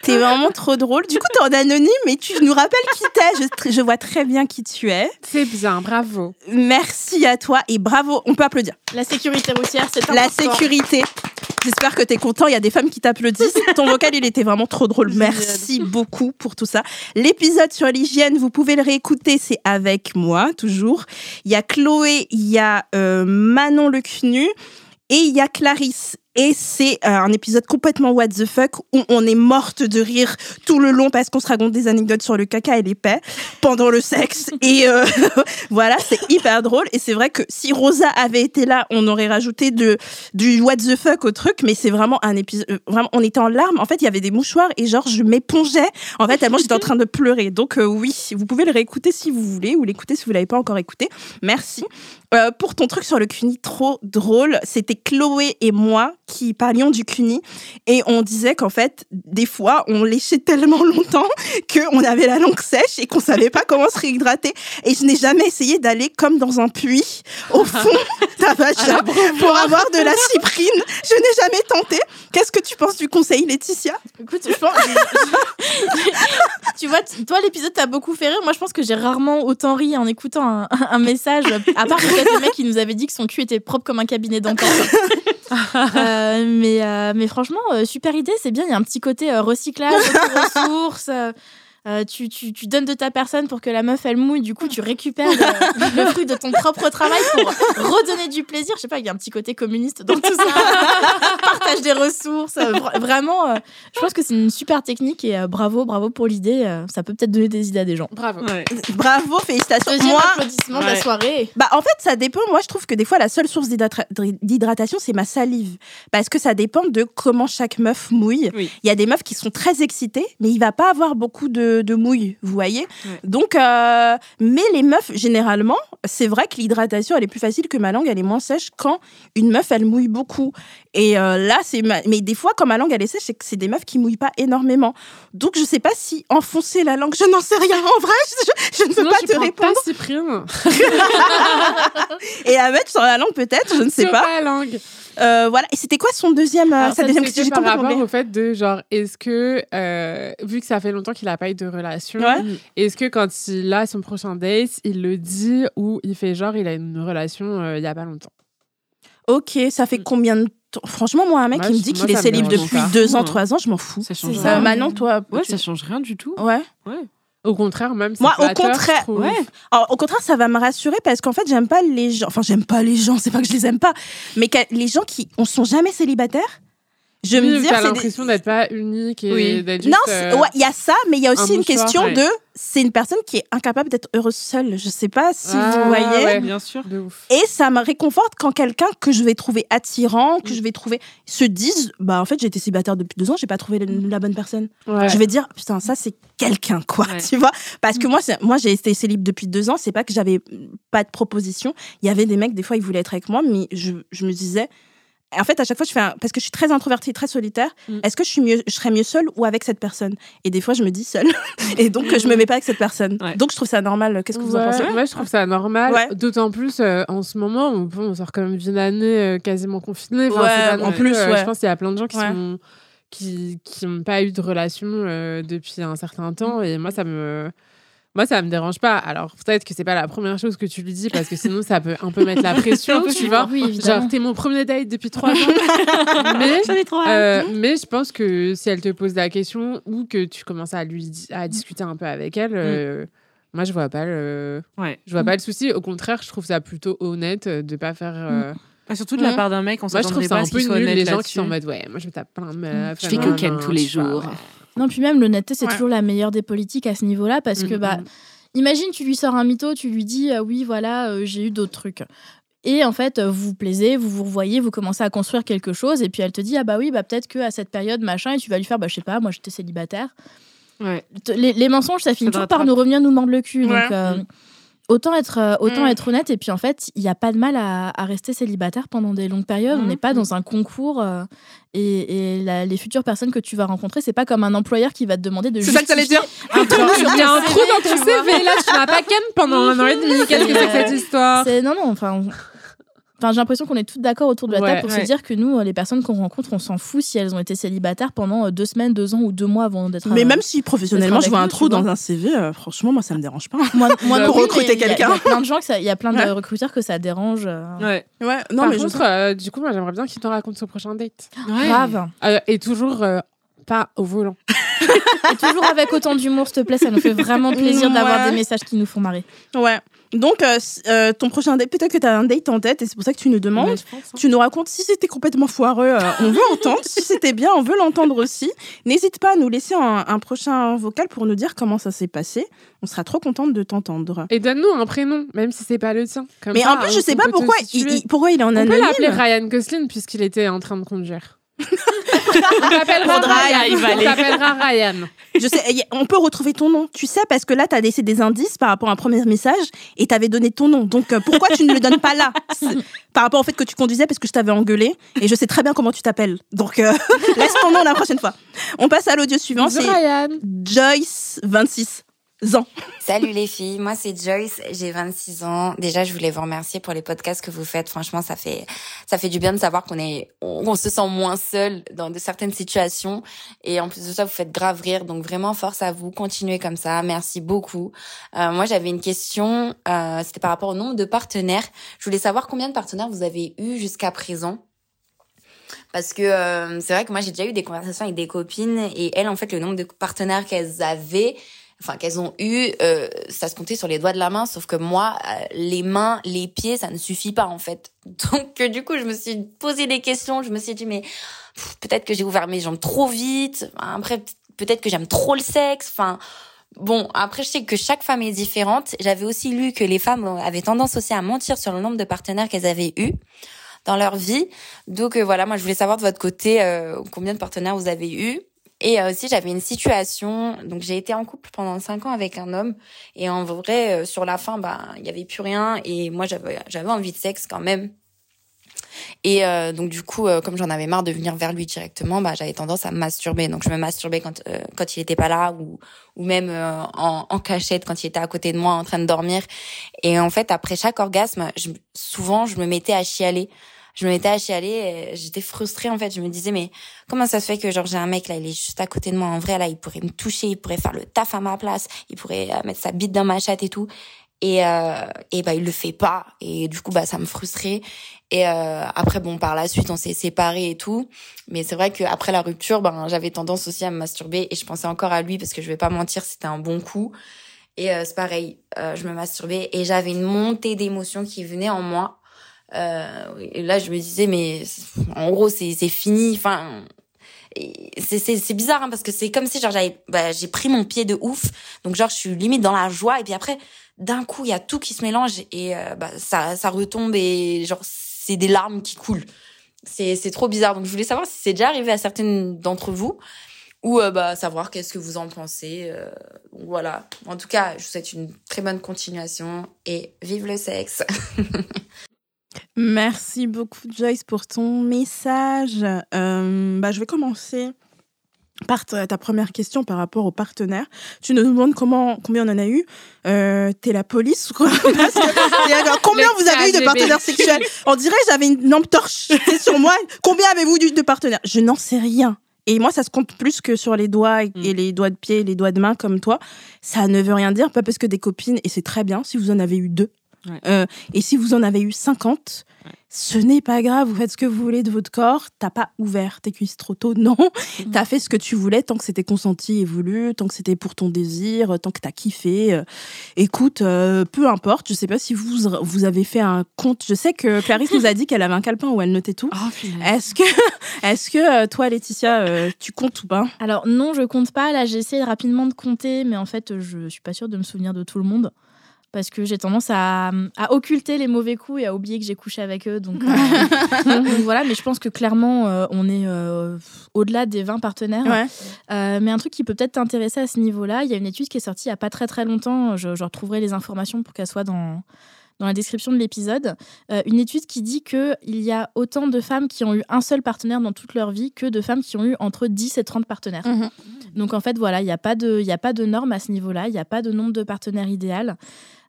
T'es vraiment trop drôle. Du coup, t'es en anonyme et tu nous rappelles qui t'es. Je, je vois très bien qui tu es.
C'est bien, bravo.
Merci à toi et bravo. On peut applaudir.
La sécurité routière, c'est
La
important.
sécurité. J'espère que t'es content. Il y a des femmes qui t'applaudissent. Ton vocal, il était vraiment trop drôle. Merci beaucoup pour tout ça. L'épisode sur l'hygiène, vous pouvez le réécouter. C'est avec moi, toujours. Il y a Chloé, il y a euh, Manon Le Cnu et il y a Clarisse. Et c'est euh, un épisode complètement what the fuck où on est morte de rire tout le long parce qu'on se raconte des anecdotes sur le caca et les paix pendant le sexe. Et euh, voilà, c'est hyper drôle. Et c'est vrai que si Rosa avait été là, on aurait rajouté de, du what the fuck au truc. Mais c'est vraiment un épisode. euh, Vraiment, on était en larmes. En fait, il y avait des mouchoirs et genre, je m'épongeais. En fait, tellement j'étais en train de pleurer. Donc, euh, oui, vous pouvez le réécouter si vous voulez ou l'écouter si vous l'avez pas encore écouté. Merci. Pour ton truc sur le CUNY, trop drôle. C'était Chloé et moi qui parlions du CUNY et on disait qu'en fait, des fois, on léchait tellement longtemps qu'on avait la langue sèche et qu'on savait pas comment se réhydrater. Et je n'ai jamais essayé d'aller comme dans un puits au fond d'un vagin pour avoir de la cyprine. Je n'ai jamais tenté. Qu'est-ce que tu penses du conseil, Laetitia?
Écoute, je pense. tu vois, toi, l'épisode t'a beaucoup fait rire. Moi, je pense que j'ai rarement autant ri en écoutant un, un message. À part le mec qui nous avait dit que son cul était propre comme un cabinet dentaire. Euh, mais, euh, mais franchement, euh, super idée, c'est bien. Il y a un petit côté euh, recyclage, ressources. Euh, tu, tu, tu donnes de ta personne pour que la meuf elle mouille, du coup tu récupères le, le fruit de ton propre travail pour redonner du plaisir. Je sais pas, il y a un petit côté communiste dans tout ça. Partage des ressources. euh, vra- vraiment, euh, je pense que c'est une super technique et euh, bravo, bravo pour l'idée. euh, ça peut peut-être donner des idées à des gens.
Bravo.
Bravo, félicitations.
Deuxième
Moi,
applaudissement de la soirée.
Bah, en fait, ça dépend. Moi, je trouve que des fois, la seule source d'hydratation, c'est ma salive. Parce que ça dépend de comment chaque meuf mouille. Il
Oui.
y a des meufs qui sont très excitées, mais il va pas avoir beaucoup de de, de mouille, vous voyez.
Ouais.
Donc, euh, mais les meufs, généralement, c'est vrai que l'hydratation, elle est plus facile que ma langue, elle est moins sèche quand une meuf, elle mouille beaucoup. Et euh, là, c'est. ma- Mais des fois, quand ma langue, elle est sèche, c'est que c'est des meufs qui mouillent pas énormément. Donc, je sais pas si enfoncer la langue, je n'en sais rien en vrai, je, je ne peux pas
tu
te répondre.
pas Cyprien.
Et à mettre sur la langue, peut-être, je ne sais
Sur
pas.
la langue.
Euh, voilà. Et c'était quoi son deuxième,
Alors,
sa deuxième question
par rapport au fait de genre, est-ce que, euh, vu que ça fait longtemps qu'il n'a pas eu de relation,
Ouais.
est-ce que quand il a son prochain date, il le dit ou il fait genre, il a une relation euh, il y a pas longtemps?
Ok, ça fait combien de temps? Franchement, moi, un mec
Moi,
qui me dit qu'il est célib depuis deux ans, trois ans, je m'en fous.
Ça change rien.
Ça.
Manon, toi
Ouais,
tu-
ça change rien du tout.
Ouais.
Au contraire, même. c'est
Moi, au contraire,
trouve.
Ouais.
Alors, au contraire, ça va me rassurer parce qu'en fait, j'aime pas les gens. Enfin, j'aime pas les gens, c'est pas que je les aime pas, mais que les gens qui ne sont jamais célibataires, je
Oui,
me c'est des-
l'impression d'être pas unique et
Oui.
d'être
Non,
juste,
c'est-
euh,
ouais, il y a ça, mais il y a aussi
un
une question
ouais.
de. C'est une personne qui est incapable d'être heureuse seule. Je sais pas si
Ah,
vous voyez.
ouais.
Bien sûr.
de ouf.
Et ça me réconforte quand quelqu'un que je vais trouver attirant,
Mm.
que je vais trouver, se dise, bah en fait j'ai été célibataire depuis deux ans, j'ai pas trouvé la, la bonne personne.
Ouais.
Je vais dire, putain, ça c'est quelqu'un quoi,
Ouais.
tu vois Parce que moi, c'est- moi j'ai été célib depuis deux ans, c'est pas que j'avais pas de proposition. Il y avait des mecs, des fois ils voulaient être avec moi, mais je, je me disais, en fait à chaque fois je fais, un- parce que je suis très introvertie, très solitaire,
Mm.
est-ce que je suis mieux, je serais mieux seule ou avec cette personne? Et des fois je me dis seule, et donc je me mets pas avec cette personne.
Ouais.
Donc je trouve ça normal. Qu'est-ce que vous en pensez?
Moi, je trouve ça normal.
Ouais.
D'autant plus euh, en ce moment, on, sort quand même d'une année euh, quasiment confinée. Enfin,
en plus,
euh,
ouais.
Je pense qu'il y a plein de gens qui
Ouais.
sont qui qui n'ont pas eu de relation euh, depuis un certain temps et moi ça me moi ça me dérange pas alors peut-être que c'est pas la première chose que tu lui dis parce que sinon ça peut un peu mettre la pression tu vois
Oui,
genre t'es mon premier date depuis trois ans mais euh, mais je pense que si elle te pose la question ou que tu commences à lui di- à discuter un peu avec elle, euh, moi je vois pas le,
Ouais.
je vois pas le souci. Au contraire, je trouve ça plutôt honnête de pas faire. euh,
Bah, surtout de la part d'un mec, on
Moi je trouve
s'attendrait
ça
pas à
un
ce
peu
qu'il soit
nul
honnête
les gens qui sont en mode ouais, moi je me tape plein de meufs.
Je fais cocaine tous les
pas,
jours.
ouais.
Non, puis même l'honnêteté, c'est
Ouais.
toujours la meilleure des politiques à ce niveau-là parce que,
Mhm.
bah, imagine, tu lui sors un mytho, tu lui dis, euh, oui, voilà, euh, j'ai eu d'autres trucs. Et en fait, euh, vous vous plaisez, vous vous revoyez, vous commencez à construire quelque chose, et puis elle te dit, ah bah oui, bah peut-être qu'à cette période, machin, et tu vas lui faire, bah je sais pas, moi j'étais célibataire.
Ouais.
Les, les mensonges, ça finit toujours par nous revenir nous mordre le cul.
Ouais.
Donc, euh, autant, être, euh, autant
Mm.
être honnête, et puis en fait, il n'y a pas de mal à, à rester célibataire pendant des longues périodes. On
Mhm.
n'est pas dans un concours, euh, et, et la- les futures personnes que tu vas rencontrer, c'est pas comme un employeur qui va te demander de
C'est ça que t'allais dire
un trou sur
Il y a un trou dans ton. CV là, tu n'as pas ken pendant un an et demi. Qu'est-ce que c'est que cette histoire?
Non non enfin Enfin, j'ai l'impression qu'on est toutes d'accord autour de la
Ouais.
table pour se dire que nous, euh, les personnes qu'on rencontre, on s'en fout si elles ont été célibataires pendant euh, deux semaines, deux ans ou deux mois avant d'être.
Mais
euh,
même si professionnellement je vois un trou
vois.
dans un CV, euh, franchement moi ça me dérange pas.
moi, moi
Pour recruter quelqu'un.
Il y a plein de gens que ça, il y a plein de
Ouais.
recruteurs que ça dérange. euh,
Ouais.
Ouais, non
Par
mais je
contre, euh, du coup, moi j'aimerais bien qu'il te raconte son prochain date.
Ouais.
Grave.
Euh, et toujours euh, pas au volant.
Et toujours avec autant d'humour, s'il te plaît, ça nous fait vraiment plaisir d'avoir des messages qui nous font marrer.
Ouais. Donc, euh, euh, ton prochain date, peut-être que tu as un date en tête et c'est pour ça que tu nous demandes.
Pense, hein.
Tu nous racontes si c'était complètement foireux, euh, on veut entendre. si c'était bien, on veut l'entendre aussi. N'hésite pas à nous laisser un, un prochain vocal pour nous dire comment ça s'est passé. On sera trop contente de t'entendre.
Et donne-nous un prénom, même si c'est pas le tien. Comme
Mais
ça,
en plus, je
on-
sais
on
pas
peut
pourquoi il, il- pourquoi il est en
On peut
anonyme.
l'appeler Ryan Gosling puisqu'il était en train de conduire. On t'appellera Ryan. On t'appellera Ryan.
Je sais, y- on peut retrouver ton nom, tu sais, parce que là, tu as laissé des indices par rapport à un premier message et tu avais donné ton nom. Donc, euh, pourquoi tu ne le donnes pas là? C'est- Par rapport au fait que tu conduisais parce que je t'avais engueulé et je sais très bien comment tu t'appelles. Donc, euh, laisse ton nom la prochaine fois. On passe à l'audio suivant. C'est
Ryan.
Joyce, 26
Salut les filles, moi c'est Joyce, j'ai 26 ans. Déjà, je voulais vous remercier pour les podcasts que vous faites. Franchement, ça fait ça fait du bien de savoir qu'on est on se sent moins seul dans de certaines situations et en plus de ça, vous faites grave rire. Donc vraiment force à vous, continuez comme ça. Merci beaucoup. Euh, moi, j'avais une question, euh, c'était par rapport au nombre de partenaires. Je voulais savoir combien de partenaires vous avez eu jusqu'à présent. Parce que euh, c'est vrai que moi j'ai déjà eu des conversations avec des copines et elles en fait le nombre de partenaires qu'elles avaient enfin qu'elles ont eu, euh, ça se comptait sur les doigts de la main, sauf que moi, euh, les mains, les pieds, ça ne suffit pas en fait. Donc euh, du coup, je me suis posé des questions, je me suis dit mais peut-être que j'ai ouvert mes jambes trop vite, après peut-être que j'aime trop le sexe, enfin bon, après je sais que chaque femme est différente. J'avais aussi lu que les femmes avaient tendance aussi à mentir sur le nombre de partenaires qu'elles avaient eu dans leur vie. Donc euh, voilà, moi je voulais savoir de votre côté euh, combien de partenaires vous avez eu Et euh, aussi, j'avais une situation. Donc, j'ai été en couple pendant cinq ans avec un homme. Et en vrai, euh, sur la fin, bah, il y avait plus rien. Et moi, j'avais, j'avais envie de sexe quand même. Et euh, donc du coup, euh, comme j'en avais marre de venir vers lui directement, bah j'avais tendance à me masturber. Donc je me masturbais quand euh, quand il était pas là ou ou même en, en cachette quand il était à côté de moi en train de dormir. Et en fait, après chaque orgasme, je, souvent je me mettais à chialer. Je me mettais à chialer, j'étais frustrée en fait. Je me disais mais comment ça se fait que genre j'ai un mec là, il est juste à côté de moi. En vrai là, il pourrait me toucher, il pourrait faire le taf à ma place, il pourrait mettre sa bite dans ma chatte et tout et euh, et bah il le fait pas et du coup bah ça me frustrait et euh, après, bon, par la suite, on s'est séparés et tout. Mais c'est vrai qu'après la rupture, ben, j'avais tendance aussi à me masturber et je pensais encore à lui parce que je vais pas mentir, c'était un bon coup. Et euh, c'est pareil, euh, je me masturbais et j'avais une montée d'émotions qui venait en moi. Euh, et là, je me disais, mais en gros, c'est fini. Enfin, c'est bizarre hein, parce que c'est comme si genre j'avais bah, j'ai pris mon pied de ouf. Donc genre je suis limite dans la joie et puis après d'un coup il y a tout qui se mélange et bah ça ça retombe et genre c'est des larmes qui coulent. C'est, c'est trop bizarre. Donc, je voulais savoir si c'est déjà arrivé à certaines d'entre vous ou euh, bah, savoir qu'est-ce que vous en pensez. Euh, voilà. En tout cas, je vous souhaite une très bonne continuation et vive le sexe.
Merci beaucoup, Joyce, pour ton message. Euh, bah, je vais commencer par ta première question par rapport aux partenaires. Tu nous demandes comment, combien on en a eu. Euh, T'es la police, quoi. combien vous avez eu de partenaires sexuels On dirait que j'avais une lampe torche sur moi. Combien avez-vous eu de partenaires Je n'en sais rien. Et moi, ça se compte plus que sur les doigts et mm. les doigts de pied, les doigts de main comme toi. Ça ne veut rien dire, pas parce que des copines, et c'est très bien si vous en avez eu deux. Euh, et si vous en avez eu 50, ce n'est pas grave, vous faites ce que vous voulez de votre corps. T'as pas ouvert tes cuisses trop tôt, non. tu T'as fait ce que tu voulais tant que c'était consenti et voulu, tant que c'était pour ton désir, tant que t'as kiffé. Euh, écoute, euh, peu importe. Je sais pas si vous vous avez fait un compte. Je sais que Clarisse nous a dit qu'elle avait un calepin où elle notait tout. Oh, est-ce que, est-ce que toi, Laetitia, tu comptes ou pas?
Alors non, je compte pas. Là, j'ai essayé rapidement de compter, mais en fait, je suis pas sûre de me souvenir de tout le monde parce que j'ai tendance à, occulter les mauvais coups et à oublier que j'ai couché avec eux. Donc, euh, voilà, mais je pense que clairement, euh, on est euh, au-delà des 20 partenaires. mais un truc qui peut peut-être t'intéresser à ce niveau-là, il y a une étude qui est sortie il n'y a pas très très longtemps. Je, retrouverai les informations pour qu'elles soient dans, dans la description de l'épisode, une étude qui dit qu'il y a autant de femmes qui ont eu un seul partenaire dans toute leur vie que de femmes qui ont eu entre 10 et 30 partenaires. Mhm. Donc en fait, voilà, il n'y a, pas de, a pas de normes à ce niveau-là, il n'y a pas de nombre de partenaires idéal.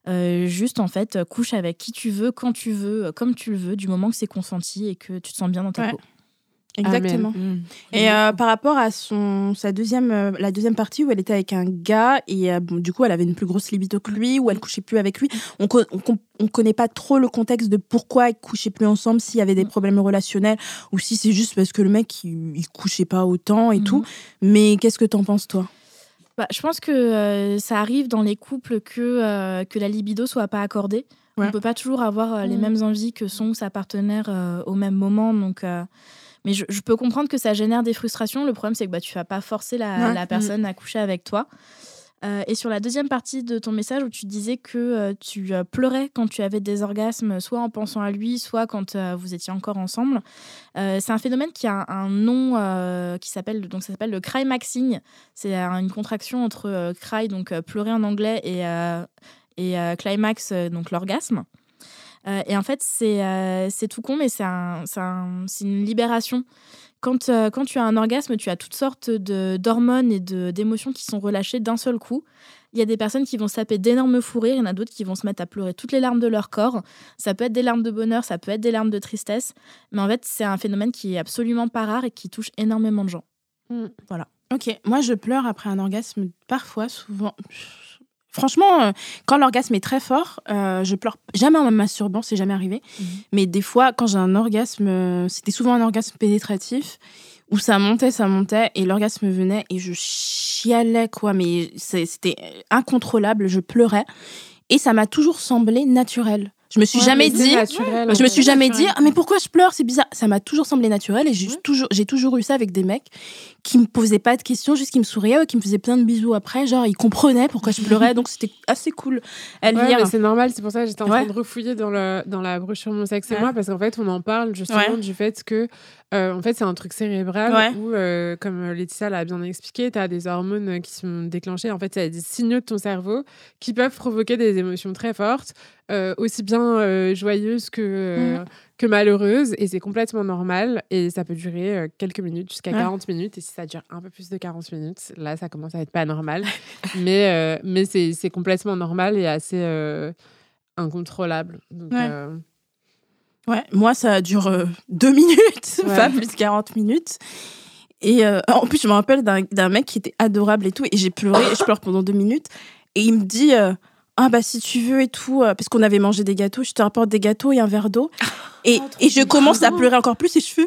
Euh, juste en fait, couche avec qui tu veux, quand tu veux, euh, comme tu le veux, du moment que c'est consenti et que tu te sens bien dans ta peau.
Exactement. Mm. Et euh, par rapport à son, sa deuxième, la deuxième partie où elle était avec un gars et du coup elle avait une plus grosse libido que lui, où elle couchait plus avec lui, on, on, connaît pas trop le contexte de pourquoi ils couchaient plus ensemble, s'il y avait des mm. problèmes relationnels ou si c'est juste parce que le mec il, il couchait pas autant et mm. tout. Mais qu'est-ce que t'en penses toi?
Bah, je pense que euh, ça arrive dans les couples que, euh, que la libido soit pas accordée. On ne peut pas toujours avoir euh, les mêmes envies que son ou sa partenaire au même moment. Donc, mais je, peux comprendre que ça génère des frustrations. Le problème, c'est que bah, tu vas pas forcer la, la personne à coucher avec toi. Euh, et sur la deuxième partie de ton message où tu disais que euh, tu euh, pleurais quand tu avais des orgasmes, soit en pensant à lui, soit quand vous étiez encore ensemble, c'est un phénomène qui a un, nom qui s'appelle donc ça s'appelle le cry maxing. C'est une contraction entre cry donc pleurer en anglais et et climax donc l'orgasme. Et en fait, c'est tout con, mais c'est un, une libération quand, euh, quand tu as un orgasme, tu as toutes sortes d'hormones et d'émotions qui sont relâchées d'un seul coup. Il y a des personnes qui vont saper d'énormes fous rires, il y en a d'autres qui vont se mettre à pleurer toutes les larmes de leur corps. Ça peut être des larmes de bonheur, ça peut être des larmes de tristesse, mais en fait, c'est un phénomène qui est absolument pas rare et qui touche énormément de gens.
Hmm. Voilà. Ok, moi je pleure après un orgasme, parfois, souvent. Franchement, euh, quand l'orgasme est très fort, euh, je pleure jamais en me masturbant, c'est jamais arrivé. Mhm. Mais des fois, quand j'ai un orgasme, euh, c'était souvent un orgasme pénétratif où ça montait, ça montait et l'orgasme venait et je chialais quoi. Mais c'était incontrôlable, je pleurais et ça m'a toujours semblé naturel. Je me suis jamais dit, je me suis jamais dit, ah, mais pourquoi je pleure, c'est bizarre. Ça m'a toujours semblé naturel et j'ai toujours, j'ai toujours eu ça avec des mecs qui me posaient pas de questions, juste qui me souriaient, qui me faisaient plein de bisous après, genre ils comprenaient pourquoi je pleurais, donc c'était assez cool.
Elvire, c'est normal, c'est pour ça que j'étais en train de refouiller dans le dans la brochure mon sexe et moi parce qu'en fait on en parle justement du fait que Euh, en fait, c'est un truc cérébral
Ouais.
où, euh, comme Laetitia l'a bien expliqué, tu as des hormones qui sont déclenchées. En fait, il y a des signaux de ton cerveau qui peuvent provoquer des émotions très fortes, euh, aussi bien euh, joyeuses que, euh, que malheureuses. Et c'est complètement normal. Et ça peut durer euh, quelques minutes, jusqu'à
Ouais.
40 minutes. Et si ça dure un peu plus de 40 minutes, là, ça commence à être pas normal. mais euh, mais c'est complètement normal et assez euh, incontrôlable. Donc,
Ouais. Ouais, moi, ça dure euh, deux minutes,
Ouais.
pas plus de 40 minutes. Et euh, en plus, je me rappelle d'un mec qui était adorable et tout. Et j'ai pleuré, et je pleure pendant deux minutes. Et il me dit euh, Ah, bah, si tu veux et tout, euh, parce qu'on avait mangé des gâteaux, je te rapporte des gâteaux et un verre d'eau. Et, et je commence à pleurer encore plus. Et je fais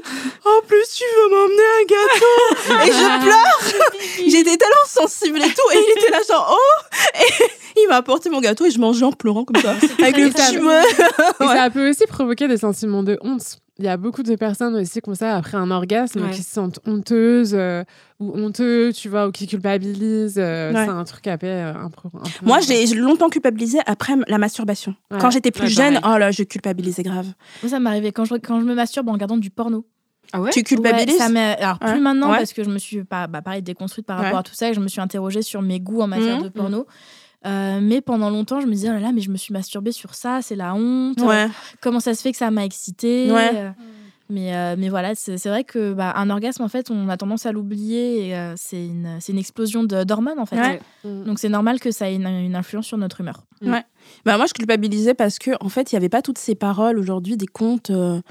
En plus, tu veux m'emmener un gâteau Et je pleure J'étais tellement sensible et tout. Et il était là, genre Oh Et il m'a apporté mon gâteau et je mangeais en pleurant comme ça. avec le petit
Et ça peut aussi provoquer des sentiments de honte. Il y a beaucoup de personnes aussi comme ça après un orgasme
Ouais.
qui se sentent honteuses euh, ou honteux, tu vois, ou qui culpabilisent. euh,
Ouais.
C'est un truc à paix euh, un peu. un peu-
Moi, j'ai longtemps culpabilisé après la masturbation.
Ouais.
Quand j'étais plus
Ouais,
jeune,
pareil.
oh là, je culpabilisais grave.
Moi, ça m'arrivait quand je, quand je me masturbe en regardant du porno.
Ah ouais
Tu culpabilises
Ouais, ça m'est- Alors, plus
Ouais.
maintenant,
Ouais.
parce que je me suis, pas, bah, pareil, déconstruite par
Ouais.
rapport à tout ça et je me suis interrogée sur mes goûts en matière
Mhm.
de porno. Euh, mais pendant longtemps, je me disais, oh là là, mais je me suis masturbée sur ça, c'est la honte.
Ouais.
Comment ça se fait que ça m'a excitée
Ouais.
Euh, Mais, euh, mais voilà, c'est c'est vrai que bah, un orgasme, en fait, on a tendance à l'oublier. euh, c'est une, c'est une explosion de- d'hormones, en fait.
Ouais.
Mm.
Donc c'est normal que ça ait une, une influence sur notre humeur.
Bah, moi, je culpabilisais parce que, en fait, il n'y avait pas toutes ces paroles aujourd'hui, des contes. euh,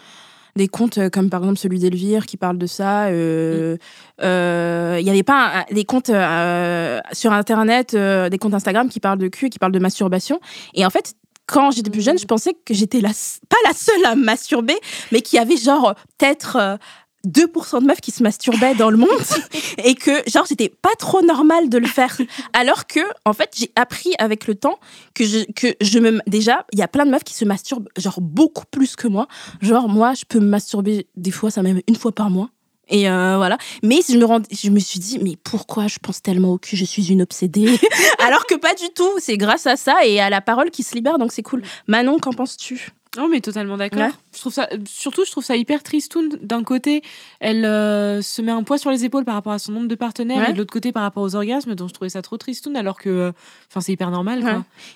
Des contes euh, comme par exemple celui d'Elvire qui parle de ça. euh, euh, Il n'y avait pas un- des comptes euh, sur Internet, euh, des comptes Instagram qui parlent de cul et qui parlent de masturbation. Et en fait, quand j'étais plus jeune, je pensais que j'étais la, pas la seule à masturber, mais qu'il y avait genre peut-être euh, 2% de meufs qui se masturbaient dans le monde et que genre c'était pas trop normal de le faire. Alors que en fait, j'ai appris avec le temps que je que je me déjà, il y a plein de meufs qui se masturbent genre beaucoup plus que moi. Genre moi, je peux me masturber des fois ça même une fois par mois. Et euh, voilà. Mais je me, rend, je me suis dit, mais pourquoi je pense tellement au cul Je suis une obsédée? Alors que pas du tout. C'est grâce à ça et à la parole qui se libère, donc c'est cool. Manon, qu'en penses-tu?
Non, mais totalement d'accord.
Ouais.
Je trouve ça, surtout, je trouve ça hyper tristoun. D'un côté, elle euh, se met un poids sur les épaules par rapport à son nombre de partenaires,
Ouais.
et de l'autre côté, par rapport aux orgasmes. Donc, je trouvais ça trop tristoun, alors que, euh, enfin, c'est hyper normal.
Ouais.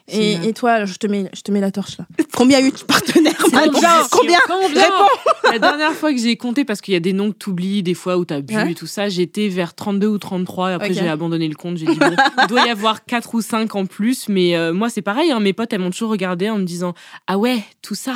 Et,
euh,
et toi, je te, mets, je te mets la torche là. Combien y a eu de partenaires
Combien
Combien Réponds
La dernière fois que j'ai compté, parce qu'il y a des noms que t'oublies, des fois où t'as bu
Ouais.
et tout ça, j'étais vers 32 ou 33. Et après, j'ai abandonné le compte. J'ai dit, bon, il doit y avoir 4 ou 5 en plus. Mais moi, c'est pareil. hein, mes potes, elles m'ont toujours regardé en me disant, ah ouais, tout ça.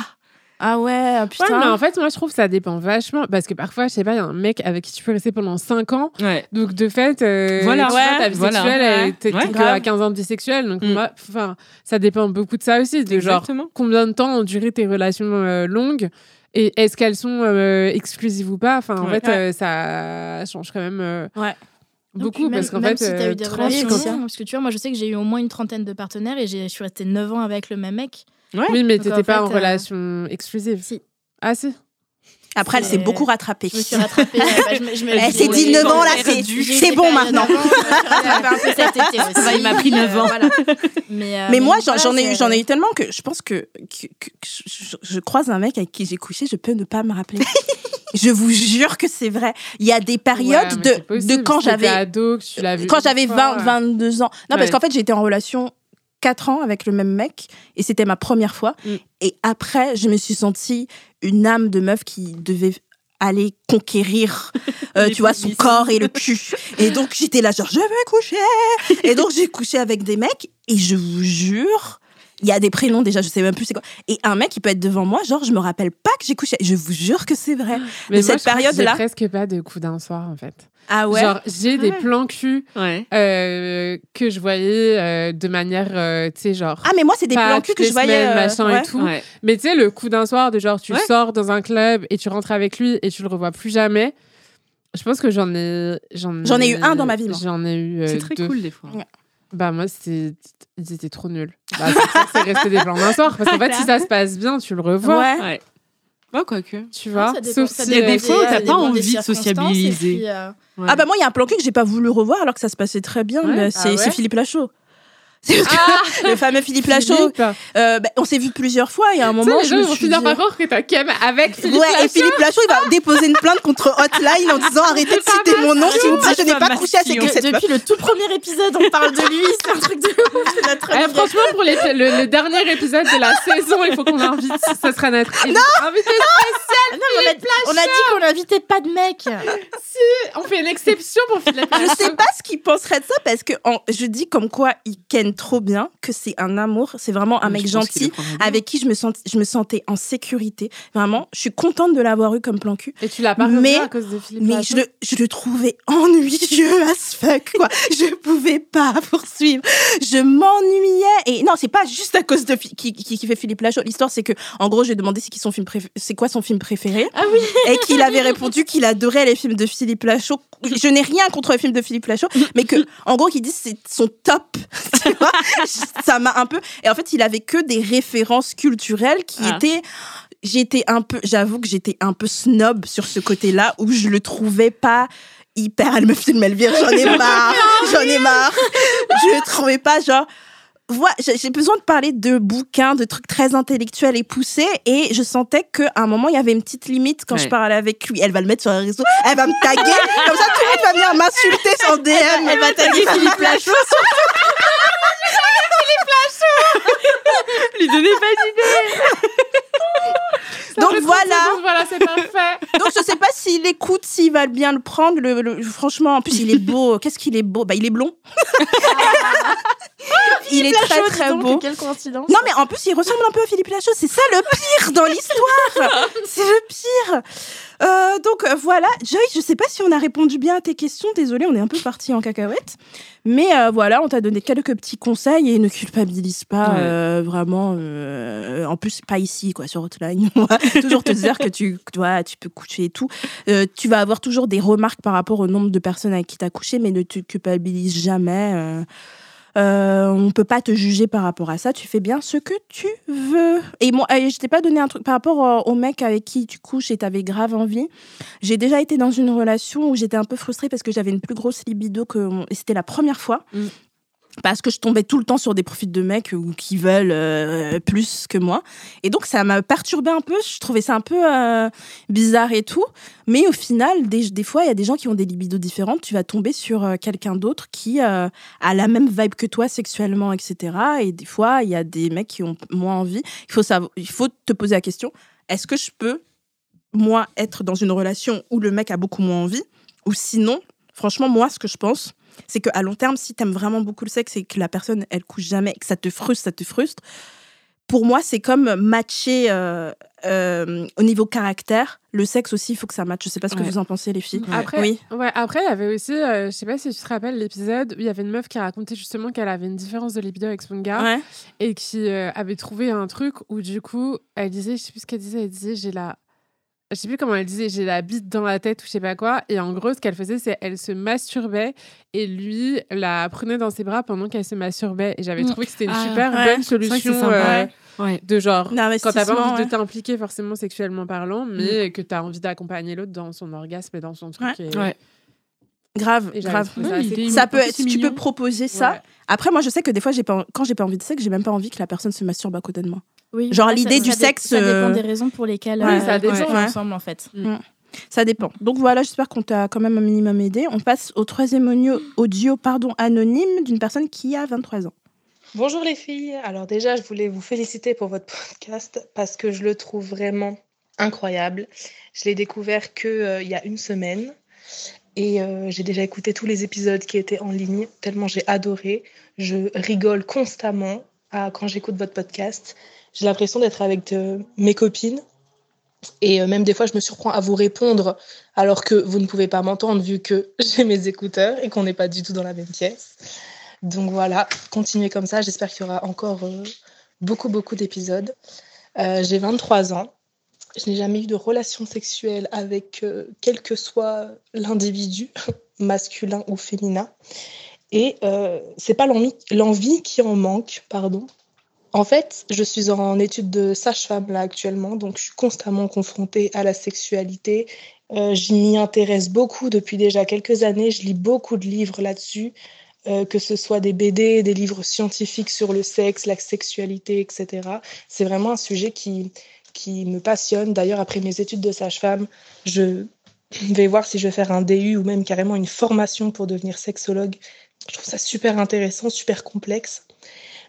Ah ouais,
Ouais,
putain.
mais en fait, moi, je trouve que ça dépend vachement. Parce que parfois, je sais pas, il y a un mec avec qui tu peux rester pendant 5 ans.
Ouais.
Donc, de fait, euh,
Voilà.
tu vois,
Ouais,
ta vie
voilà.
sexuelle,
Ouais.
elle- t'es
Ouais,
t'es que à 15 ans de vie sexuelle. Donc,
Mm.
moi, enfin, ça dépend beaucoup de ça aussi. De genre, combien de temps ont duré tes relations euh, longues et est-ce qu'elles sont euh, exclusives ou pas? Enfin, en
Ouais.
fait, euh, ça change quand même euh,
Ouais.
beaucoup.
Puis
parce qu'en
même
fait,
si t'as
euh,
eu des
30,
relations parce que tu vois, moi je sais que j'ai eu au moins une trentaine de partenaires et j'ai- je suis restée 9 ans avec le même mec.
Oui, mais t'étais pas en
fait, euh,
relation exclusive.
Si.
Ah, si.
Après, elle s'est
C'est-
beaucoup rattrapée.
Je me suis rattrapée. euh, bah, je me- je me-
Elle s'est dit
j'ai-
9 ans là, c'est bon maintenant.
Il m'a pris neuf ans.
Voilà. Mais, euh,
Mais moi, j'en ai eu,
c'est-
j'en ai eu tellement que je pense que, que- que- que je, je croise un mec avec qui j'ai couché, je peux ne pas me rappeler. je vous jure que c'est vrai. Il y a des
Ouais,
période
mais c'est
de,
possible,
de quand j'avais quand j'avais
fois,
20,
ouais.
22 ans. Non, parce
Ouais.
qu'en fait, j'étais en relation 4 ans avec le même mec et c'était ma première fois.
Mm.
Et après, je me suis sentie une âme de meuf qui devait aller conquérir, euh, tu vois, son corps et le cul. Et donc, j'étais là, genre, je vais coucher. Et donc, j'ai couché avec des mecs et je vous jure, il y a des prénoms déjà, je sais même plus c'est quoi. Et un mec, il peut être devant moi, genre, je me rappelle pas que j'ai couché. Je vous jure que c'est vrai.
Mais
de
moi,
cette période-là.
J'ai presque pas de coup d'un soir, en fait.
Ah ouais?
Genre, j'ai des
ouais.
plans cul
Ouais.
euh, que je voyais euh, de manière, euh, tu sais, genre.
ah, mais moi, c'est des plans cul que je voyais.
semaines, machin
ouais.
et tout.
Ouais.
Mais tu sais, le coup d'un soir, de genre, tu
Ouais.
sors dans un club et tu rentres avec lui et tu le revois plus jamais. Je pense que j'en ai.
J'en ai eu un dans ma vie.
J'en ai eu. euh,
C'est très
deux.
cool, des fois.
Bah, moi, c'était. Ils étaient trop nuls. Bah, c'est pour ça que c'est resté des plans d'un soir. Parce qu'en fait, si ça se passe bien, tu le revois.
Ouais.
Ouais. Bah, quoique.
Tu vois
Ça dépend-
Sauf
ça
si.
Il y a
dépend
des fois où t'as pas envie de sociabiliser.
puis, euh,
Ouais.
Ah bah moi il y a un plan cul que j'ai pas voulu revoir alors que ça se passait très bien.
Ouais.
c'est
Ah ouais
c'est Philippe Lachaud. C'est parce que le fameux Philippe Lachaud,
Philippe.
euh, bah, on s'est vu plusieurs fois et à un moment,
les
je
gens vont
suis
finir par croire que t'as Kem avec Philippe
ouais, et
Lachaud.
Philippe Lachaud, il va déposer une plainte contre Hotline en disant arrêtez de citer mon nom, s'il vous plaît, je n'ai pas couché avec cette meuf.
depuis le tout premier épisode, on parle de lui. C'est un truc de notre
Eh, franchement, pour les- le, le dernier épisode de la saison, il faut qu'on l'invite. Ça sera notre invité
Ah non, mais on, a, on a dit qu'on n'invitait pas de mec.
On fait une exception pour Philippe
Je
Lachaud.
sais pas ce qu'il penserait de ça parce que en- je dis comme quoi il ken trop bien, que c'est un amour, c'est vraiment un
Je
mec gentil avec qui je me, sens, je me sentais en sécurité. Vraiment, je suis contente de l'avoir eu comme plan cul.
Et tu l'as pas
Mais-
à cause de Philippe
Mais je le, je le trouvais ennuyeux as fuck, quoi. Je pouvais pas poursuivre. Je m'ennuyais. Et non, c'est pas juste à cause de qui, qui, qui fait Philippe Lachaud. L'histoire, c'est que, en gros, j'ai demandé c'est son film c'est quoi son film préféré.
Ah oui.
Et qu'il avait répondu qu'il adorait les films de Philippe Lachaud. Je n'ai rien contre les films de Philippe Lachaud, mais que, en gros, qu'il dit c'est son top. Ça m'a un peu. Et en fait, il avait que des références culturelles qui
Ah.
étaient. J'étais un peu, j'avoue que j'étais un peu snob sur ce côté-là où je le trouvais pas hyper. Elle me filme Elvire, j'en ai marre, j'en ai marre. Je le trouvais pas genre. Voilà, j'ai besoin de parler de bouquins, de trucs très intellectuels et poussés, et je sentais qu'à un moment il y avait une petite limite quand je
Ouais.
parlais avec lui. Elle va le mettre sur un réseau, elle va me taguer, comme ça tout le monde va venir m'insulter sur DM. Elle va taguer Philippe Lachaud.
Lui donnez pas d'idée.
Donc
Ça fait 30
voilà.
c'est parfait.
Donc je sais pas s'il écoute, s'il va bien le prendre. Le, le- franchement, en plus il est beau. Qu'est-ce qu'il est beau? Bah il est blond. il est très
Lachaud,
très beau.
Quelle coïncidence.
Non mais en plus il ressemble un peu à Philippe Lachaud. C'est ça le pire dans l'histoire. C'est le pire. Euh, donc voilà, Joy, je sais pas si on a répondu bien à tes questions. Désolée, on est un peu parti en cacahuète. Mais euh, voilà, on t'a donné quelques petits conseils et ne culpabilise pas
Ouais.
euh, vraiment. en plus, pas ici, quoi, sur Hotline. Toujours te dire que tu, vois, tu peux coucher et tout. Tu vas avoir toujours des remarques par rapport au nombre de personnes avec qui tu as couché, mais ne te culpabilise jamais. Euh. On peut pas te juger par rapport à ça. Tu fais bien ce que tu veux. Et moi, je t'ai pas donné un truc par rapport euh, au mec avec qui tu couches et t'avais grave envie. J'ai déjà été dans une relation où j'étais un peu frustrée parce que j'avais une plus grosse libido que et c'était la première fois.
Mm.
Parce que je tombais tout le temps sur des profils de mecs ou qui veulent euh, plus que moi. Et donc, ça m'a perturbé un peu. Je trouvais ça un peu euh, bizarre et tout. Mais au final, des, des fois, il y a des gens qui ont des libidos différentes. Tu vas tomber sur euh, quelqu'un d'autre qui euh, a la même vibe que toi sexuellement, etc. Et des fois, il y a des mecs qui ont moins envie. Il faut, il faut te poser la question est-ce que je peux, moi, être dans une relation où le mec a beaucoup moins envie? Ou sinon, franchement, moi, ce que je pense, c'est qu'à long terme, si tu aimes vraiment beaucoup le sexe et que la personne, elle couche jamais, que ça te frustre, ça te frustre, pour moi, c'est comme matcher euh, euh, au niveau caractère. Le sexe aussi, il faut que ça matche. Je sais pas ce que
Ouais.
vous en pensez, les filles.
Après,
Oui.
ouais, après, il y avait aussi, euh, je sais pas si tu te rappelles l'épisode où il y avait une meuf qui racontait justement qu'elle avait une différence de libido avec son gars
Ouais.
et qui euh, avait trouvé un truc où du coup, elle disait, je sais plus ce qu'elle disait, elle disait, j'ai la. Je sais plus comment elle disait, j'ai la bite dans la tête ou je sais pas quoi. Et en gros, ce qu'elle faisait, c'est elle se masturbait et lui la prenait dans ses bras pendant qu'elle se masturbait. Et j'avais
Mm.
trouvé que c'était une
Ah,
super
ouais.
bonne solution
sympa.
euh,
Ouais.
de genre
Un
quand t'as pas envie
ouais.
de t'impliquer forcément sexuellement parlant, mais que t'as envie d'accompagner l'autre dans son orgasme et dans son truc. Et-.
Grave, grave.
trouvé ça
Ouais,
peut être, tu peux proposer ça.
Ouais.
Après, moi, je sais que des fois, j'ai pas, quand j'ai pas envie de sexe, j'ai même pas envie que la personne se masturbe à côté de moi.
Oui,
Genre l'idée du sexe,
Ça dépend
euh,
des raisons pour lesquelles
Ouais,
euh,
ça dépend.
Ouais.
ensemble en fait.
Ça dépend. Donc voilà, j'espère qu'on t'a quand même un minimum aidé. On passe au troisième audio, audio pardon, anonyme d'une personne qui a 23 ans.
Bonjour les filles. Alors déjà, je voulais vous féliciter pour votre podcast parce que je le trouve vraiment incroyable. Je l'ai découvert que euh, il y a une semaine et euh, j'ai déjà écouté tous les épisodes qui étaient en ligne tellement j'ai adoré. Je rigole constamment quand j'écoute votre podcast. J'ai l'impression d'être avec de- mes copines et euh, même des fois je me surprends à vous répondre alors que vous ne pouvez pas m'entendre vu que j'ai mes écouteurs et qu'on n'est pas du tout dans la même pièce. Donc voilà, continuez comme ça. J'espère qu'il y aura encore euh, beaucoup, beaucoup d'épisodes. Euh, J'ai 23 ans. Je n'ai jamais eu de relation sexuelle avec euh, quel que soit l'individu, masculin ou féminin. Et euh, c'est pas l'envie qui en manque, pardon. En fait, je suis en étude de sage-femme là actuellement, donc je suis constamment confrontée à la sexualité. Euh, je m'y intéresse beaucoup depuis déjà quelques années. Je lis beaucoup de livres là-dessus. euh, que ce soit des BD, des livres scientifiques sur le sexe, la sexualité, etc. C'est vraiment un sujet qui, qui me passionne. D'ailleurs, après mes études de sage-femme, je vais voir si je vais faire un DU ou même carrément une formation pour devenir sexologue. Je trouve ça super intéressant, super complexe.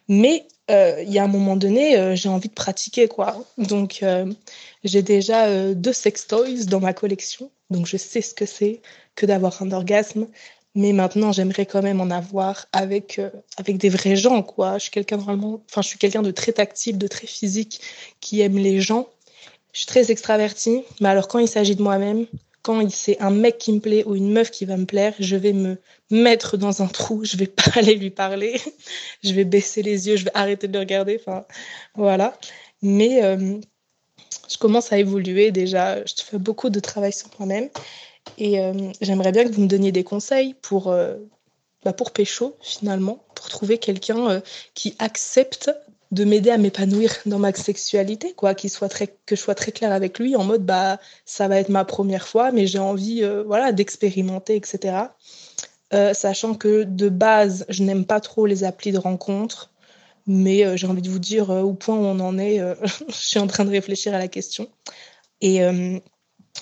Mais euh, il y a un moment donné, euh, j'ai envie de pratiquer, quoi. Donc, euh, j'ai déjà deux sex toys dans ma collection. Donc, je sais ce que c'est que d'avoir un orgasme. Mais maintenant, j'aimerais quand même en avoir avec, avec des vrais gens, quoi. Je suis quelqu'un enfin, je suis quelqu'un de très tactile, de très physique, qui aime les gens. Je suis très extravertie, mais alors quand il s'agit de moi-même, quand c'est un mec qui me plaît ou une meuf qui va me plaire, je vais me mettre dans un trou, je vais pas aller lui parler, je vais baisser les yeux, je vais arrêter de le regarder, enfin voilà. Mais euh, je commence à évoluer déjà, je fais beaucoup de travail sur moi-même et euh, j'aimerais bien que vous me donniez des conseils pour euh, bah pour pécho finalement, pour trouver quelqu'un qui accepte de m'aider à m'épanouir dans ma sexualité, quoi, qu'il soit très, que je sois très claire avec lui en mode bah ça va être ma première fois, mais j'ai envie euh, voilà d'expérimenter, etc. Euh, sachant que de base je n'aime pas trop les applis de rencontres, mais euh, j'ai envie de vous dire au point où on en est, je suis en train de réfléchir à la question et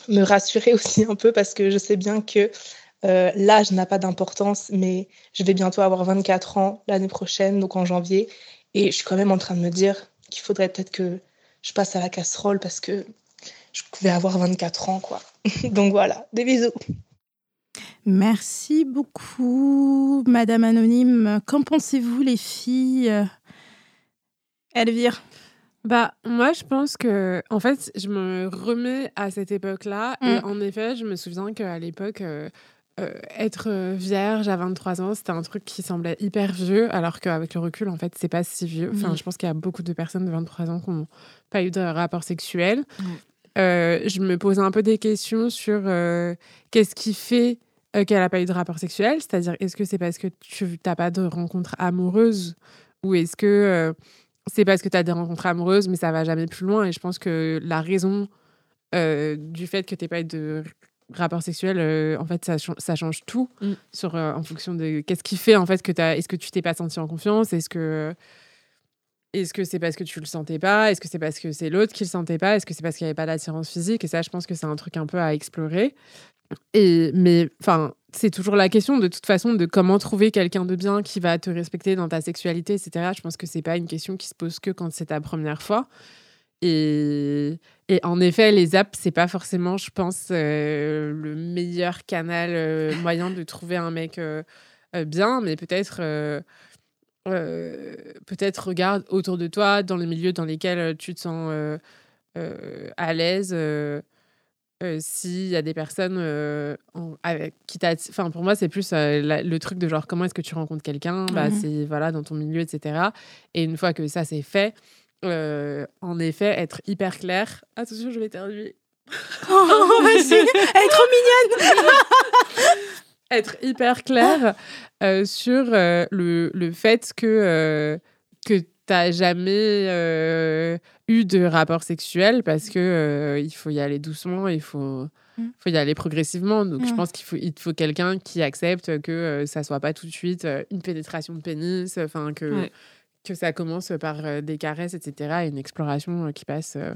me rassurer aussi un peu parce que je sais bien que l'âge n'a pas d'importance, mais je vais bientôt avoir 24 ans l'année prochaine, donc en janvier, et je suis quand même en train de me dire qu'il faudrait peut-être que je passe à la casserole parce que je vais avoir 24 ans, quoi. Donc voilà, des bisous.
Merci beaucoup, Madame Anonyme. Qu'en pensez-vous, les filles Elvire?
Bah, moi, je pense que, en fait, je me remets à cette époque-là. Et mm. en effet, je me souviens qu'à l'époque, euh, euh, être euh, vierge à 23 ans, c'était un truc qui semblait hyper vieux, alors qu'avec le recul, en fait, c'est pas si vieux. Enfin, je pense qu'il y a beaucoup de personnes de 23 ans qui n'ont pas eu de rapport sexuel. Euh, je me pose un peu des questions sur qu'est-ce qui fait qu'elle n'a pas eu de rapport sexuel, c'est-à-dire est-ce que c'est parce que tu n'as pas de rencontre amoureuse? Ou est-ce que c'est parce que tu as des rencontres amoureuses mais ça va jamais plus loin. Et je pense que la raison du fait que tu pas de rapport sexuel, euh, en fait, ça, ça change tout mm. sur, euh, en fonction de qu'est-ce qui fait en fait que as, est-ce que tu t'es pas senti en confiance, est-ce que est-ce que c'est parce que tu le sentais pas, est-ce que c'est parce que c'est l'autre qui le sentait pas, est-ce que c'est parce qu'il n'y avait pas d'attirance physique, et ça, je pense que c'est un truc un peu à explorer. Et mais enfin, c'est toujours la question de toute façon de comment trouver quelqu'un de bien qui va te respecter dans ta sexualité, etc. Je pense que c'est pas une question qui se pose que quand c'est ta première fois. Et, et, en effet, les apps, c'est pas forcément, je pense, euh, le meilleur canal euh, moyen de trouver un mec euh, bien, mais peut-être peut-être regarde autour de toi, dans les milieux dans lesquels tu te sens à l'aise. S'il y a des personnes avec, qui Enfin, pour moi, c'est plus le truc de genre comment est-ce que tu rencontres quelqu'un? Bah, mmh C'est voilà, dans ton milieu, etc. Et une fois que ça c'est fait, euh, en effet, être hyper clair. Attention, je vais éternuer.
Oh, vas-y, elle est trop mignonne.
être hyper clair euh, sur euh, le, le, fait que, que tu n'as jamais eu de rapport sexuel parce que il faut y aller doucement, il faut, mm. faut y aller progressivement. Donc, je mm. pense qu'il faut, il faut quelqu'un qui accepte que ça soit pas tout de suite une pénétration de pénis, enfin que que ça commence par euh, des caresses, etc., et une exploration euh, qui passe euh,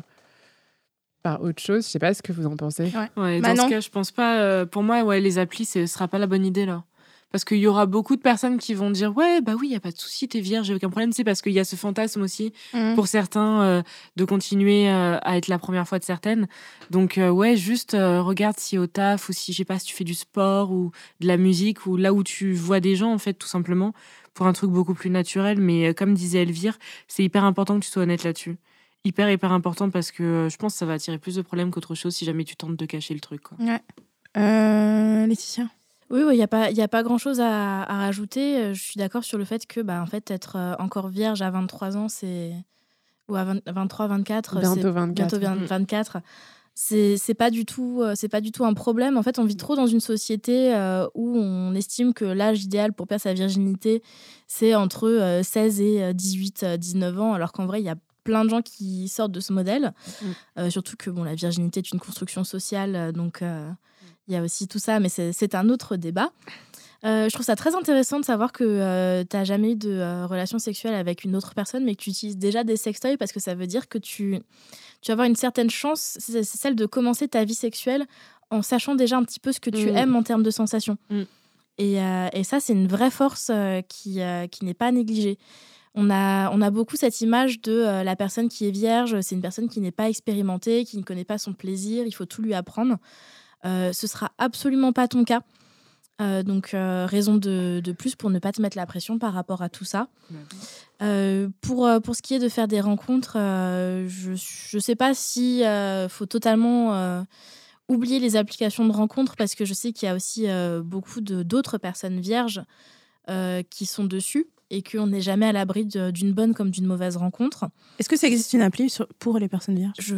par autre chose. Je sais pas ce que vous en pensez.
Ouais. dans ce cas, je pense pas. pour moi, ouais, les applis, ce sera pas la bonne idée là. Parce qu'il y aura beaucoup de personnes qui vont dire ouais bah oui il y a pas de souci t'es vierge j'ai aucun problème c'est parce qu'il y a ce fantasme aussi mmh. pour certains de continuer à être la première fois de certaines donc ouais juste regarde si au taf ou si je sais pas si tu fais du sport ou de la musique ou là où tu vois des gens en fait tout simplement pour un truc beaucoup plus naturel. Mais euh, comme disait Elvire, c'est hyper important que tu sois honnête là-dessus. Hyper, hyper important parce que euh, je pense que ça va attirer plus de problèmes qu'autre chose si jamais tu tentes de cacher le truc. Quoi.
Ouais. Euh, Laetitia?
Oui, il n'y a pas, y a pas grand-chose à, rajouter. Je suis d'accord sur le fait que, bah, en fait, être encore vierge à 23 ans, c'est ou à 23, 24,
bientôt 24,
bientôt 24 c'est pas du tout euh, c'est pas du tout un problème en fait on vit trop dans une société euh, où on estime que l'âge idéal pour perdre sa virginité c'est entre 16 euh, et 18 19 ans alors qu'en vrai il y a plein de gens qui sortent de ce modèle mm. surtout que bon la virginité est une construction sociale donc il y a aussi tout ça mais c'est un autre débat Euh, je trouve ça très intéressant de savoir que euh, tu n'as jamais eu de euh, relation sexuelle avec une autre personne, mais que tu utilises déjà des sextoys parce que ça veut dire que tu, tu vas avoir une certaine chance, c'est celle de commencer ta vie sexuelle en sachant déjà un petit peu ce que tu
Mm.
aimes en termes de sensations.
Mm.
Et, euh, et ça, c'est une vraie force qui, qui n'est pas négligée. On a, on a beaucoup cette image de la personne qui est vierge, c'est une personne qui n'est pas expérimentée, qui ne connaît pas son plaisir, il faut tout lui apprendre. Euh, ce sera absolument pas ton cas. Euh, donc, euh, raison de, de plus pour ne pas te mettre la pression par rapport à tout ça. Euh, pour, pour ce qui est de faire des rencontres, euh, je ne sais pas si euh, faut totalement euh, oublier les applications de rencontres parce que je sais qu'il y a aussi euh, beaucoup de- d'autres personnes vierges euh, qui sont dessus et qu'on n'est jamais à l'abri d'une bonne comme d'une mauvaise rencontre.
Est-ce que ça existe une appli sur- pour les personnes vierges?
Je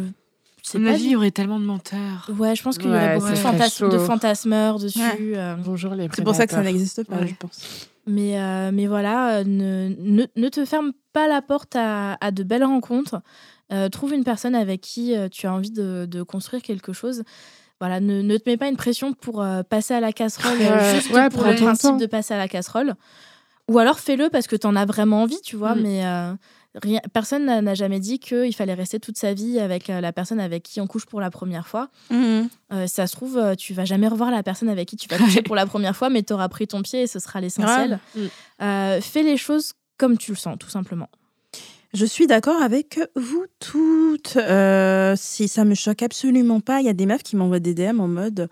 sais
mon
pas
avis, il y aurait tellement de menteurs.
Ouais, je pense qu'il y
Ouais,
aurait beaucoup de, fantas- de fantasmeurs dessus.
Ouais.
euh,
Bonjour les
C'est pour ça que ça n'existe pas,
Ouais.
je pense.
Mais, euh, mais voilà, euh, ne, ne, ne te ferme pas la porte à, à de belles rencontres. Euh, trouve une personne avec qui euh, tu as envie de, de construire quelque chose. Voilà, ne, ne te mets pas une pression pour euh, passer à la casserole, euh,
Ouais,
juste
ouais,
pour le principe
temps.
de passer à la casserole. Ou alors fais-le parce que tu en as vraiment envie, tu vois,
Mm.
mais euh, rien, personne n'a jamais dit qu'il fallait rester toute sa vie avec euh, la personne avec qui on couche pour la première fois.
Mhm.
Euh, ça se trouve, euh, tu vas jamais revoir la personne avec qui tu vas coucher pour la première fois, mais tu auras pris ton pied et ce sera l'essentiel. Euh, fais les choses comme tu le sens, tout simplement.
Je suis d'accord avec vous toutes. Euh, si ça me choque absolument pas, il y a des meufs qui m'envoient des DM en mode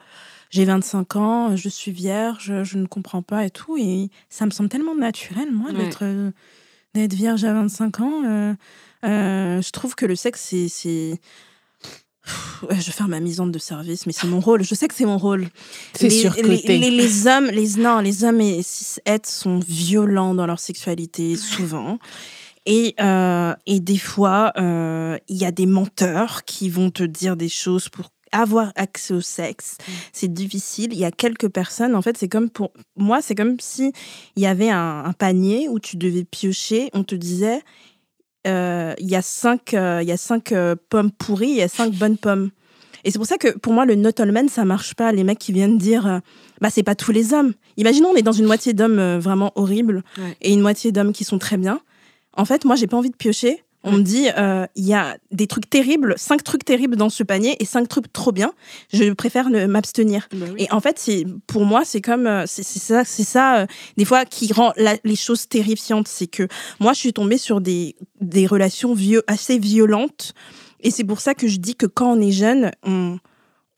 j'ai 25 ans, je suis vierge, je ne comprends pas et tout. Et ça me semble tellement naturel, moi,
Ouais.
d'être euh, d'être vierge à 25 ans. Euh, euh, je trouve que le sexe, c'est. ouais, je vais faire ma mise en de service, mais c'est mon rôle. Je sais que c'est mon rôle.
C'est
les,
surcoté.
les, les- les hommes, les, non, les hommes et cis sont violents dans leur sexualité, souvent. Et, euh, et des fois, il y a des menteurs qui vont te dire des choses pour avoir accès au sexe. C'est difficile. Il y a quelques personnes, en fait, c'est comme pour moi, c'est comme si il y avait un, un panier où tu devais piocher. On te disait, euh, il y a cinq, euh, il y a cinq euh, pommes pourries, il y a cinq bonnes pommes. Et c'est pour ça que pour moi, le not all men, ça marche pas. Les mecs qui viennent dire, euh, bah, c'est pas tous les hommes. Imaginons, on est dans une moitié d'hommes euh, vraiment horribles
Ouais.
et une moitié d'hommes qui sont très bien. En fait, moi, j'ai pas envie de piocher. On me dit, euh, il y a des trucs terribles, cinq trucs terribles dans ce panier et cinq trucs trop bien. Je préfère m'abstenir.
Bah
Et en fait, c'est pour moi, c'est comme euh, c'est ça, c'est ça euh, des fois qui rend la- les choses terrifiantes. C'est que moi, je suis tombée sur des des relations vieux assez violentes, et c'est pour ça que je dis que quand on est jeune, on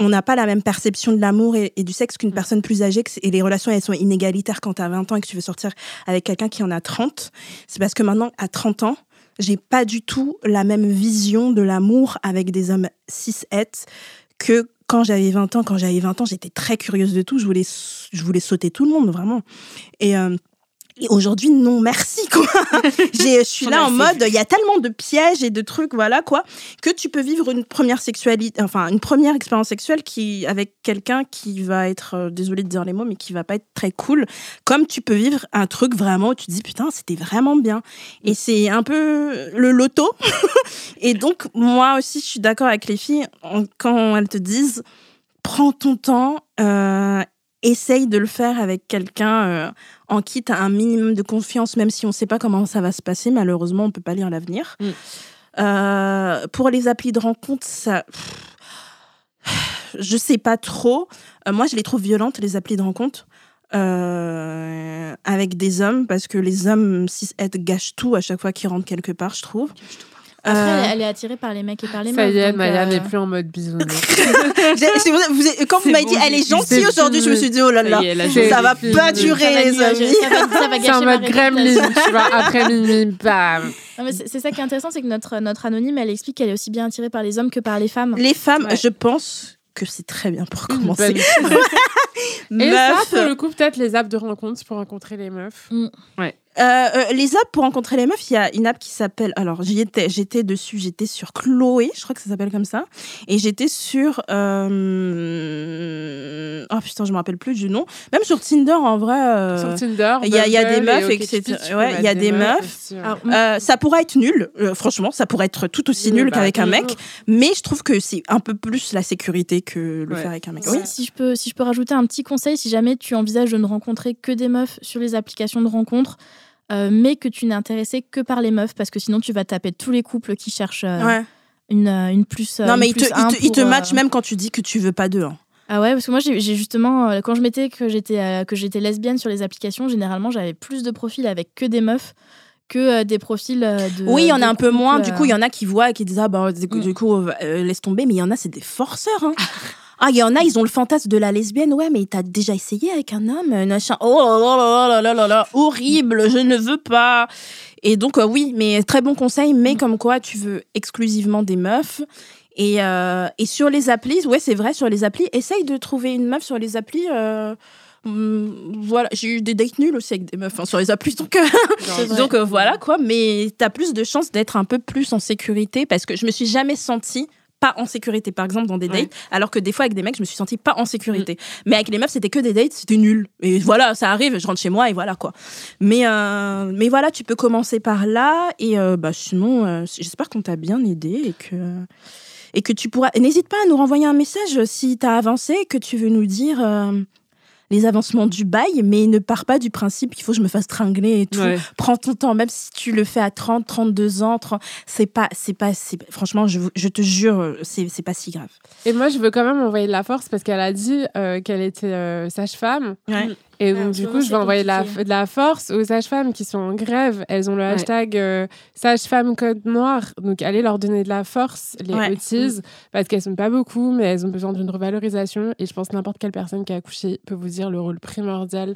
on n'a pas la même perception de l'amour et, et du sexe qu'une personne plus âgée, et les relations, elles sont inégalitaires quand tu as 20 ans et que tu veux sortir avec quelqu'un qui en a 30. C'est parce que maintenant, à 30 ans, j'ai pas du tout la même vision de l'amour avec des hommes cis het que quand j'avais 20 ans. Quand j'avais 20 ans, j'étais très curieuse de tout. Je voulais, sauter tout le monde, vraiment. Et, euh, aujourd'hui, non, merci, quoi. Je suis là en mode, il y a tellement de pièges et de trucs, voilà, quoi, que tu peux vivre une première sexualité, enfin, une première expérience sexuelle qui, avec quelqu'un qui va être, euh, désolée de dire les mots, mais qui va pas être très cool, comme tu peux vivre un truc vraiment où tu te dis, putain, c'était vraiment bien. Et c'est un peu le loto. et donc, moi aussi, je suis d'accord avec les filles quand elles te disent, prends ton temps, euh, essaye de le faire avec quelqu'un euh, en qui tu as un minimum de confiance, même si on ne sait pas comment ça va se passer. Malheureusement, on ne peut pas lire l'avenir.
Mm.
Euh, pour les applis de rencontre, ça. Je sais pas trop. Euh, moi, je les trouve violentes, les applis de rencontre. euh, avec des hommes, parce que les hommes cis gâchent tout à chaque fois qu'ils rentrent quelque part, je trouve.
Elle, elle est attirée par les mecs et par les
Ça
meufs.
y est, Maya
euh,
n'est plus en mode bisounours.
Ça- quand vous m'avez dit, elle est gentille aujourd'hui, je me suis dit, oh là
Ça
là, ça va pas
ça
durer, les amis.
ça ça
C'est
gâcher
en
ma
mode gremlin, tu vois, après minuit, bam.
C'est ça qui est intéressant, c'est que notre, notre anonyme, elle explique qu'elle est aussi bien attirée par les hommes que par les femmes.
Les femmes,
Ouais.
je pense que c'est très bien pour commencer.
Et ça, pour le coup, peut-être les apps de rencontre pour rencontrer les meufs.
Euh, euh, les apps pour rencontrer les meufs, il y a une app qui s'appelle. Alors, j'y étais, j'étais dessus, j'étais sur Chloé, je crois que ça s'appelle comme ça. Et j'étais sur. Euh... Oh putain, je me rappelle plus du nom. Même sur Tinder, en vrai. euh,
Sur Tinder,
Il y a, il y a des meufs, etc.
Peux
Ouais, il y a des meufs.
Alors,
Euh, ça pourrait être nul, euh, franchement, ça pourrait être tout aussi
Oui,
nul
bah,
qu'avec un mec, mais je trouve que c'est un peu plus la sécurité que le
Ouais.
faire avec un mec.
Si,
Oui.
si je peux, si je peux rajouter un petit conseil, si jamais tu envisages de ne rencontrer que des meufs sur les applications de rencontres, euh, mais que tu n'es intéressé que par les meufs, parce que sinon tu vas taper tous les couples qui cherchent euh,
Ouais.
une, euh, une plus.
non,
une
mais il te,
plus
il
un
te, il te
pour, euh,
match même quand tu dis que tu veux pas d'eux. hein.
Ah ouais, parce que moi j'ai justement, quand je mettais que j'étais que j'étais lesbienne sur les applications, généralement j'avais plus de profils avec que des meufs que des profils de.
Oui, il y en a un peu moins. Du coup, il y en a qui voient et qui disent Ah, bah, du coup,
Mm.
du coup, euh, laisse tomber. Mais il y en a, c'est des forceurs. hein. Ah, il y en a, ils ont le fantasme de la lesbienne. Ouais, mais t'as déjà essayé avec un homme un machin. Oh là là là là là là, horrible, je ne veux pas. Et donc, euh, oui, mais très bon conseil. Mais comme quoi, tu veux exclusivement des meufs. Et, euh, et sur les applis, ouais, c'est vrai, sur les applis, essaye de trouver une meuf sur les applis. euh, hum, voilà, j'ai eu des dates nuls aussi avec des meufs hein, sur les applis, donc, euh, donc euh, voilà quoi. Mais t'as plus de chances d'être un peu plus en sécurité parce que je me suis jamais sentie pas en sécurité, par exemple, dans des dates,
Ouais.
alors que des fois, avec des mecs, je me suis sentie pas en sécurité. Mais avec les meufs, c'était que des dates, c'était nul. Et voilà, ça arrive, je rentre chez moi et voilà, quoi. Mais, euh, mais voilà, tu peux commencer par là. Et euh, bah, sinon, euh, j'espère qu'on t'a bien aidé et que, et que tu pourras. N'hésite pas à nous renvoyer un message si tu as avancé que tu veux nous dire. euh, les avancements du bail, mais ne pars pas du principe qu'il faut que je me fasse tringler et tout.
Ouais.
Prends ton temps, même si tu le fais à 30, 32 ans, 30, c'est pas, c'est pas, c'est- franchement, je, te jure, c'est c'est pas si grave.
Et moi, je veux quand même envoyer de la force parce qu'elle a dit euh, qu'elle était euh, sage-femme.
Ouais.
Et donc, du coup, je vais envoyer de la,
compliqué.
de la force aux sages-femmes qui sont en grève. Elles ont le
Ouais.
hashtag euh, sage-femme code noir. Donc, allez leur donner de la force, les
Ouais.
parce qu'elles sont pas beaucoup, mais elles ont besoin d'une revalorisation. Et je pense que n'importe quelle personne qui a accouché peut vous dire le rôle primordial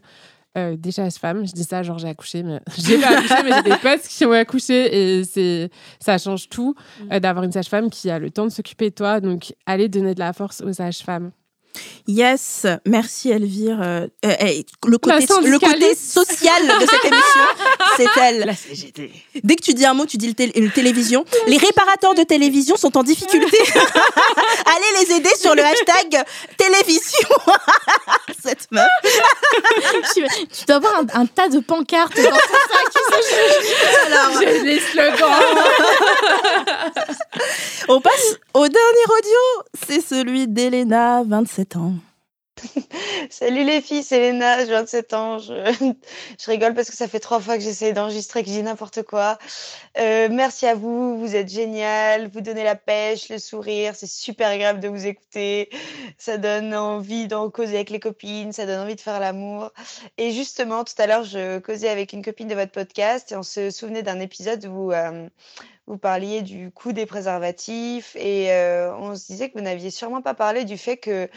euh, des sages-femmes. Je dis ça, genre j'ai accouché, mais j'ai pas accouché, mais j'ai des potes qui ont accouché et c'est ça change tout euh, d'avoir une sage-femme qui a le temps de s'occuper de toi. Donc, allez donner de la force aux sages-femmes.
Yes, merci Elvire. Euh, euh, le, côté, le social de cette émission, c'est elle.
La CGT.
Dès que tu dis un mot, tu dis le, tél- le télévision. Les réparateurs de télévision sont en difficulté. Allez les aider sur le hashtag télévision. Cette meuf.
tu, tu dois avoir un, un tas de pancartes dans ton sac.
Alors,
J'ai les slogans.
on passe au dernier audio. C'est celui d'Elena, 27 ans.
Salut les filles, c'est Léna, j'ai 27 ans. Je, rigole parce que ça fait trois fois que j'essaye d'enregistrer, que je dis n'importe quoi. Euh, merci à vous, vous êtes génial, vous donnez la pêche, le sourire, c'est super agréable de vous écouter. Ça donne envie d'en causer avec les copines, ça donne envie de faire l'amour. Et justement, tout à l'heure, je causais avec une copine de votre podcast et on se souvenait d'un épisode où euh, vous parliez du coût des préservatifs et euh, on se disait que vous n'aviez sûrement pas parlé du fait que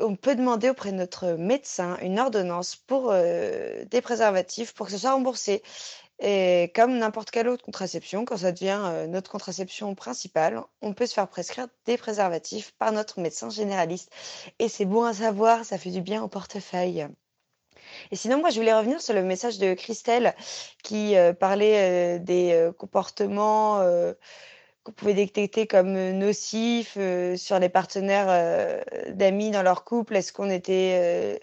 on peut demander auprès de notre médecin une ordonnance pour euh, des préservatifs pour que ce soit remboursé. Et comme n'importe quelle autre contraception, quand ça devient euh, notre contraception principale, on peut se faire prescrire des préservatifs par notre médecin généraliste. Et c'est bon à savoir, ça fait du bien au portefeuille. Et sinon, moi, je voulais revenir sur le message de Christelle qui euh, parlait euh, des euh, comportements qu'on pouvait détecter comme nocifs sur les partenaires d'amis dans leur couple. Est-ce qu'on était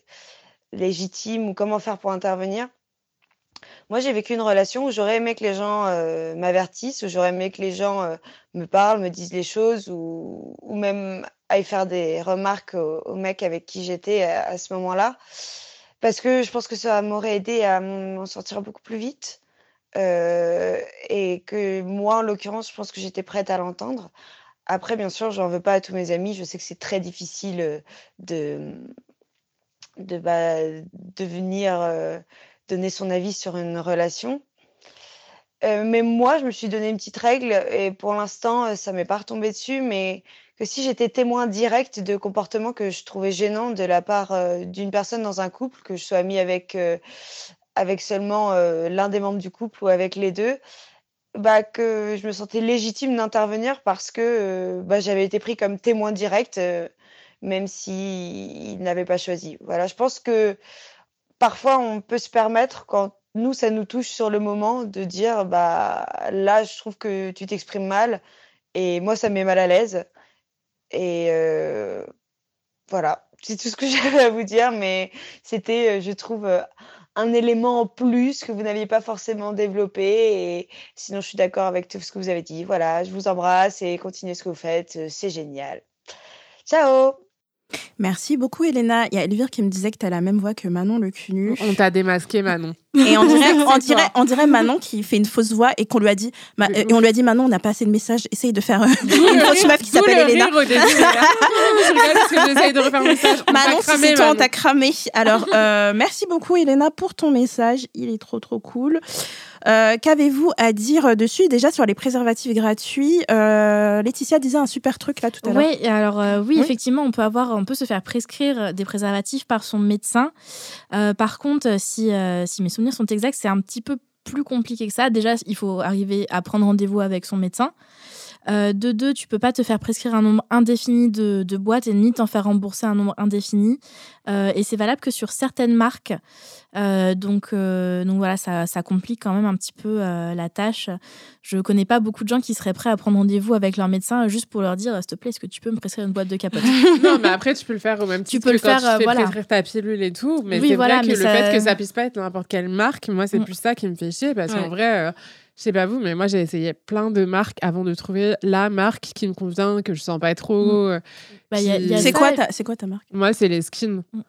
légitime ou comment faire pour intervenir? Moi, j'ai vécu une relation où j'aurais aimé que les gens m'avertissent, où j'aurais aimé que les gens me parlent, me disent les choses ou, ou même aillent faire des remarques au, au mec avec qui j'étais à ce moment-là. Parce que je pense que ça m'aurait aidé à m'en sortir beaucoup plus vite. Euh, et que moi, en l'occurrence, je pense que j'étais prête à l'entendre. Après, bien sûr, j'en veux pas à tous mes amis. Je sais que c'est très difficile euh, bah, de venir euh, donner son avis sur une relation. Mais moi, je me suis donné une petite règle et pour l'instant, ça m'est pas retombé dessus, mais que si j'étais témoin direct de comportements que je trouvais gênants de la part euh, d'une personne dans un couple, que je sois amie avec, euh, avec seulement euh, l'un des membres du couple ou avec les deux, bah, que je me sentais légitime d'intervenir parce que bah, j'avais été pris comme témoin direct, même s'il n'avait pas choisi. Voilà, je pense que parfois on peut se permettre, quand nous, ça nous touche sur le moment de dire, bah là, je trouve que tu t'exprimes mal et moi, ça me met mal à l'aise. Et euh, voilà, c'est tout ce que j'avais à vous dire, mais c'était, euh, je trouve, euh, un élément en plus que vous n'aviez pas forcément développé. Et sinon, je suis d'accord avec tout ce que vous avez dit. Voilà, je vous embrasse et continuez ce que vous faites, c'est génial. Ciao
Merci beaucoup, Elena. Il y a Elvire qui me disait que tu as la même voix que Manon Le Cunu.
On t'a démasqué, Manon.
Et on dirait, on dirait, on dirait Manon qui fait une fausse voix et qu'on lui a dit, Ma- et on lui a dit, Manon, on n'a pas assez de messages. Essaye de faire euh, une fausse meuf qui s'appelle
le
Elena.
rire au début, là. je rigole parce que j'essaye de refaire un message. On
Manon, si
cramé,
c'est toi, on t'a cramé. Alors, euh, merci beaucoup, Elena, pour ton message. Il est trop, trop cool. Euh, Qu'avez-vous à dire dessus? Déjà, sur les préservatifs gratuits, euh, Laetitia disait un super truc là tout à l'heure.
Oui, alors euh, oui,
Oui.
effectivement, on peut avoir, on peut se faire prescrire des préservatifs par son médecin. Par contre, si, si mes souvenirs sont exacts, c'est un petit peu plus compliqué que ça. Déjà, il faut arriver à prendre rendez-vous avec son médecin. Euh, de deux, tu peux pas te faire prescrire un nombre indéfini de, de boîtes et ni t'en faire rembourser un nombre indéfini. Euh, et c'est valable que sur certaines marques. Euh, donc, donc voilà, ça, ça complique quand même un petit peu la tâche. Je connais pas beaucoup de gens qui seraient prêts à prendre rendez-vous avec leur médecin juste pour leur dire, s'il te plaît, est-ce que tu peux me prescrire une boîte de capote?
Non, mais après, tu peux le faire au même
Tu
titre
peux le
que quand
faire,
tu fais
voilà.
prescrire ta pilule et tout. Mais
Oui,
c'est
voilà,
vrai que le
ça-
fait que ça puisse pas être n'importe quelle marque, moi, c'est
Mm.
plus ça qui me fait chier. Parce qu'en vrai, je sais pas vous, mais moi, j'ai essayé plein de marques avant de trouver la marque qui me convient, que je sens pas trop. euh,
Bah,
qui-
C'est quoi, ta, c'est quoi ta marque?
Moi, c'est les skins.
Mm.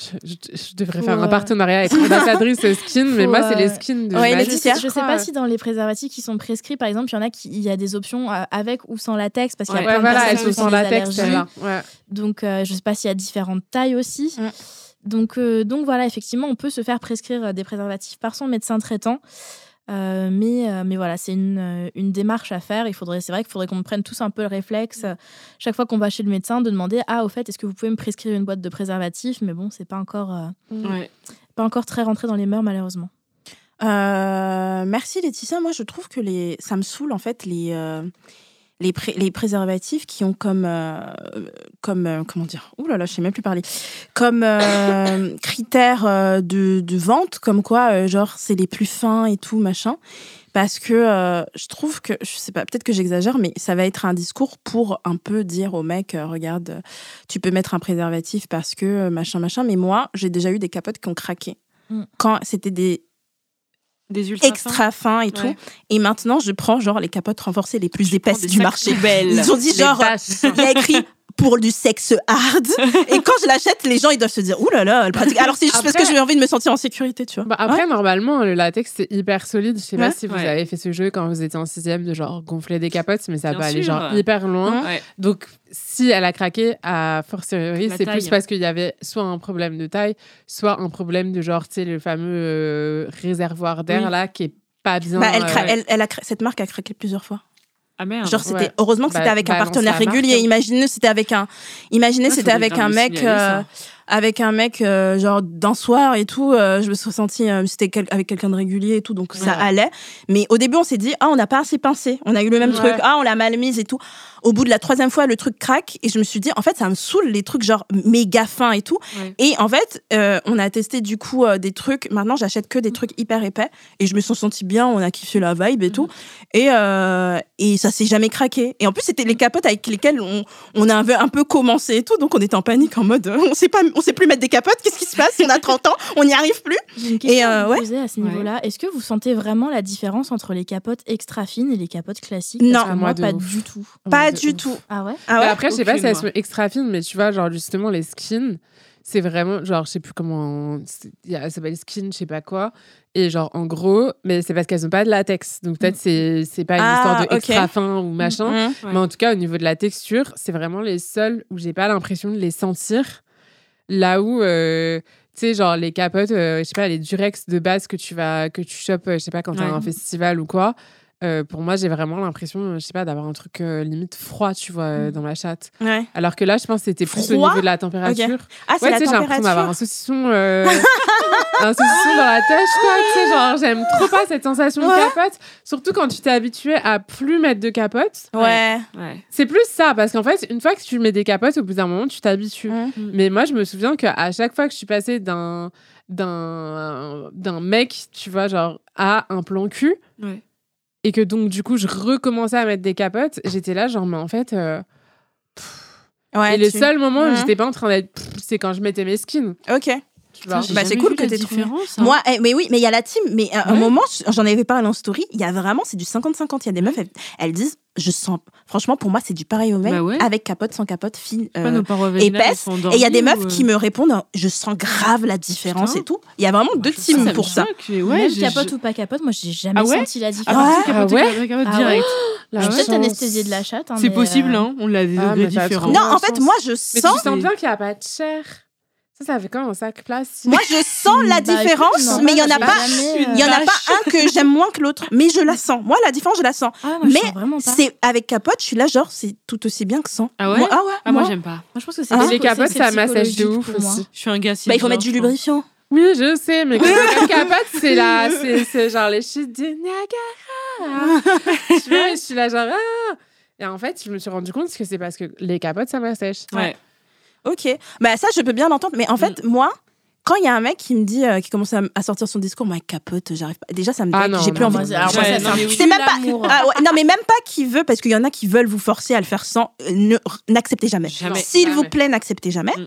Je, je- je devrais
Faut,
faire un
euh,
partenariat avec ambassadrice skin, mais
faut,
moi, c'est les skins de
Ouais, les
Je sais, je sais pas si dans les préservatifs qui sont prescrits, par exemple, il y en a qui, il y a des options euh, avec ou sans latex, parce qu'il y a
Ouais,
plein
Ouais,
de
voilà,
personnes
elles
qui
sont
ont
sans
des
latex. Ouais.
Donc, euh, je sais pas s'il y a différentes tailles aussi.
Mm.
Donc, euh, donc voilà, effectivement, on peut se faire prescrire des préservatifs par son médecin traitant. Euh, mais, euh, mais voilà, c'est une, euh, une démarche à faire. Il faudrait, c'est vrai qu'il faudrait qu'on prenne tous un peu le réflexe, euh, chaque fois qu'on va chez le médecin, de demander Ah, au fait, est-ce que vous pouvez me prescrire une boîte de préservatifs? Mais bon, c'est pas encore, euh,
Ouais.
pas encore très rentré dans les mœurs, malheureusement.
Euh, merci Laetitia. Moi, je trouve que les, ça me saoule en fait les euh, les, pré- les préservatifs qui ont comme euh, comme euh, comment dire. Ouh là là, je sais même plus parler. Comme euh, critère euh, de, de vente, comme quoi genre c'est les plus fins et tout machin. Parce que je trouve que, je sais pas, peut-être que j'exagère, mais ça va être un discours pour un peu dire au mec, regarde, tu peux mettre un préservatif parce que machin, machin. Mais moi, j'ai déjà eu des capotes qui ont craqué.
Mm.
Quand c'était des
Des ultra
extra fins et tout.
Ouais.
Et maintenant, je prends genre les capotes renforcées les plus épaisses du marché.
poubelles.
Ils ont dit genre, il y a écrit pour du sexe hard. et quand je l'achète, les gens ils doivent se dire, ouh là là, elle pratique. Alors c'est juste parce que j'ai envie de me sentir en sécurité, tu vois.
Bah, après, normalement, le latex, c'est hyper solide. Je sais
Ouais.
pas si vous
Ouais.
avez fait ce jeu quand vous étiez en sixième de genre gonfler des capotes, mais ça
Bien
peut aller genre hyper loin.
Ouais.
Donc, si elle a craqué, à fortiori,
La
c'est plus parce qu'il y avait soit un problème de taille, soit un problème de genre, tu sais, le fameux euh, réservoir d'air
Oui.
là qui est pas bien.
Bah, elle cra-
euh,
elle, elle a cette marque a craqué plusieurs fois.
Ah merde.
Genre c'était
Ouais.
heureusement que
Bah,
c'était avec un
balance
partenaire régulier.
hein.
Imaginez c'était avec un, imaginez c'était avec un mec, euh, avec un mec euh, genre d'un soir et tout. euh, je me suis sentie, euh, c'était quel- avec quelqu'un de régulier et tout, donc ça allait. Mais au début on s'est dit ah on n'a pas assez pincé, on a eu le même
Ouais.
truc, ah on l'a mal mise et tout. Au bout de la troisième fois le truc craque et je me suis dit en fait ça me saoule les trucs genre méga fins et tout.
Ouais.
Et en fait euh, on a testé du coup des trucs. Maintenant j'achète que des trucs hyper épais et je me suis sentie bien. On a kiffé la vibe et tout. Et, euh, et ça s'est jamais craqué. Et en plus, c'était les capotes avec lesquelles on, on avait un peu commencé et tout. Donc, on était en panique en mode, on sait pas, on sait plus mettre des capotes. Qu'est-ce qui se passe? On a 30 ans, on n'y arrive plus.
Une question
Et, euh,
à vous
ouais.
poser à ce
Ouais.
niveau-là. Est-ce que vous sentez vraiment la différence entre les capotes extra fines et les capotes classiques?
Non.
Parce que
Ah,
moi,
moi, de
pas
ouf.
du tout.
Pas
de
du
ouf.
tout.
Ah ouais?
Ah
Bah après, je sais pas si elles sont extra fines, mais tu vois, genre justement, les skins, c'est vraiment, genre, je sais plus comment, c'est- il y a- ça s'appelle skin, je sais pas quoi. Et genre, en gros, mais c'est parce qu'elles ont pas de latex. Donc peut-être c'est c'est pas une
Ah,
histoire de
ok.
extra fin ou machin.
Mhm.
Ouais.
Mais en tout cas, au niveau de la texture, c'est vraiment les seuls où j'ai pas l'impression de les sentir. Là où, euh, tu sais, genre les capotes, euh, je sais pas, les Durex de base que tu vas, que tu chopes, euh, je sais pas, quand t'es à
Ouais.
un festival ou quoi. Euh, pour moi, j'ai vraiment l'impression, je sais pas, d'avoir un truc euh, limite froid, tu vois, euh, dans ma chatte.
Ouais.
Alors que là, je pense que c'était plus au
Froid
niveau de la température.
Ah, c'est
Ouais,
la
tu sais, j'ai l'impression d'avoir un saucisson, euh, un saucisson dans la tâche, quoi. Tu sais, genre, j'aime trop pas cette sensation de capote. Surtout quand tu t'es habitué à plus mettre de capote.
Ouais.
Ouais.
C'est plus ça, parce qu'en fait, une fois que tu mets des capotes, au bout d'un moment, tu t'habitues.
Mm.
Mais moi, je me souviens qu'à chaque fois que je suis passée d'un d'un d'un mec, tu vois, genre à un plan cul,
Ouais.
Et que donc du coup je recommençais à mettre des capotes, j'étais là genre mais en fait. euh,
Ouais,
et le seul moment où
Mhm.
j'étais pas en train d'être, c'est quand je mettais mes skins.
Ok.
Tu
Bah, c'est cool que t'aies trouvé.
différence, hein.
Moi, eh, mais oui, mais il y a la team. Mais à un
Ouais.
moment, j'en avais parlé en story. Il y a vraiment, c'est du 50-50. Il y a des meufs, elles, elles disent, je sens. Franchement, pour moi, c'est du pareil au mec,
Bah ouais.
avec capote, sans capote, fine.
Pas
euh, épaisse. Et il y a des meufs
ou,
qui
euh,
me répondent, je sens grave la différence
Putain.
et tout. Il y a vraiment deux
je-
teams
ça
pour ça.
ouais,
Même capote
je-
ou pas capote, moi j'ai jamais
Ah ouais
senti la
Ah,
différence.
capote,
Ah ouais
Ah
direct.
Je suis peut-être
chance.
anesthésiée de la chatte. hein,
C'est
mais,
possible,
euh,
hein. On l'a des
Ah,
degrés
mais
différents.
Non, en fait, moi, je
Mais
sens.
tu sens bien qu'il n'y a pas de chair. Ça, ça fait comme un sac plastique.
Moi, je sens la
Bah,
différence,
non,
mais il y en a pas. Il y en a pas un que j'aime moins que l'autre, mais je la sens. Moi, la différence, je la sens.
Ah, moi,
Mais. C'est avec capote, je suis là, genre, c'est tout aussi bien que sans.
Ah ouais
Moi- ah ouais.
Ah, moi,
moi.
j'aime pas.
Moi, je pense que c'est psycho-
les capotes,
c'est-
ça massage de ouf aussi.
Je suis un gars
Bah, il faut mettre du lubrifiant.
Oui, je sais, mais quand la capote, c'est là, c'est c'est genre les chutes du Niagara. tu vois, je suis là genre ah. Et en fait, je me suis rendu compte que c'est parce que les capotes, ça m'assèche.
Ouais.
Ok. Bah, ça, je peux bien l'entendre. Mais en fait, moi, quand il y a un mec qui me dit, euh, qui commence à, à sortir son discours, moi, capote, j'arrive pas. Déjà, ça me
Ah
j'ai plus envie. de-
alors,
genre,
moi,
Ouais,
ça,
non,
c'est
même pas. Ah ouais, non, mais même pas qui veut, parce qu'il y en a qui veulent vous forcer à le faire sans. euh, N'acceptez jamais.
Jamais.
S'il vous plaît, n'acceptez jamais.
Mm.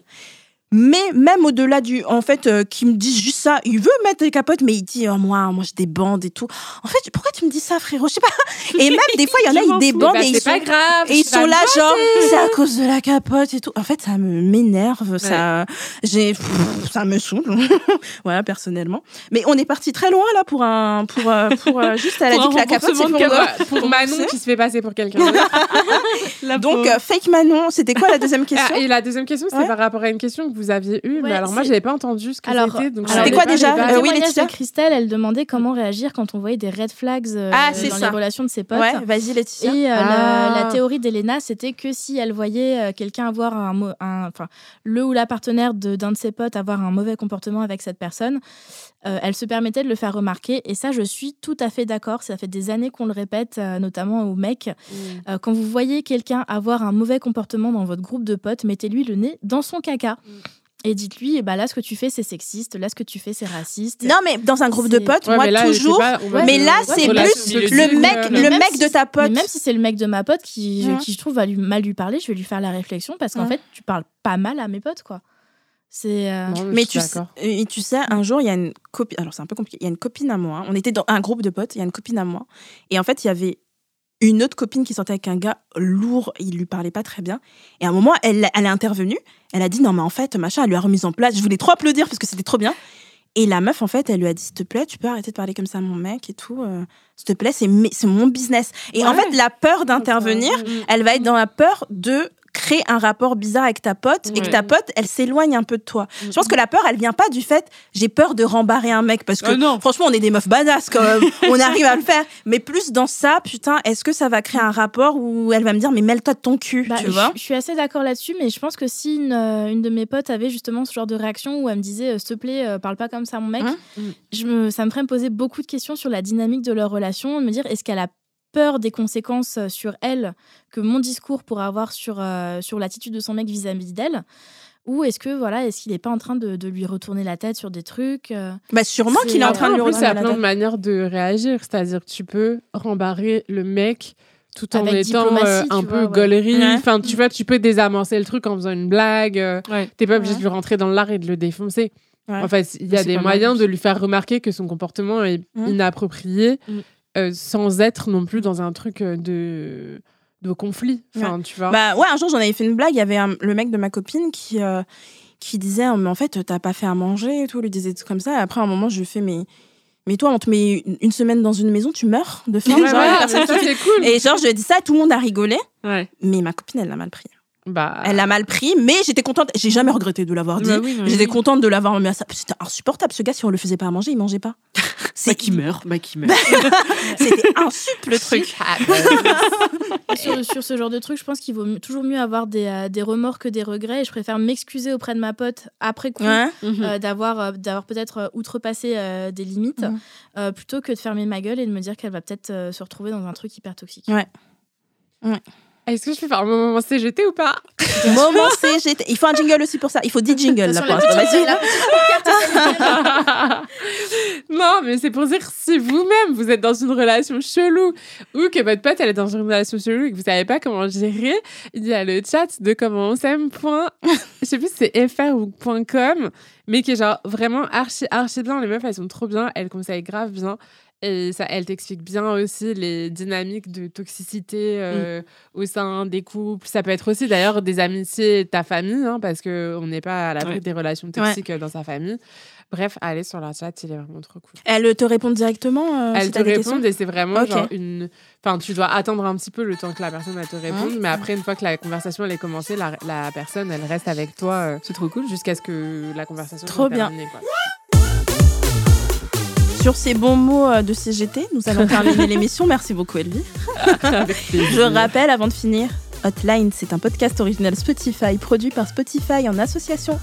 Mais même au-delà du. En fait, euh, qui me disent juste ça, il veut mettre des capotes, mais il dit, oh, moi, moi, j'ai des bandes et tout. En fait, pourquoi tu me dis ça, frérot? Je sais pas. Et même des fois, il y en a,
Je
ils débandent
Bah,
et ils
c'est
sont.
pas grave.
Et ils
je
sont là, genre, c'est à cause de la capote et tout. En fait, ça me m'énerve, ça, j'ai, pff, ça me saoule. voilà, personnellement. Mais on est parti très loin, là, pour un, pour, euh, pour, euh, juste, elle a
Pour
dit que la capote, c'est pour,
capote.
Pour Manon qui se fait passer pour quelqu'un.
La
Donc, euh, fake Manon, c'était quoi la deuxième question?
Ah, et la deuxième question,
Ouais.
par rapport à une question que vous aviez eue. mais alors moi, j'avais pas entendu ce que c'était. donc
C'était quoi déjà. Euh, oui, Laetitia
de Christelle, elle demandait comment réagir quand on voyait des red flags euh,
Ah, c'est
dans
ça.
les relations de ses potes.
Ouais, vas-y, Laetitia.
Et euh,
Ah.
la, la théorie d'Elena, c'était que si elle voyait euh, quelqu'un avoir un, enfin, le ou la partenaire de- d'un de, ses potes avoir un mauvais comportement avec cette personne, euh, elle se permettait de le faire remarquer. Et ça, je suis tout à fait d'accord. Ça fait des années qu'on le répète, euh, notamment aux mecs.
Mm.
Euh, quand vous voyez quelqu'un avoir un mauvais comportement dans votre groupe de potes, mettez-lui le nez dans son caca. Et dites-lui, eh ben là, ce que tu fais, c'est sexiste. Là, ce que tu fais, c'est raciste.
Non, mais dans un groupe de potes,
Ouais,
moi,
mais là, c'est
toujours.
pas-
mais là,
ouais,
c'est plus le mec,
euh,
le mec
si
de ta pote.
Mais même si c'est le mec de ma pote qui, je- qui je trouve va lui, mal lui parler, je vais lui faire la réflexion parce qu'en fait, tu parles pas mal à mes potes, quoi. C'est. euh,
Non,
Mais
suis
tu sais, et tu sais, un jour, il y a une copine. Alors, c'est un peu compliqué. Il y a une copine à moi. On était dans un groupe de potes. Il y a une copine à moi. Et en fait, il y avait une autre copine qui sortait avec un gars lourd. Il lui parlait pas très bien. Et à un moment, elle, elle est intervenue. Elle a dit non, mais en fait, machin, elle lui a remis en place. Je voulais trop applaudir parce que c'était trop bien. Et la meuf, en fait, elle lui a dit s'il te plaît, tu peux arrêter de parler comme ça à mon mec et tout. euh, s'il te plaît, c'est mon business. Et en fait, la peur d'intervenir,
Mm.
elle va être dans la peur de créer un rapport bizarre avec ta pote et que ta pote, elle s'éloigne un peu de toi.
Mm.
Je pense que la peur, elle vient pas du fait j'ai peur de rembarrer un mec parce que
Ah non.
franchement, on est des meufs badass quand même. on arrive à le faire. Mais plus dans ça, putain, est-ce que ça va créer un rapport où elle va me dire mais mêle-toi de ton cul,
bah,
tu
je,
vois?
je suis assez d'accord là-dessus, mais je pense que si une, euh, une de mes potes avait justement ce genre de réaction où elle me disait euh, s'il te plaît, euh, parle pas comme ça à mon mec,
Hein?
Je me, ça me ferait me poser beaucoup de questions sur la dynamique de leur relation, me dire est-ce qu'elle a peur des conséquences euh, sur elle que mon discours pourrait avoir sur, euh, sur l'attitude de son mec vis-à-vis d'elle? Ou est-ce que voilà est-ce qu'il n'est pas en train de, de lui retourner la tête sur des trucs euh,
Bah sûrement qu'il est en train de lui
en plus, il y
retourner
a
la
plein de
tête.
manières de réagir. C'est-à-dire que tu peux rembarrer le mec tout en
Avec
étant euh, un peu
vois, ouais.
gaulerie.
Ouais.
Enfin, tu vois, tu peux désamorcer le truc en faisant une blague. euh,
Ouais.
T'es pas obligé
Ouais.
de lui rentrer dans l'art et de le défoncer.
Ouais.
En fait, il y a des moyens de lui faire remarquer que son comportement est
Mm.
inapproprié
Mm.
Euh, sans être non plus dans un truc euh, de, de conflit. Enfin, tu vois.
Bah ouais, un jour j'en avais fait une blague. Il y avait un- le mec de ma copine qui euh, qui disait Oh, mais en fait t'as pas fait à manger et tout. Il lui disait des trucs comme ça. Et après à un moment je lui fais mais mais toi on te met une- semaine dans une maison, tu meurs de faim.
Ouais,
genre, qui-
cool.
Et genre je lui ai dit ça, tout le monde a rigolé. Mais ma copine elle l'a mal pris.
Bah.
Elle l'a mal pris, mais j'étais contente. J'ai jamais regretté de l'avoir dit.
Bah oui, oui,
j'étais
oui.
contente de l'avoir mis à ça. C'était insupportable. Ce gars, si on le faisait pas à manger, il mangeait pas.
Bah, qui meurt, bah, qui meurt.
C'était insup le truc.
sur, sur ce genre de truc, je pense qu'il vaut toujours mieux avoir des, euh, des remords que des regrets. Et je préfère m'excuser auprès de ma pote après coup
Ouais.
euh, d'avoir euh, d'avoir peut-être euh, outrepassé euh, des limites
Mhm.
euh, plutôt que de fermer ma gueule et de me dire qu'elle va peut-être euh, se retrouver dans un truc hyper toxique.
Ouais.
Est-ce que je peux faire un moment CGT ou pas?
Moment CGT. Il faut un jingle aussi pour ça. Il faut 10 jingles là pour l'instant.
non, mais c'est pour dire si vous-même vous êtes dans une relation chelou ou que votre pote elle est dans une relation chelou et que vous savez pas comment gérer, il y a le chat de comment on s'aime. point- Je sais plus si c'est fr ou point .com, mais qui est genre vraiment archi archi bien. Les meufs elles sont trop bien, elles conseillent grave bien. Et ça, elle t'explique bien aussi les dynamiques de toxicité euh, au sein des couples. Ça peut être aussi d'ailleurs des amitiés, ta famille, hein, parce qu'on n'est pas à l'abri
Ouais.
des relations toxiques euh, dans sa famille. Bref, allez sur leur chat, il est vraiment trop cool.
Elle te répond directement euh, si
Elles te répondent et c'est vraiment genre une. Enfin, tu dois attendre un petit peu le temps que la personne elle te réponde, mais après, une fois que la conversation elle est commencée, la, la personne elle reste avec toi. euh,
C'est trop cool.
Jusqu'à ce que la conversation
Trop
soit
bien.
terminée, quoi.
Sur ces bons mots euh, de CGT, nous allons terminer l'émission. Merci beaucoup, Elvie. Je rappelle avant de finir, Hotline, c'est un podcast original Spotify produit par Spotify en association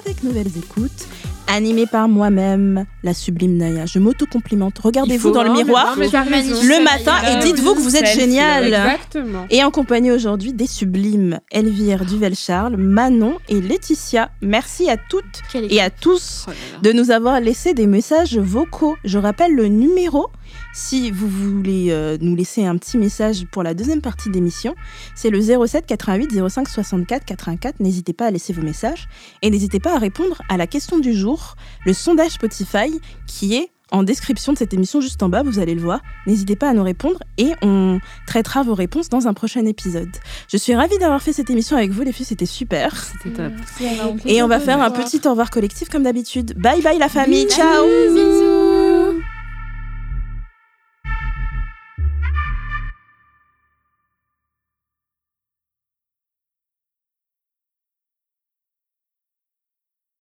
avec Nouvelles Écoutes, animé par moi-même, la sublime Naya. Je m'auto-complimente. Regardez-vous dans le miroir
non,
le matin et dites-vous que vous êtes génial.
Exactement.
Et en compagnie aujourd'hui des sublimes Elvire Duvel-Charles, Manon et Laetitia. Merci à toutes
Quelle
et à tous
Oh
de nous avoir laissé des messages vocaux. Je rappelle le numéro si vous voulez euh, nous laisser un petit message pour la deuxième partie d'émission. C'est le 07 88 05 64 84. N'hésitez pas à laisser vos messages et n'hésitez pas à répondre à la question du jour, le sondage Spotify qui est en description de cette émission juste en bas, vous allez le voir. N'hésitez pas à nous répondre et on traitera vos réponses dans un prochain épisode. Je suis ravie d'avoir fait cette émission avec vous les filles, c'était super.
C'était top.
Et on va faire un petit au revoir collectif comme d'habitude. Bye bye la famille, ciao
Bisous.